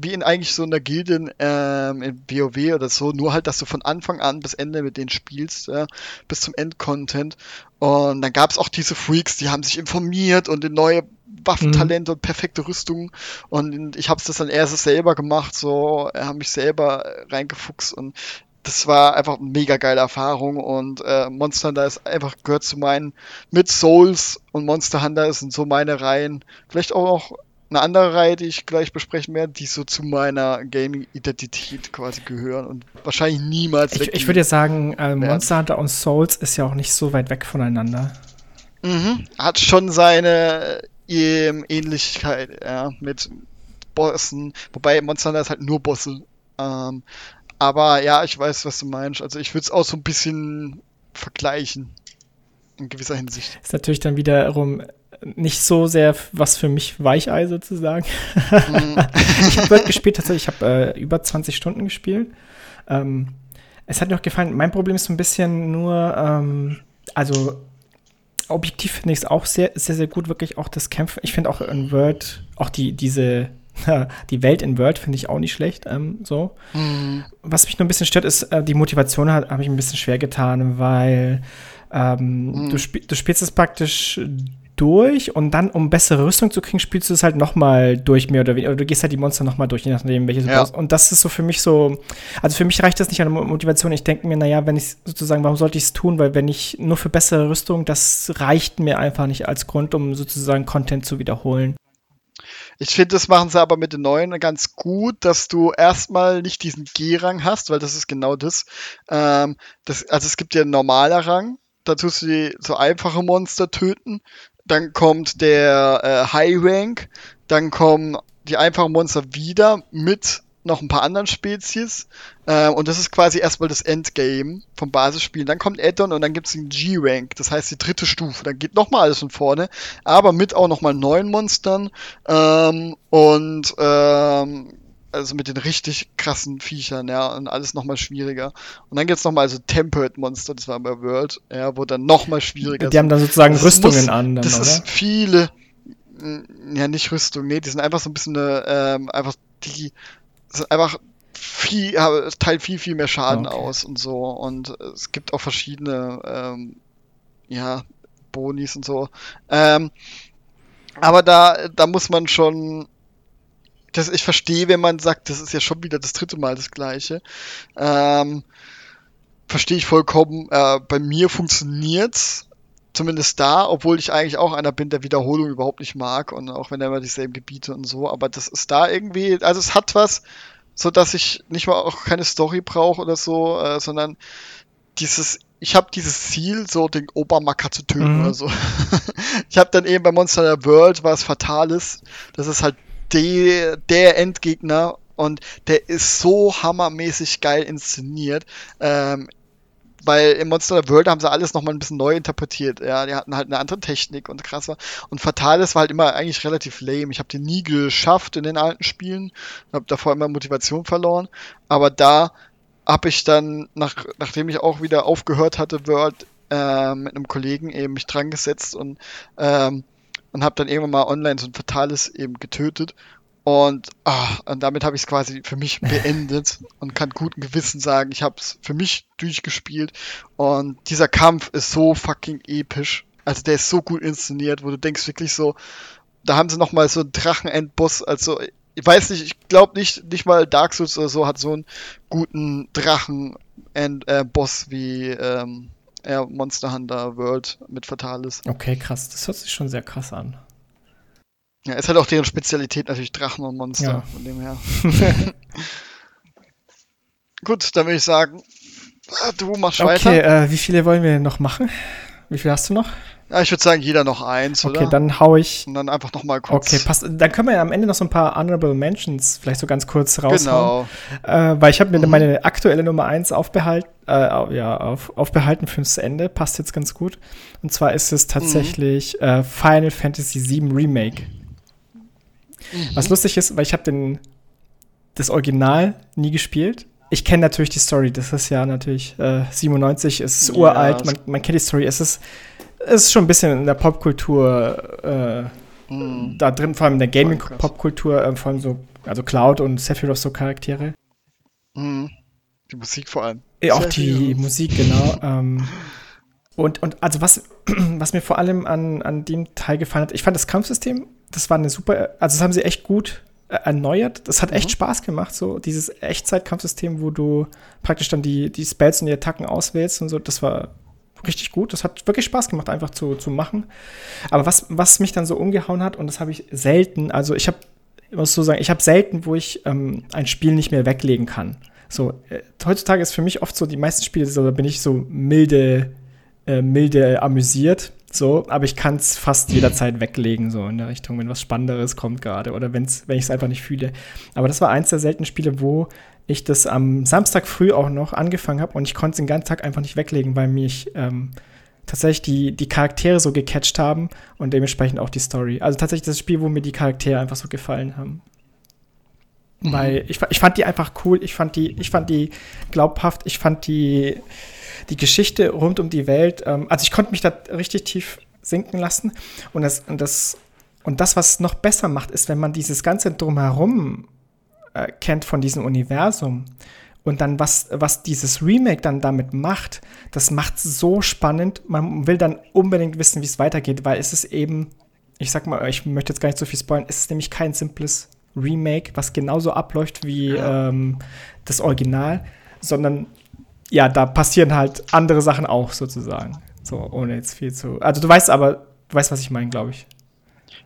wie in eigentlich so einer Gilde ähm, in WoW oder so, nur halt, dass du von Anfang an bis Ende mit denen spielst, ja, bis zum Endcontent. Und dann gab es auch diese Freaks, die haben sich informiert und in neue Waffentalente mhm. und perfekte Rüstungen. Und ich habe das dann erst selber gemacht, so, habe mich selber reingefuchst und das war einfach eine mega geile Erfahrung und äh, Monster Hunter ist einfach gehört zu meinen mit Souls und Monster Hunter sind so meine Reihen. Vielleicht auch noch eine andere Reihe, die ich gleich besprechen werde, die so zu meiner Gaming-Identität quasi gehören und wahrscheinlich niemals. Ich, ich würde ja sagen, äh, Monster Hunter und Souls ist ja auch nicht so weit weg voneinander. Mhm. Hat schon seine ähm, Ähnlichkeit ja, mit Bossen, wobei Monster Hunter ist halt nur Bosse. Ähm, aber ja, ich weiß, was du meinst. Also ich würde es auch so ein bisschen vergleichen. In gewisser Hinsicht. Ist natürlich dann wiederum nicht so sehr was für mich Weichei sozusagen. Mhm. *laughs* ich habe Word gespielt, tatsächlich, ich habe äh, über 20 Stunden gespielt. Ähm, es hat mir auch gefallen, mein Problem ist so ein bisschen nur, ähm, also objektiv finde ich es auch sehr, sehr, sehr gut, wirklich auch das Kämpfen. Ich finde auch in Word, auch die, diese, *laughs* die Welt in Word finde ich auch nicht schlecht. Ähm, so. Mhm. Was mich nur ein bisschen stört, ist, äh, die Motivation habe ich ein bisschen schwer getan, weil ähm, mhm. du, sp du spielst es praktisch durch und dann, um bessere Rüstung zu kriegen, spielst du es halt nochmal durch, mehr oder weniger. Oder du gehst halt die Monster nochmal durch, je nachdem, welches ja. du brauchst. Und das ist so für mich so, also für mich reicht das nicht an Motivation. Ich denke mir, naja, wenn ich sozusagen, warum sollte ich es tun? Weil wenn ich nur für bessere Rüstung, das reicht mir einfach nicht als Grund, um sozusagen Content zu wiederholen. Ich finde, das machen sie aber mit den neuen ganz gut, dass du erstmal nicht diesen G-Rang hast, weil das ist genau das. Ähm, das also es gibt ja einen normaler Rang, da tust du die so einfache Monster töten dann kommt der äh, High Rank, dann kommen die einfachen Monster wieder mit noch ein paar anderen Spezies. Äh, und das ist quasi erstmal das Endgame vom Basisspiel. Dann kommt Addon und dann gibt es den G-Rank, das heißt die dritte Stufe. Dann geht nochmal alles von vorne, aber mit auch nochmal neuen Monstern ähm, und ähm, also mit den richtig krassen Viechern, ja, und alles nochmal schwieriger. Und dann gibt's nochmal also Tempered Monster, das war bei World, ja, wo dann nochmal schwieriger Die sind. haben dann sozusagen das Rüstungen muss, an, dann, Das oder? ist viele, ja, nicht Rüstung, nee, die sind einfach so ein bisschen eine, ähm, einfach, die sind einfach viel, teilt viel, viel mehr Schaden okay. aus und so. Und es gibt auch verschiedene, ähm, ja, Bonis und so. Ähm, aber da, da muss man schon das, ich verstehe, wenn man sagt, das ist ja schon wieder das dritte Mal das gleiche. Ähm, verstehe ich vollkommen. Äh, bei mir funktioniert's zumindest da, obwohl ich eigentlich auch einer bin, der Wiederholung überhaupt nicht mag und auch wenn er immer dieselben Gebiete und so, aber das ist da irgendwie, also es hat was, so dass ich nicht mal auch keine Story brauche oder so, äh, sondern dieses, ich habe dieses Ziel, so den Obermacker zu töten mhm. oder so. *laughs* ich habe dann eben bei Monster World was Fatales, das ist halt die, der Endgegner und der ist so hammermäßig geil inszeniert. Ähm, weil im Monster World haben sie alles nochmal ein bisschen neu interpretiert. Ja, die hatten halt eine andere Technik und krasser. Und Fatalis war halt immer eigentlich relativ lame. Ich habe den nie geschafft in den alten Spielen. Habe davor immer Motivation verloren. Aber da habe ich dann, nach, nachdem ich auch wieder aufgehört hatte, World, äh, mit einem Kollegen eben mich dran gesetzt und ähm, und habe dann irgendwann mal online so ein Fatales eben getötet. Und, ah, und damit habe ich es quasi für mich *laughs* beendet und kann guten Gewissen sagen, ich habe es für mich durchgespielt. Und dieser Kampf ist so fucking episch. Also der ist so gut inszeniert, wo du denkst wirklich so, da haben sie noch mal so einen Drachenendboss, also ich weiß nicht, ich glaube nicht, nicht mal Dark Souls oder so hat so einen guten Drachen-Boss äh, wie ähm, ja, Monster Hunter World mit Fatalis. Okay, krass. Das hört sich schon sehr krass an. Ja, ist halt auch deren Spezialität natürlich Drachen und Monster, ja. von dem her. *laughs* Gut, dann würde ich sagen, du machst okay, weiter. Okay, äh, wie viele wollen wir noch machen? Wie viel hast du noch? Ja, ich würde sagen, jeder noch eins, okay, oder? Okay, dann hau ich. Und dann einfach noch mal kurz. Okay, passt. Dann können wir ja am Ende noch so ein paar Honorable Mentions vielleicht so ganz kurz raushauen. Genau. Äh, weil ich habe mir mhm. meine aktuelle Nummer eins aufbehalten, äh, ja, auf, aufbehalten fürs Ende. Passt jetzt ganz gut. Und zwar ist es tatsächlich mhm. äh, Final Fantasy VII Remake. Mhm. Was lustig ist, weil ich habe den das Original nie gespielt. Ich kenne natürlich die Story. Das ist ja natürlich äh, 97, es ist ja, uralt. Man, man kennt die Story. Es ist ist schon ein bisschen in der Popkultur äh, mm. da drin, vor allem in der Gaming-Popkultur, äh, vor allem so, also Cloud und Sephiroth so Charaktere. Mm. Die Musik vor allem. Ja, auch die Musik, genau. ähm, und, und also was, *clears throat* was mir vor allem an, an dem Teil gefallen hat, ich fand das Kampfsystem, das war eine super, also das haben sie echt gut äh, erneuert. Das hat echt mhm. Spaß gemacht, so dieses Echtzeit-Kampfsystem, wo du praktisch dann die, die Spells und die Attacken auswählst und so. Das war richtig gut. Das hat wirklich Spaß gemacht, einfach zu, zu machen. Aber was, was mich dann so umgehauen hat, und das habe ich selten, also ich habe, muss so sagen, ich habe selten, wo ich ähm, ein Spiel nicht mehr weglegen kann. So, äh, heutzutage ist für mich oft so, die meisten Spiele, so, da bin ich so milde, äh, milde amüsiert. So, aber ich kann es fast jederzeit weglegen, so in der Richtung, wenn was Spannenderes kommt gerade oder wenn's, wenn ich es einfach nicht fühle. Aber das war eins der seltenen Spiele, wo ich das am Samstag früh auch noch angefangen habe und ich konnte es den ganzen Tag einfach nicht weglegen, weil mich ähm, tatsächlich die, die Charaktere so gecatcht haben und dementsprechend auch die Story. Also tatsächlich das Spiel, wo mir die Charaktere einfach so gefallen haben. Mhm. Weil ich, ich fand die einfach cool, ich fand die, ich fand die glaubhaft, ich fand die, die Geschichte rund um die Welt, ähm, also ich konnte mich da richtig tief sinken lassen und das, und das, und das, was es noch besser macht, ist, wenn man dieses ganze Drumherum äh, kennt von diesem Universum. Und dann, was, was dieses Remake dann damit macht, das macht es so spannend. Man will dann unbedingt wissen, wie es weitergeht, weil es ist eben, ich sag mal, ich möchte jetzt gar nicht so viel spoilern, es ist nämlich kein simples Remake, was genauso abläuft wie ähm, das Original, sondern ja, da passieren halt andere Sachen auch sozusagen. So, ohne jetzt viel zu. Also du weißt aber, du weißt, was ich meine, glaube ich.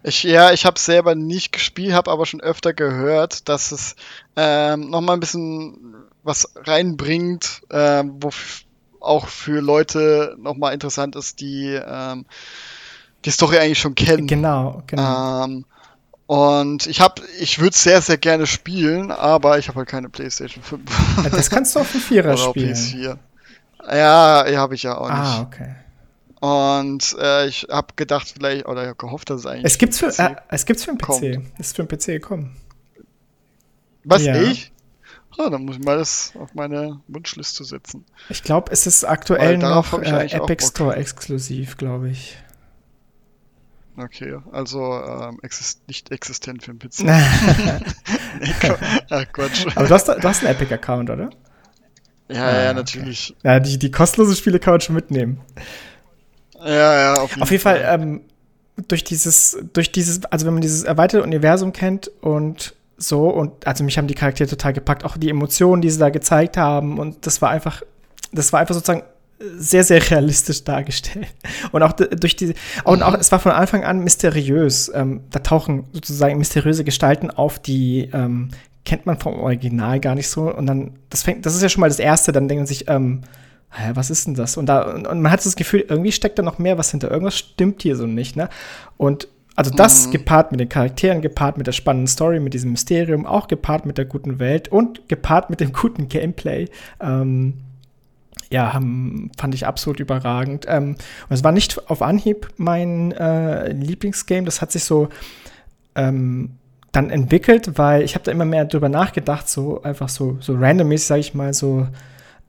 Ich, ja, ich habe selber nicht gespielt, habe aber schon öfter gehört, dass es ähm, nochmal ein bisschen was reinbringt, ähm, wo auch für Leute nochmal interessant ist, die ähm, die Story eigentlich schon kennen. Genau, genau. Ähm, und ich habe, ich würde sehr, sehr gerne spielen, aber ich habe halt keine PlayStation 5. das kannst du auf dem Vierer *laughs* spielen. PS4. Ja, ja, habe ich ja auch ah, nicht. Ah, okay. Und äh, ich habe gedacht, vielleicht, oder ich habe gehofft, dass es eigentlich. Es gibt's für, äh, es gibt's für einen PC. Kommt. Es ist für einen PC gekommen. Was, ja. ich? Oh, dann muss ich mal das auf meine Wunschliste setzen. Ich glaube, es ist aktuell noch äh, Epic Store exklusiv, glaube ich. Okay, also ähm, exist nicht existent für einen PC. *laughs* nee, *laughs* Ach, Quatsch. Aber du hast, du hast einen Epic-Account, oder? Ja, ah, ja, natürlich. Okay. Ja, die, die kostenlosen Spiele kann man schon mitnehmen. Ja, ja, auf jeden, auf jeden Fall. Fall ähm, durch dieses, durch dieses, also wenn man dieses erweiterte Universum kennt und so, und also mich haben die Charaktere total gepackt, auch die Emotionen, die sie da gezeigt haben, und das war einfach, das war einfach sozusagen sehr, sehr realistisch dargestellt. Und auch durch diese, und auch, es war von Anfang an mysteriös. Ähm, da tauchen sozusagen mysteriöse Gestalten auf, die ähm, kennt man vom Original gar nicht so. Und dann, das fängt, das ist ja schon mal das Erste, dann denken sich, ähm, hä, was ist denn das? Und, da, und, man hat das Gefühl, irgendwie steckt da noch mehr was hinter. Irgendwas stimmt hier so nicht, ne? Und also das mhm. gepaart mit den Charakteren, gepaart mit der spannenden Story, mit diesem Mysterium, auch gepaart mit der guten Welt und gepaart mit dem *laughs* guten Gameplay. Ähm, ja, haben, fand ich absolut überragend. Ähm, und es war nicht auf Anhieb mein äh, Lieblingsgame. Das hat sich so ähm, dann entwickelt, weil ich habe da immer mehr drüber nachgedacht, so einfach so, so randommäßig, sage ich mal, so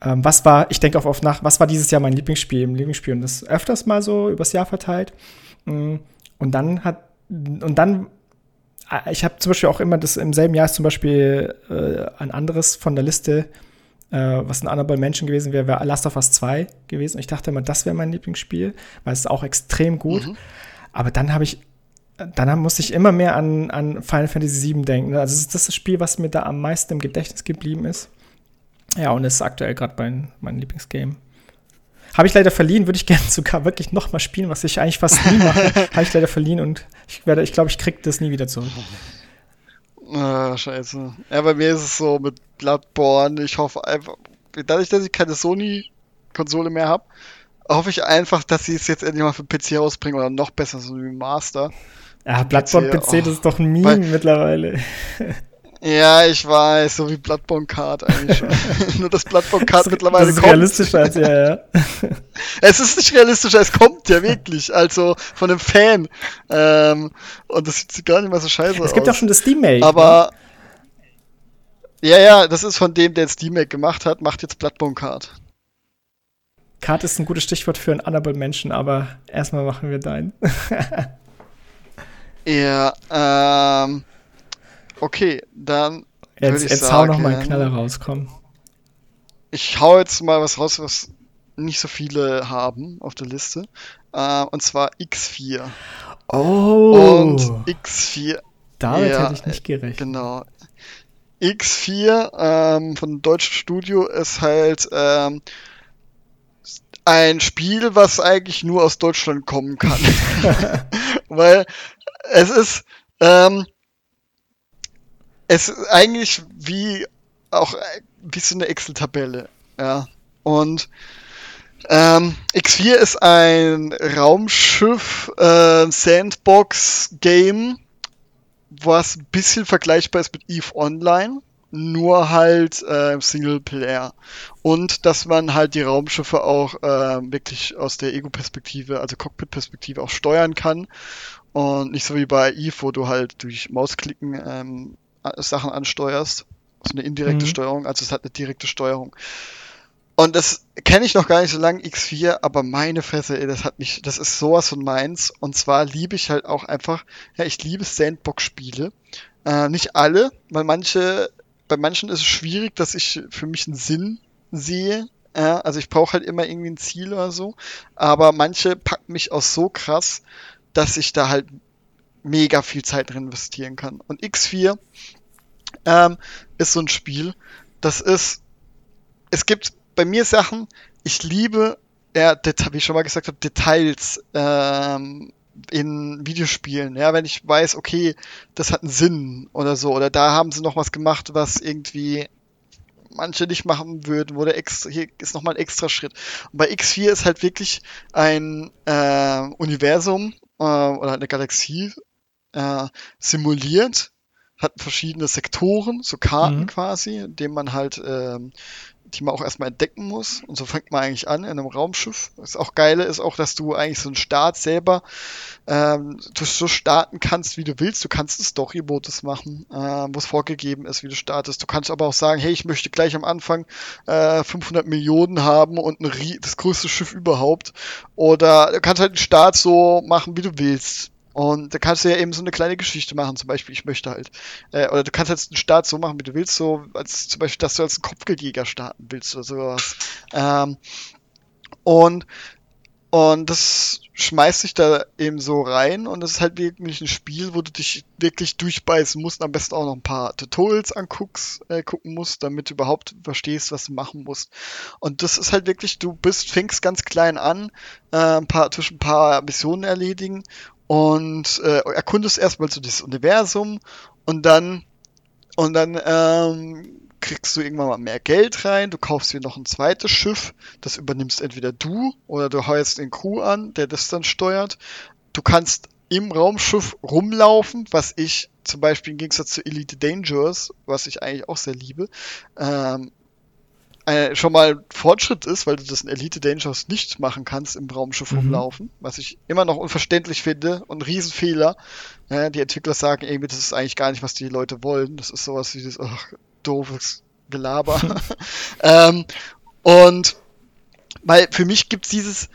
ähm, was war, ich denke auch oft nach, was war dieses Jahr mein Lieblingsspiel im Lieblingsspiel und das öfters mal so übers Jahr verteilt. Mm, und dann hat, und dann äh, ich habe zum Beispiel auch immer das im selben Jahr ist zum Beispiel äh, ein anderes von der Liste, äh, was ein Annabelle Menschen gewesen wäre, wäre Last of Us 2 gewesen. Und ich dachte immer, das wäre mein Lieblingsspiel, weil es ist auch extrem gut. Mhm. Aber dann habe ich, dann musste ich immer mehr an, an Final Fantasy VII denken. Also das ist das Spiel, was mir da am meisten im Gedächtnis geblieben ist. Ja, und ist aktuell gerade mein, mein Lieblingsgame. Habe ich leider verliehen, würde ich *laughs* gerne sogar wirklich nochmal spielen, was ich eigentlich fast nie mache. *laughs* Habe ich leider verliehen und ich werde, ich glaube, ich kriege das nie wieder zurück. Ah, scheiße. Ja, bei mir ist es so mit Bloodborne. Ich hoffe einfach, dadurch, dass ich keine Sony-Konsole mehr habe, hoffe ich einfach, dass sie es jetzt endlich mal für PC rausbringen oder noch besser, so wie Master. Ja, Bloodborne PC, PC oh, das ist doch ein Meme mittlerweile. *laughs* Ja, ich weiß, so wie Bloodborne Card eigentlich schon. *laughs* *laughs* Nur das Bloodborne Card das, mittlerweile das ist kommt. realistischer als ja, ja. *laughs* es ist nicht realistischer, es kommt ja wirklich. Also von einem Fan. Ähm, und das sieht gar nicht mal so scheiße aus. Es gibt ja auch schon das Steam-Make. Aber. Ne? Ja, ja, das ist von dem, der jetzt Steam-Make gemacht hat, macht jetzt Bloodborne Card. Card ist ein gutes Stichwort für einen Annabelle-Menschen, aber erstmal machen wir deinen. ja, ähm. Okay, dann. Jetzt, jetzt sagen, hau noch mal einen Knaller raus, komm. Ich hau jetzt mal was raus, was nicht so viele haben auf der Liste. Äh, und zwar X4. Oh! Und X4. Damit ja, hätte ich nicht gerechnet. Genau. X4 ähm, von deutschen Studio ist halt ähm, ein Spiel, was eigentlich nur aus Deutschland kommen kann. *laughs* *laughs* Weil es ist, ähm, es ist eigentlich wie auch wie so eine Excel-Tabelle. Ja. Und ähm, X4 ist ein Raumschiff äh, was ein bisschen vergleichbar ist mit EVE Online, nur halt äh, Singleplayer. Und dass man halt die Raumschiffe auch äh, wirklich aus der Ego-Perspektive, also Cockpit-Perspektive auch steuern kann. Und nicht so wie bei EVE, wo du halt durch Mausklicken ähm, Sachen ansteuerst. So eine indirekte mhm. Steuerung, also es hat eine direkte Steuerung. Und das kenne ich noch gar nicht so lange, X4, aber meine Fresse, ey, das hat mich, das ist sowas von meins. Und zwar liebe ich halt auch einfach, ja, ich liebe Sandbox-Spiele. Äh, nicht alle, weil manche, bei manchen ist es schwierig, dass ich für mich einen Sinn sehe. Ja, also ich brauche halt immer irgendwie ein Ziel oder so. Aber manche packen mich auch so krass, dass ich da halt mega viel Zeit drin investieren kann. Und X4 ähm, ist so ein Spiel, das ist, es gibt bei mir Sachen, ich liebe, ja, wie ich schon mal gesagt habe, Details ähm, in Videospielen. Ja, wenn ich weiß, okay, das hat einen Sinn oder so, oder da haben sie noch was gemacht, was irgendwie manche nicht machen würden, wo der extra, hier ist nochmal ein extra Schritt. Und bei X4 ist halt wirklich ein äh, Universum äh, oder eine Galaxie äh, simuliert, hat verschiedene Sektoren, so Karten mhm. quasi, in denen man halt, ähm, die man auch erstmal entdecken muss. Und so fängt man eigentlich an in einem Raumschiff. Das auch Geile ist auch, dass du eigentlich so einen Start selber ähm, du so starten kannst, wie du willst. Du kannst einen Story-Modus machen, äh, wo es vorgegeben ist, wie du startest. Du kannst aber auch sagen, hey, ich möchte gleich am Anfang äh, 500 Millionen haben und ein, das größte Schiff überhaupt. Oder du kannst halt den Start so machen, wie du willst. Und da kannst du ja eben so eine kleine Geschichte machen, zum Beispiel, ich möchte halt. Äh, oder du kannst jetzt einen Start so machen, wie du willst, so als zum Beispiel, dass du als Kopfgeldjäger starten willst oder sowas. Ähm, und, und das schmeißt sich da eben so rein und es ist halt wirklich ein Spiel, wo du dich wirklich durchbeißen musst und am besten auch noch ein paar Tutorials anguckst, äh, gucken musst, damit du überhaupt verstehst, was du machen musst. Und das ist halt wirklich, du bist, fängst ganz klein an, äh, ein paar, zwischen ein paar Missionen erledigen und äh, erkundest erstmal so dieses Universum und dann und dann ähm, kriegst du irgendwann mal mehr Geld rein, du kaufst dir noch ein zweites Schiff, das übernimmst entweder du oder du heuerst den Crew an, der das dann steuert. Du kannst im Raumschiff rumlaufen, was ich zum Beispiel im Gegensatz zu Elite Dangerous, was ich eigentlich auch sehr liebe, ähm, äh, schon mal Fortschritt ist, weil du das in Elite Dangerous nicht machen kannst im Raumschiff mhm. rumlaufen, was ich immer noch unverständlich finde und ein Riesenfehler. Ja, die Entwickler sagen irgendwie, das ist eigentlich gar nicht, was die Leute wollen. Das ist sowas wie das ach, doofes Gelaber. *laughs* ähm, und weil für mich gibt's dieses,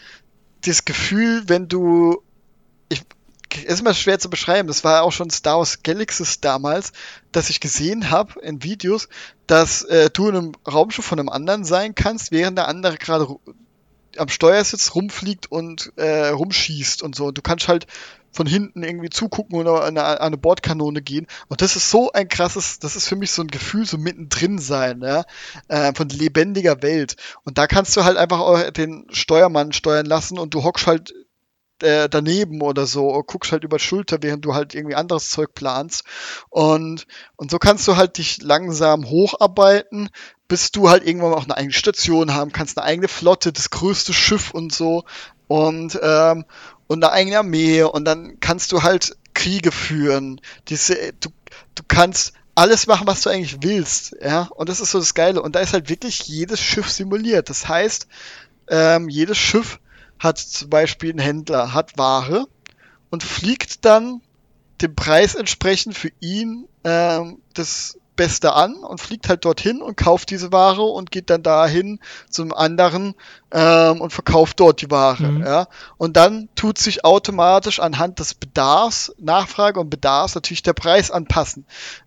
dieses Gefühl, wenn du ich, ist immer schwer zu beschreiben. Das war auch schon Star Wars Galaxies damals, dass ich gesehen habe in Videos, dass äh, du in einem Raumschiff von einem anderen sein kannst, während der andere gerade am Steuersitz rumfliegt und äh, rumschießt und so. Und du kannst halt von hinten irgendwie zugucken oder an eine, eine, Bordkanone gehen. Und das ist so ein krasses, das ist für mich so ein Gefühl, so mittendrin sein, ja, äh, von lebendiger Welt. Und da kannst du halt einfach den Steuermann steuern lassen und du hockst halt äh, daneben oder so, guckst halt über Schulter, während du halt irgendwie anderes Zeug planst. Und, und so kannst du halt dich langsam hocharbeiten, bis du halt irgendwann auch eine eigene Station haben kannst, eine eigene Flotte, das größte Schiff und so. Und, ähm, und eine eigene Armee und dann kannst du halt Kriege führen. Diese, du, du kannst alles machen, was du eigentlich willst, ja. Und das ist so das Geile. Und da ist halt wirklich jedes Schiff simuliert. Das heißt, ähm, jedes Schiff hat zum Beispiel einen Händler, hat Ware und fliegt dann dem Preis entsprechend für ihn ähm, das Beste an und fliegt halt dorthin und kauft diese Ware und geht dann dahin zum anderen ähm, und verkauft dort die Ware. Mhm. Ja? Und dann tut sich automatisch anhand des Bedarfs, Nachfrage und Bedarfs natürlich der Preis anpassen.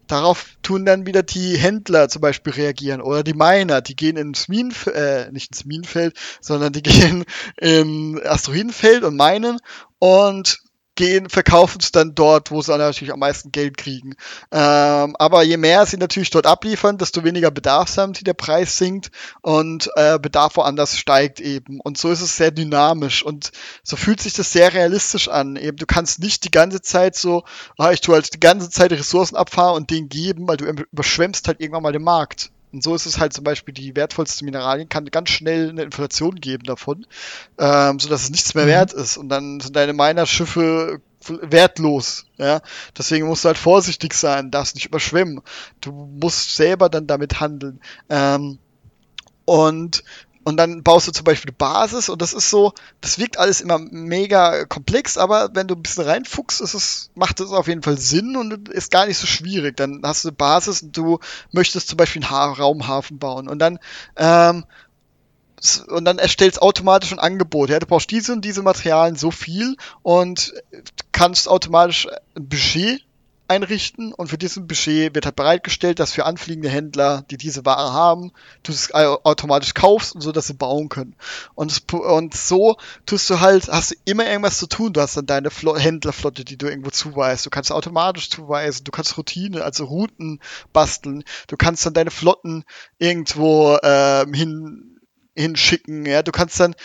Darauf tun dann wieder die Händler zum Beispiel reagieren oder die Miner, die gehen ins Minenfeld, äh, nicht ins Minenfeld, sondern die *laughs* gehen im Asteroidenfeld und meinen und gehen, verkaufen es dann dort, wo sie natürlich am meisten Geld kriegen. Ähm, aber je mehr sie natürlich dort abliefern, desto weniger Bedarf haben sie, der Preis sinkt und äh, Bedarf woanders steigt eben. Und so ist es sehr dynamisch und so fühlt sich das sehr realistisch an. Eben, du kannst nicht die ganze Zeit so, ah, ich tue halt die ganze Zeit Ressourcen abfahren und den geben, weil du überschwemmst halt irgendwann mal den Markt. Und so ist es halt zum Beispiel, die wertvollsten Mineralien kann ganz schnell eine Inflation geben davon, ähm, sodass es nichts mehr mhm. wert ist. Und dann sind deine Minerschiffe wertlos. Ja? Deswegen musst du halt vorsichtig sein, darfst nicht überschwemmen. Du musst selber dann damit handeln. Ähm, und und dann baust du zum Beispiel eine Basis und das ist so, das wirkt alles immer mega komplex, aber wenn du ein bisschen reinfuchst, ist es, macht es auf jeden Fall Sinn und ist gar nicht so schwierig. Dann hast du eine Basis und du möchtest zum Beispiel einen Raumhafen bauen und dann, ähm, und dann erstellst automatisch ein Angebot. Ja, du brauchst diese und diese Materialien so viel und kannst automatisch ein Budget einrichten und für diesen Budget wird halt bereitgestellt, dass für anfliegende Händler, die diese Ware haben, du es automatisch kaufst und so, dass sie bauen können. Und, und so tust du halt, hast du immer irgendwas zu tun. Du hast dann deine Flo Händlerflotte, die du irgendwo zuweist. Du kannst automatisch zuweisen, du kannst Routine, also Routen basteln. Du kannst dann deine Flotten irgendwo ähm, hin hinschicken. Ja, du kannst dann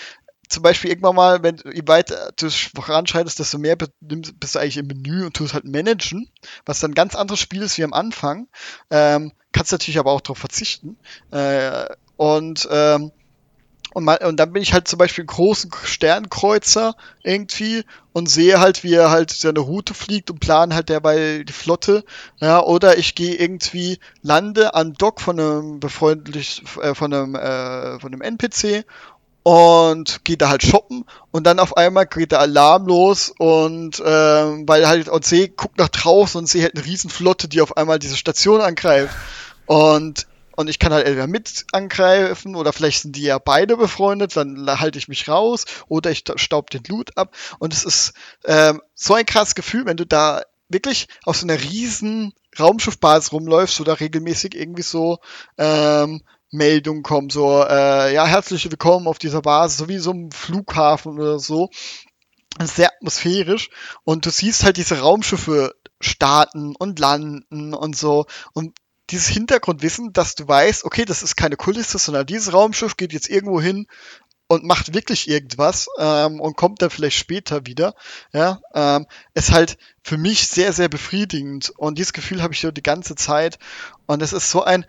zum Beispiel irgendwann mal, wenn je weiter du voranschreitest, desto mehr bist du eigentlich im Menü und tust halt managen, was dann ein ganz anderes Spiel ist wie am Anfang. Ähm, kannst natürlich aber auch darauf verzichten. Äh, und, ähm, und, mal, und dann bin ich halt zum Beispiel einen großen Sternkreuzer irgendwie und sehe halt, wie er halt seine Route fliegt und plan halt derweil die Flotte. Ja, oder ich gehe irgendwie, lande am Dock von einem befreundlich, äh, von einem, äh, von einem NPC und geht da halt shoppen und dann auf einmal geht der Alarm los und ähm, weil halt und sehe guckt nach draußen und sehe halt eine Riesenflotte, die auf einmal diese Station angreift. Und und ich kann halt entweder mit angreifen oder vielleicht sind die ja beide befreundet, dann halte ich mich raus oder ich staub den Loot ab. Und es ist ähm, so ein krasses Gefühl, wenn du da wirklich auf so einer riesen Raumschiffbasis rumläufst oder regelmäßig irgendwie so ähm, Meldungen kommen, so, äh, ja, herzlich willkommen auf dieser Basis, so wie so ein Flughafen oder so. Sehr atmosphärisch. Und du siehst halt diese Raumschiffe starten und landen und so. Und dieses Hintergrundwissen, dass du weißt, okay, das ist keine Kulisse, sondern dieses Raumschiff geht jetzt irgendwo hin und macht wirklich irgendwas ähm, und kommt dann vielleicht später wieder, ja, ähm, ist halt für mich sehr, sehr befriedigend. Und dieses Gefühl habe ich so die ganze Zeit. Und es ist so ein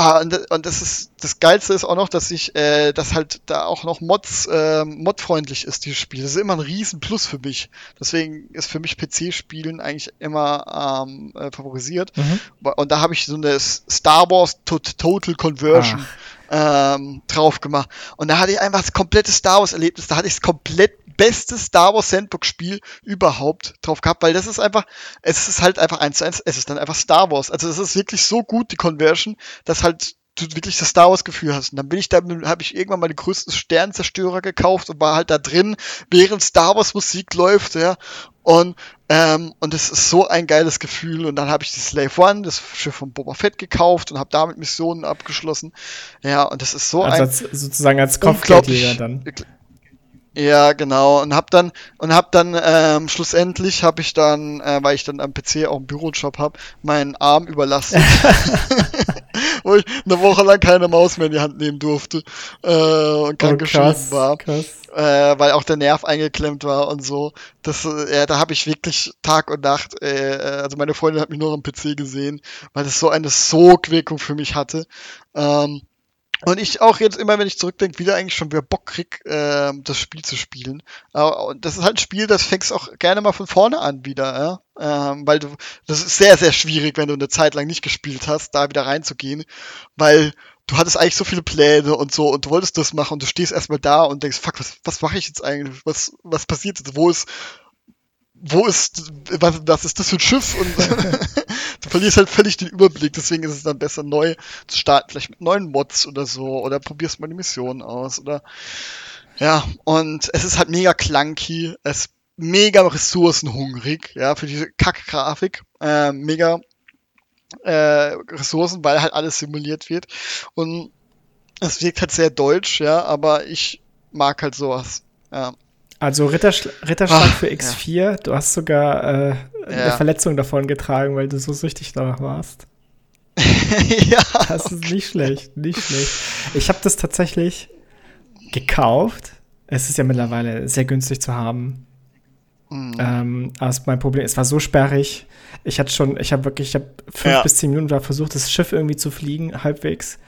Ah, und, und das ist das Geilste ist auch noch, dass ich, äh, dass halt da auch noch Mods, äh, modfreundlich ist, dieses Spiel. Das ist immer ein riesen Plus für mich. Deswegen ist für mich PC-Spielen eigentlich immer ähm, äh, favorisiert. Mhm. Und da habe ich so eine Star Wars Total Conversion. Ah ähm, drauf gemacht. Und da hatte ich einfach das komplette Star Wars-Erlebnis. Da hatte ich das komplett beste Star Wars Sandbox-Spiel überhaupt drauf gehabt, weil das ist einfach, es ist halt einfach eins zu eins, es ist dann einfach Star Wars. Also es ist wirklich so gut, die Conversion, dass halt du wirklich das Star Wars Gefühl hast. Und dann bin ich da, habe ich irgendwann mal den größten Sternzerstörer gekauft und war halt da drin, während Star Wars Musik läuft, ja. Und ähm, und es ist so ein geiles Gefühl. Und dann habe ich die Slave One, das Schiff von Boba Fett gekauft und habe damit Missionen abgeschlossen. Ja, und das ist so also ein als, sozusagen als Kopfgeldjäger dann. Ja, genau. Und hab dann und hab dann ähm, schlussendlich habe ich dann, äh, weil ich dann am PC auch einen Bürojob habe, meinen Arm überlassen. *laughs* *laughs* wo ich eine Woche lang keine Maus mehr in die Hand nehmen durfte äh, und krankgeschrieben oh, war, krass. Äh, weil auch der Nerv eingeklemmt war und so. Das, äh, da habe ich wirklich Tag und Nacht, äh, äh, also meine Freundin hat mich nur am PC gesehen, weil das so eine Sogwirkung für mich hatte. Ähm, und ich auch jetzt immer, wenn ich zurückdenke, wieder eigentlich schon wieder Bock krieg, äh, das Spiel zu spielen. Aber das ist halt ein Spiel, das fängst auch gerne mal von vorne an wieder, ja. Ähm, weil du, das ist sehr, sehr schwierig, wenn du eine Zeit lang nicht gespielt hast, da wieder reinzugehen. Weil du hattest eigentlich so viele Pläne und so und du wolltest das machen und du stehst erstmal da und denkst, fuck, was, was mache ich jetzt eigentlich? Was, was passiert jetzt? Wo ist, wo ist, was, was ist das für ein Schiff? Und *laughs* du verlierst halt völlig den Überblick, deswegen ist es dann besser, neu zu starten, vielleicht mit neuen Mods oder so, oder probierst mal die Mission aus, oder ja, und es ist halt mega clunky, es ist mega ressourcenhungrig, ja, für diese Kack-Grafik, äh, mega äh, Ressourcen, weil halt alles simuliert wird. Und es wirkt halt sehr deutsch, ja, aber ich mag halt sowas, ja. Also Ritterschl Ritterschlag Ach, für X4, ja. du hast sogar äh, ja. eine Verletzung davon getragen, weil du so süchtig danach warst. *laughs* ja. Das ist nicht schlecht, nicht schlecht. Ich habe das tatsächlich gekauft. Es ist ja mittlerweile sehr günstig zu haben. Mhm. Ähm, also mein Problem, es war so sperrig. Ich hatte schon, ich habe wirklich, ich habe fünf ja. bis zehn Minuten versucht, das Schiff irgendwie zu fliegen, halbwegs.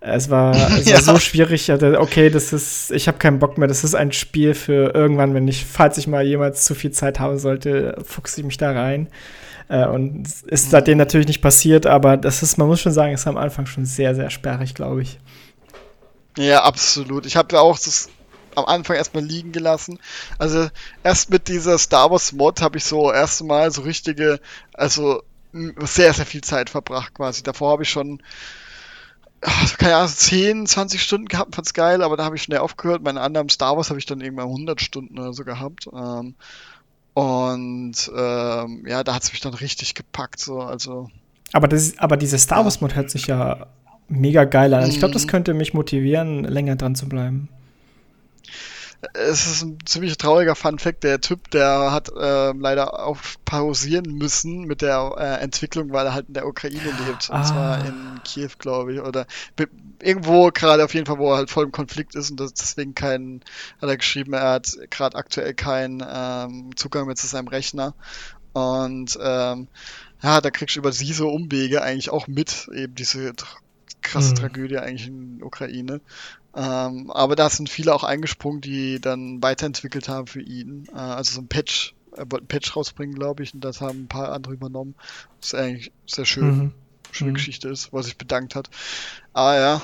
Es war, es *laughs* ja. war so schwierig. Ich hatte, okay, das ist, ich habe keinen Bock mehr. Das ist ein Spiel für irgendwann, wenn ich, falls ich mal jemals zu viel Zeit haben sollte, fuchse ich mich da rein. Äh, und ist seitdem natürlich nicht passiert, aber das ist, man muss schon sagen, ist am Anfang schon sehr, sehr sperrig, glaube ich. Ja, absolut. Ich habe ja auch das am Anfang erstmal liegen gelassen. Also erst mit dieser Star Wars Mod habe ich so erstmal so richtige, also sehr, sehr viel Zeit verbracht quasi. Davor habe ich schon keine Ahnung, 10, 20 Stunden gehabt, fand's geil, aber da habe ich schnell aufgehört. Meine anderen Star Wars habe ich dann irgendwann 100 Stunden oder so gehabt. Ähm, und ähm, ja, da hat's mich dann richtig gepackt, so, also. Aber, das, aber diese Star Wars Mod hört sich ja mega geil an. Ich glaube, das mhm. könnte mich motivieren, länger dran zu bleiben es ist ein ziemlich trauriger Fun-Fact. Der Typ, der hat äh, leider auch pausieren müssen mit der äh, Entwicklung, weil er halt in der Ukraine lebt. Und ah. zwar in Kiew, glaube ich. Oder irgendwo gerade auf jeden Fall, wo er halt voll im Konflikt ist und das, deswegen kein, hat er geschrieben, er hat gerade aktuell keinen ähm, Zugang mehr zu seinem Rechner. Und ähm, ja, da kriegst du über diese Umwege eigentlich auch mit, eben diese krasse mhm. Tragödie eigentlich in der Ukraine. Ähm, aber da sind viele auch eingesprungen, die dann weiterentwickelt haben für ihn. Äh, also so ein Patch, er wollte ein Patch rausbringen, glaube ich, und das haben ein paar andere übernommen. Was eigentlich sehr schön, mhm. schöne mhm. Geschichte ist, was sich bedankt hat. Aber ja,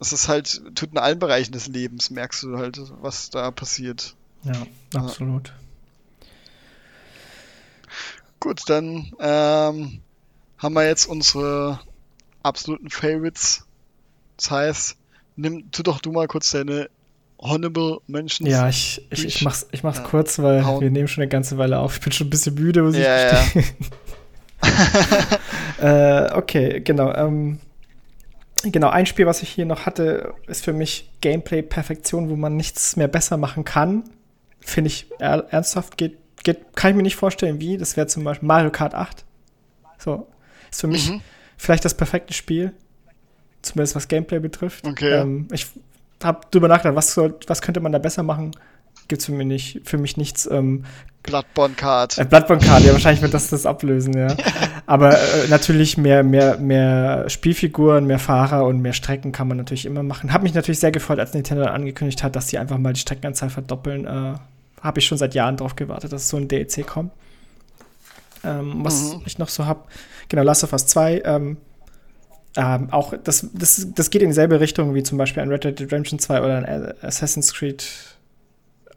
es ist halt, tut in allen Bereichen des Lebens, merkst du halt, was da passiert. Ja, absolut. Ja. Gut, dann ähm, haben wir jetzt unsere absoluten Favorites. Das heißt, nimm, tu doch du mal kurz deine Honorable Mentions. Ja, ich, ich, ich mach's, ich mach's ja. kurz, weil Hauen. wir nehmen schon eine ganze Weile auf. Ich bin schon ein bisschen müde, muss ja, ich gestehen. Ja. *laughs* äh, okay, genau. Ähm, genau, ein Spiel, was ich hier noch hatte, ist für mich Gameplay-Perfektion, wo man nichts mehr besser machen kann. Finde ich ernsthaft, geht, geht, kann ich mir nicht vorstellen, wie. Das wäre zum Beispiel Mario Kart 8. So, ist für mich mhm. vielleicht das perfekte Spiel zumindest was Gameplay betrifft. Okay. Ähm, ich habe drüber nachgedacht, was, soll, was könnte man da besser machen? Gibt es für mich nicht, für mich nichts. Ähm, Bloodborne Card. Äh, Bloodborne Card, ja, wahrscheinlich wird das *laughs* das ablösen, ja. Aber äh, natürlich mehr, mehr, mehr Spielfiguren, mehr Fahrer und mehr Strecken kann man natürlich immer machen. Hab mich natürlich sehr gefreut, als Nintendo angekündigt hat, dass sie einfach mal die Streckenanzahl verdoppeln. Äh, Habe ich schon seit Jahren drauf gewartet, dass so ein DLC kommt. Ähm, was mhm. ich noch so habe, genau, Last of Us 2, ähm, ähm, auch das, das, das geht in dieselbe Richtung wie zum Beispiel ein Red Dead Redemption 2 oder ein Assassin's Creed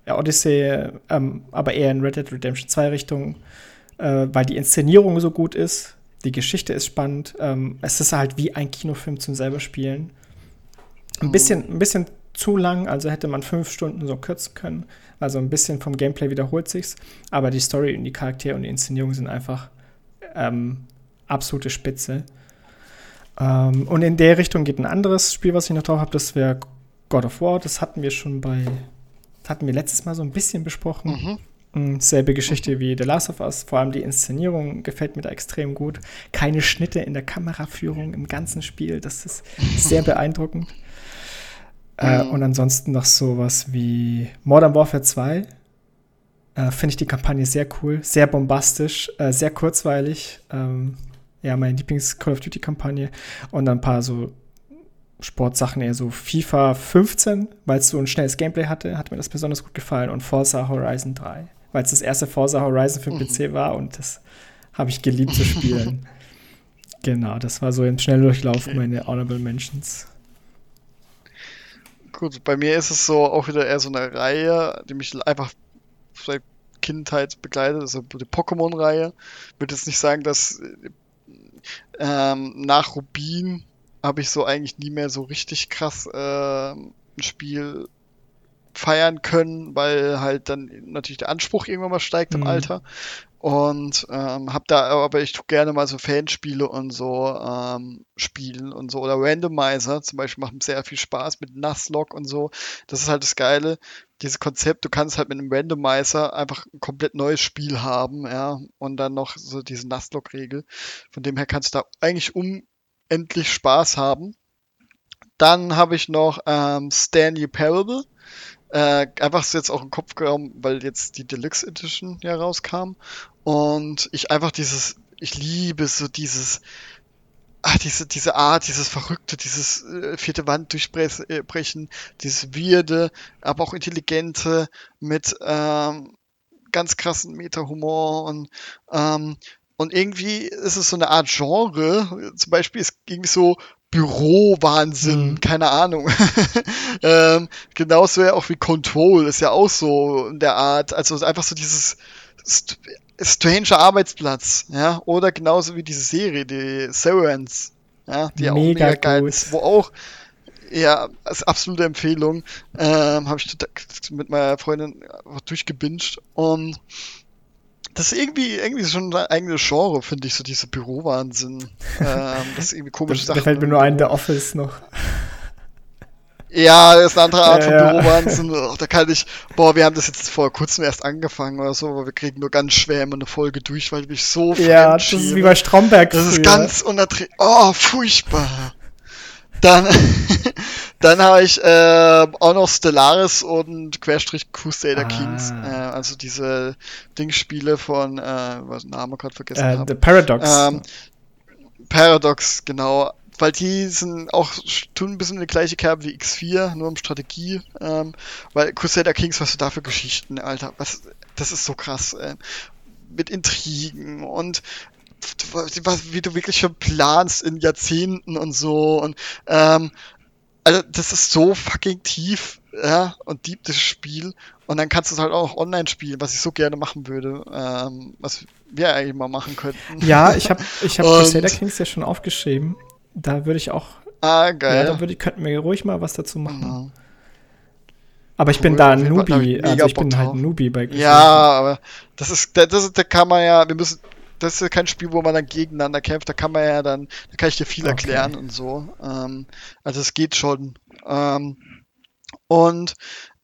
Odyssey, ähm, aber eher in Red Dead Redemption 2 Richtung, äh, weil die Inszenierung so gut ist. Die Geschichte ist spannend. Ähm, es ist halt wie ein Kinofilm zum selber spielen. Ein bisschen, ein bisschen zu lang, also hätte man fünf Stunden so kürzen können. Also ein bisschen vom Gameplay wiederholt sich's, aber die Story und die Charaktere und die Inszenierung sind einfach ähm, absolute Spitze. Ähm, und in der Richtung geht ein anderes Spiel, was ich noch drauf habe, das wäre God of War. Das hatten wir schon bei, hatten wir letztes Mal so ein bisschen besprochen. Mhm. Mm, selbe Geschichte wie The Last of Us. Vor allem die Inszenierung gefällt mir da extrem gut. Keine Schnitte in der Kameraführung im ganzen Spiel. Das ist sehr *laughs* beeindruckend. Äh, mhm. und ansonsten noch sowas wie Modern Warfare 2. Äh, Finde ich die Kampagne sehr cool, sehr bombastisch, äh, sehr kurzweilig. Ähm, ja, meine Lieblings-Call of Duty-Kampagne. Und dann ein paar so Sportsachen, eher so FIFA 15, weil es so ein schnelles Gameplay hatte, hat mir das besonders gut gefallen. Und Forza Horizon 3, weil es das erste Forza Horizon für den mhm. PC war und das habe ich geliebt zu spielen. *laughs* genau, das war so im Schnelldurchlauf okay. meine Honorable Mentions. Gut, bei mir ist es so auch wieder eher so eine Reihe, die mich einfach seit Kindheit begleitet, also die Pokémon-Reihe. Ich würde jetzt nicht sagen, dass ähm, nach Rubin habe ich so eigentlich nie mehr so richtig krass äh, ein Spiel feiern können, weil halt dann natürlich der Anspruch irgendwann mal steigt im mhm. Alter. Und ähm, hab da, aber ich tue gerne mal so Fanspiele und so ähm, spielen und so. Oder Randomizer zum Beispiel machen sehr viel Spaß mit Nasslock und so. Das ist halt das Geile. Dieses Konzept, du kannst halt mit einem Randomizer einfach ein komplett neues Spiel haben, ja. Und dann noch so diese Nasslock-Regel. Von dem her kannst du da eigentlich unendlich Spaß haben. Dann habe ich noch ähm, Stanley Parable. Äh, einfach so jetzt auch im Kopf gekommen, weil jetzt die Deluxe Edition ja rauskam. Und ich einfach dieses, ich liebe so dieses, ach, diese, diese Art, dieses Verrückte, dieses äh, vierte Wand durchbrechen, dieses Wirde, aber auch Intelligente mit ähm, ganz krassen Meta-Humor und ähm, und irgendwie ist es so eine Art Genre. Zum Beispiel ist irgendwie so Bürowahnsinn, mhm. keine Ahnung. *laughs* ähm, genauso ja auch wie Control ist ja auch so in der Art. Also einfach so dieses st strange Arbeitsplatz, ja. Oder genauso wie diese Serie, die Severance, ja, die mega auch mega geil gut. ist, wo auch ja, als absolute Empfehlung. Ähm, Habe ich mit meiner Freundin durchgebinged und das ist irgendwie, irgendwie schon ein eigenes Genre, finde ich, so diese Bürowahnsinn. *laughs* ähm, das ist irgendwie komisch. Da fällt mir nur ein, der Office noch. Ja, das ist eine andere Art ja, von ja. Bürowahnsinn. Oh, da kann ich, boah, wir haben das jetzt vor kurzem erst angefangen oder so, aber wir kriegen nur ganz schwer immer eine Folge durch, weil ich so Ja, das ist wie bei Stromberg. Das ist ganz unerträglich. Oh, furchtbar. Dann, *laughs* dann habe ich äh, auch noch Stellaris und Querstrich Crusader ah. Kings. Äh, also diese Dingspiele von, äh, was Name gerade vergessen äh, habe. The Paradox. Ähm, Paradox, genau. Weil die sind auch, tun ein bisschen die gleiche Kerbe wie X4, nur um Strategie. Ähm, weil Crusader Kings, was du da für Geschichten, Alter, was, das ist so krass. Äh, mit Intrigen und was, wie du wirklich schon planst in Jahrzehnten und so. Und ähm, also das ist so fucking tief, ja, und deep das Spiel. Und dann kannst du es halt auch online spielen, was ich so gerne machen würde, ähm, was wir eigentlich mal machen könnten. Ja, ich habe ich hab *laughs* Crusader Kings ja schon aufgeschrieben. Da würde ich auch. Ah, geil. Ja, da würde, könnten wir ruhig mal was dazu machen. Mhm. Aber ich cool, bin da ein Newbie, also ich bin halt ein Newbie bei Crusader. Ja, aber das ist, das ist, da kann man ja, wir müssen, das ist ja kein Spiel, wo man dann gegeneinander kämpft. Da kann man ja dann, da kann ich dir viel okay. erklären und so. Ähm, also es geht schon. Ähm, und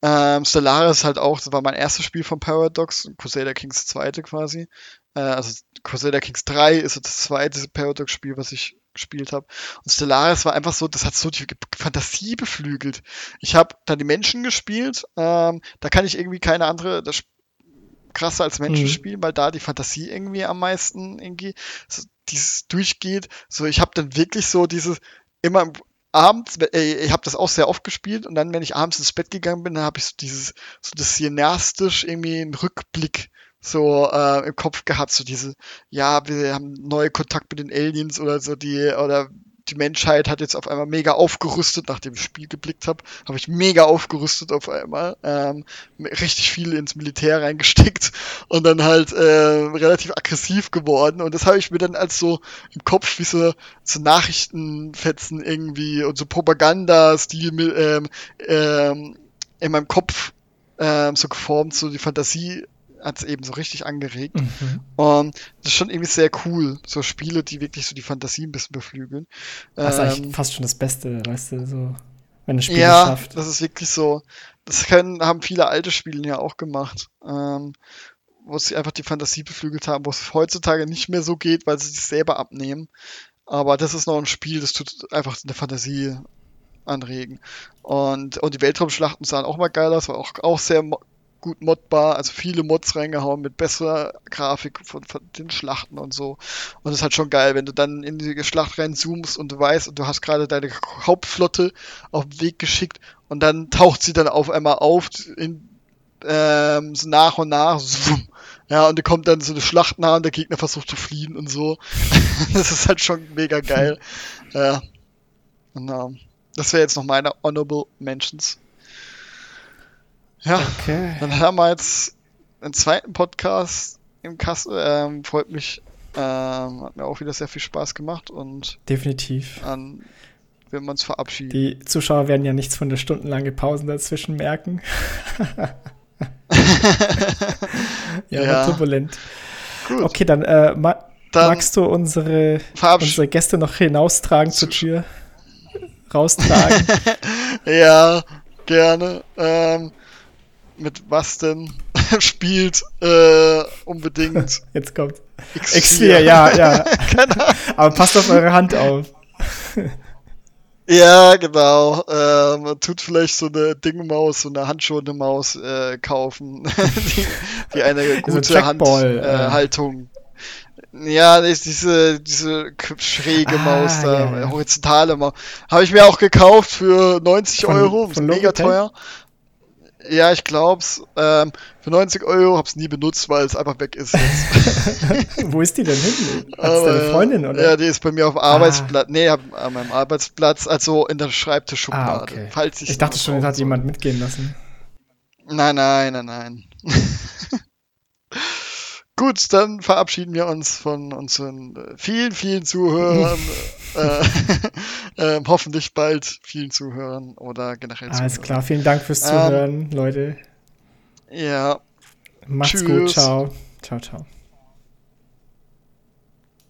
ähm, Stellaris halt auch, das war mein erstes Spiel von Paradox, Crusader Kings zweite quasi. Äh, also Crusader Kings 3 ist das zweite Paradox-Spiel, was ich gespielt habe. Und Stellaris war einfach so, das hat so die Fantasie beflügelt. Ich habe da die Menschen gespielt, ähm, da kann ich irgendwie keine andere, das krasser als Menschen mhm. spielen, weil da die Fantasie irgendwie am meisten irgendwie so dieses durchgeht. So, ich habe dann wirklich so dieses immer abends, äh, ich habe das auch sehr oft gespielt und dann, wenn ich abends ins Bett gegangen bin, dann habe ich so dieses, so das cineastisch irgendwie einen Rückblick so äh, im Kopf gehabt, so diese, ja, wir haben neue Kontakt mit den Aliens oder so die, oder die Menschheit hat jetzt auf einmal mega aufgerüstet, nachdem ich Spiel geblickt habe, habe ich mega aufgerüstet auf einmal, ähm, richtig viel ins Militär reingesteckt und dann halt äh, relativ aggressiv geworden. Und das habe ich mir dann als so im Kopf wie so, so Nachrichtenfetzen irgendwie und so Propaganda-Stil ähm, ähm, in meinem Kopf ähm, so geformt, so die Fantasie hat es eben so richtig angeregt. Mhm. Und das ist schon irgendwie sehr cool, so Spiele, die wirklich so die Fantasie ein bisschen beflügeln. Das ist ähm, eigentlich fast schon das Beste, weißt du, so, wenn ein Spiel ja, schafft. das ist wirklich so. Das können, haben viele alte Spiele ja auch gemacht. Ähm, wo sie einfach die Fantasie beflügelt haben, wo es heutzutage nicht mehr so geht, weil sie sich selber abnehmen. Aber das ist noch ein Spiel, das tut einfach eine Fantasie anregen. Und, und die Weltraumschlachten sahen auch mal geil aus, war auch, auch sehr gut modbar, also viele Mods reingehauen mit besserer Grafik von, von, den Schlachten und so. Und es ist halt schon geil, wenn du dann in die Schlacht reinzoomst und du weißt, und du hast gerade deine Hauptflotte auf den Weg geschickt und dann taucht sie dann auf einmal auf in, ähm, so nach und nach. Zoom. Ja, und da kommt dann so eine Schlacht nah und der Gegner versucht zu fliehen und so. *laughs* das ist halt schon mega geil. Ja. Genau. Das wäre jetzt noch meine Honorable Mentions. Ja, okay. dann haben wir jetzt einen zweiten Podcast im Kasten. Ähm, freut mich. Ähm, hat mir auch wieder sehr viel Spaß gemacht und definitiv. Dann werden wir uns verabschieden. Die Zuschauer werden ja nichts von der stundenlange Pausen dazwischen merken. *laughs* ja, ja. turbulent. Gut. Okay, dann, äh, ma dann magst du unsere, unsere Gäste noch hinaustragen zur Tür? Raustragen? *laughs* ja, gerne. Ähm, mit was denn *laughs* spielt äh, unbedingt. *laughs* Jetzt kommt. X4, ja, ja. *laughs* Aber passt auf eure Hand auf. Ja, genau. Äh, man tut vielleicht so eine Dingmaus, so eine handschonende Maus äh, kaufen, die, die, eine gute Handhaltung. Äh, ja, diese, diese schräge ah, Maus da, ja, ja. horizontale Maus. Habe ich mir auch gekauft für 90 von, Euro, von mega teuer. Ja, ich glaub's. Ähm, für 90 Euro hab's nie benutzt, weil es einfach weg ist jetzt. *laughs* Wo ist die denn hin? Hat's deine Freundin, oder? Ja, die ist bei mir auf dem Arbeitsplatz. Ah. Nee, an meinem Arbeitsplatz, also in der Schreibtischschublade. Ah, okay. Falls ich ich dachte schon, den hat jemand mitgehen lassen. Nein, nein, nein, nein. *laughs* Gut, dann verabschieden wir uns von unseren äh, vielen, vielen Zuhörern. *laughs* äh, *laughs* äh, hoffentlich bald vielen Zuhörern oder generell Alles Zuhörern. klar, vielen Dank fürs Zuhören, ähm, Leute. Ja. Macht's Tschüss. gut, ciao. Ciao, ciao.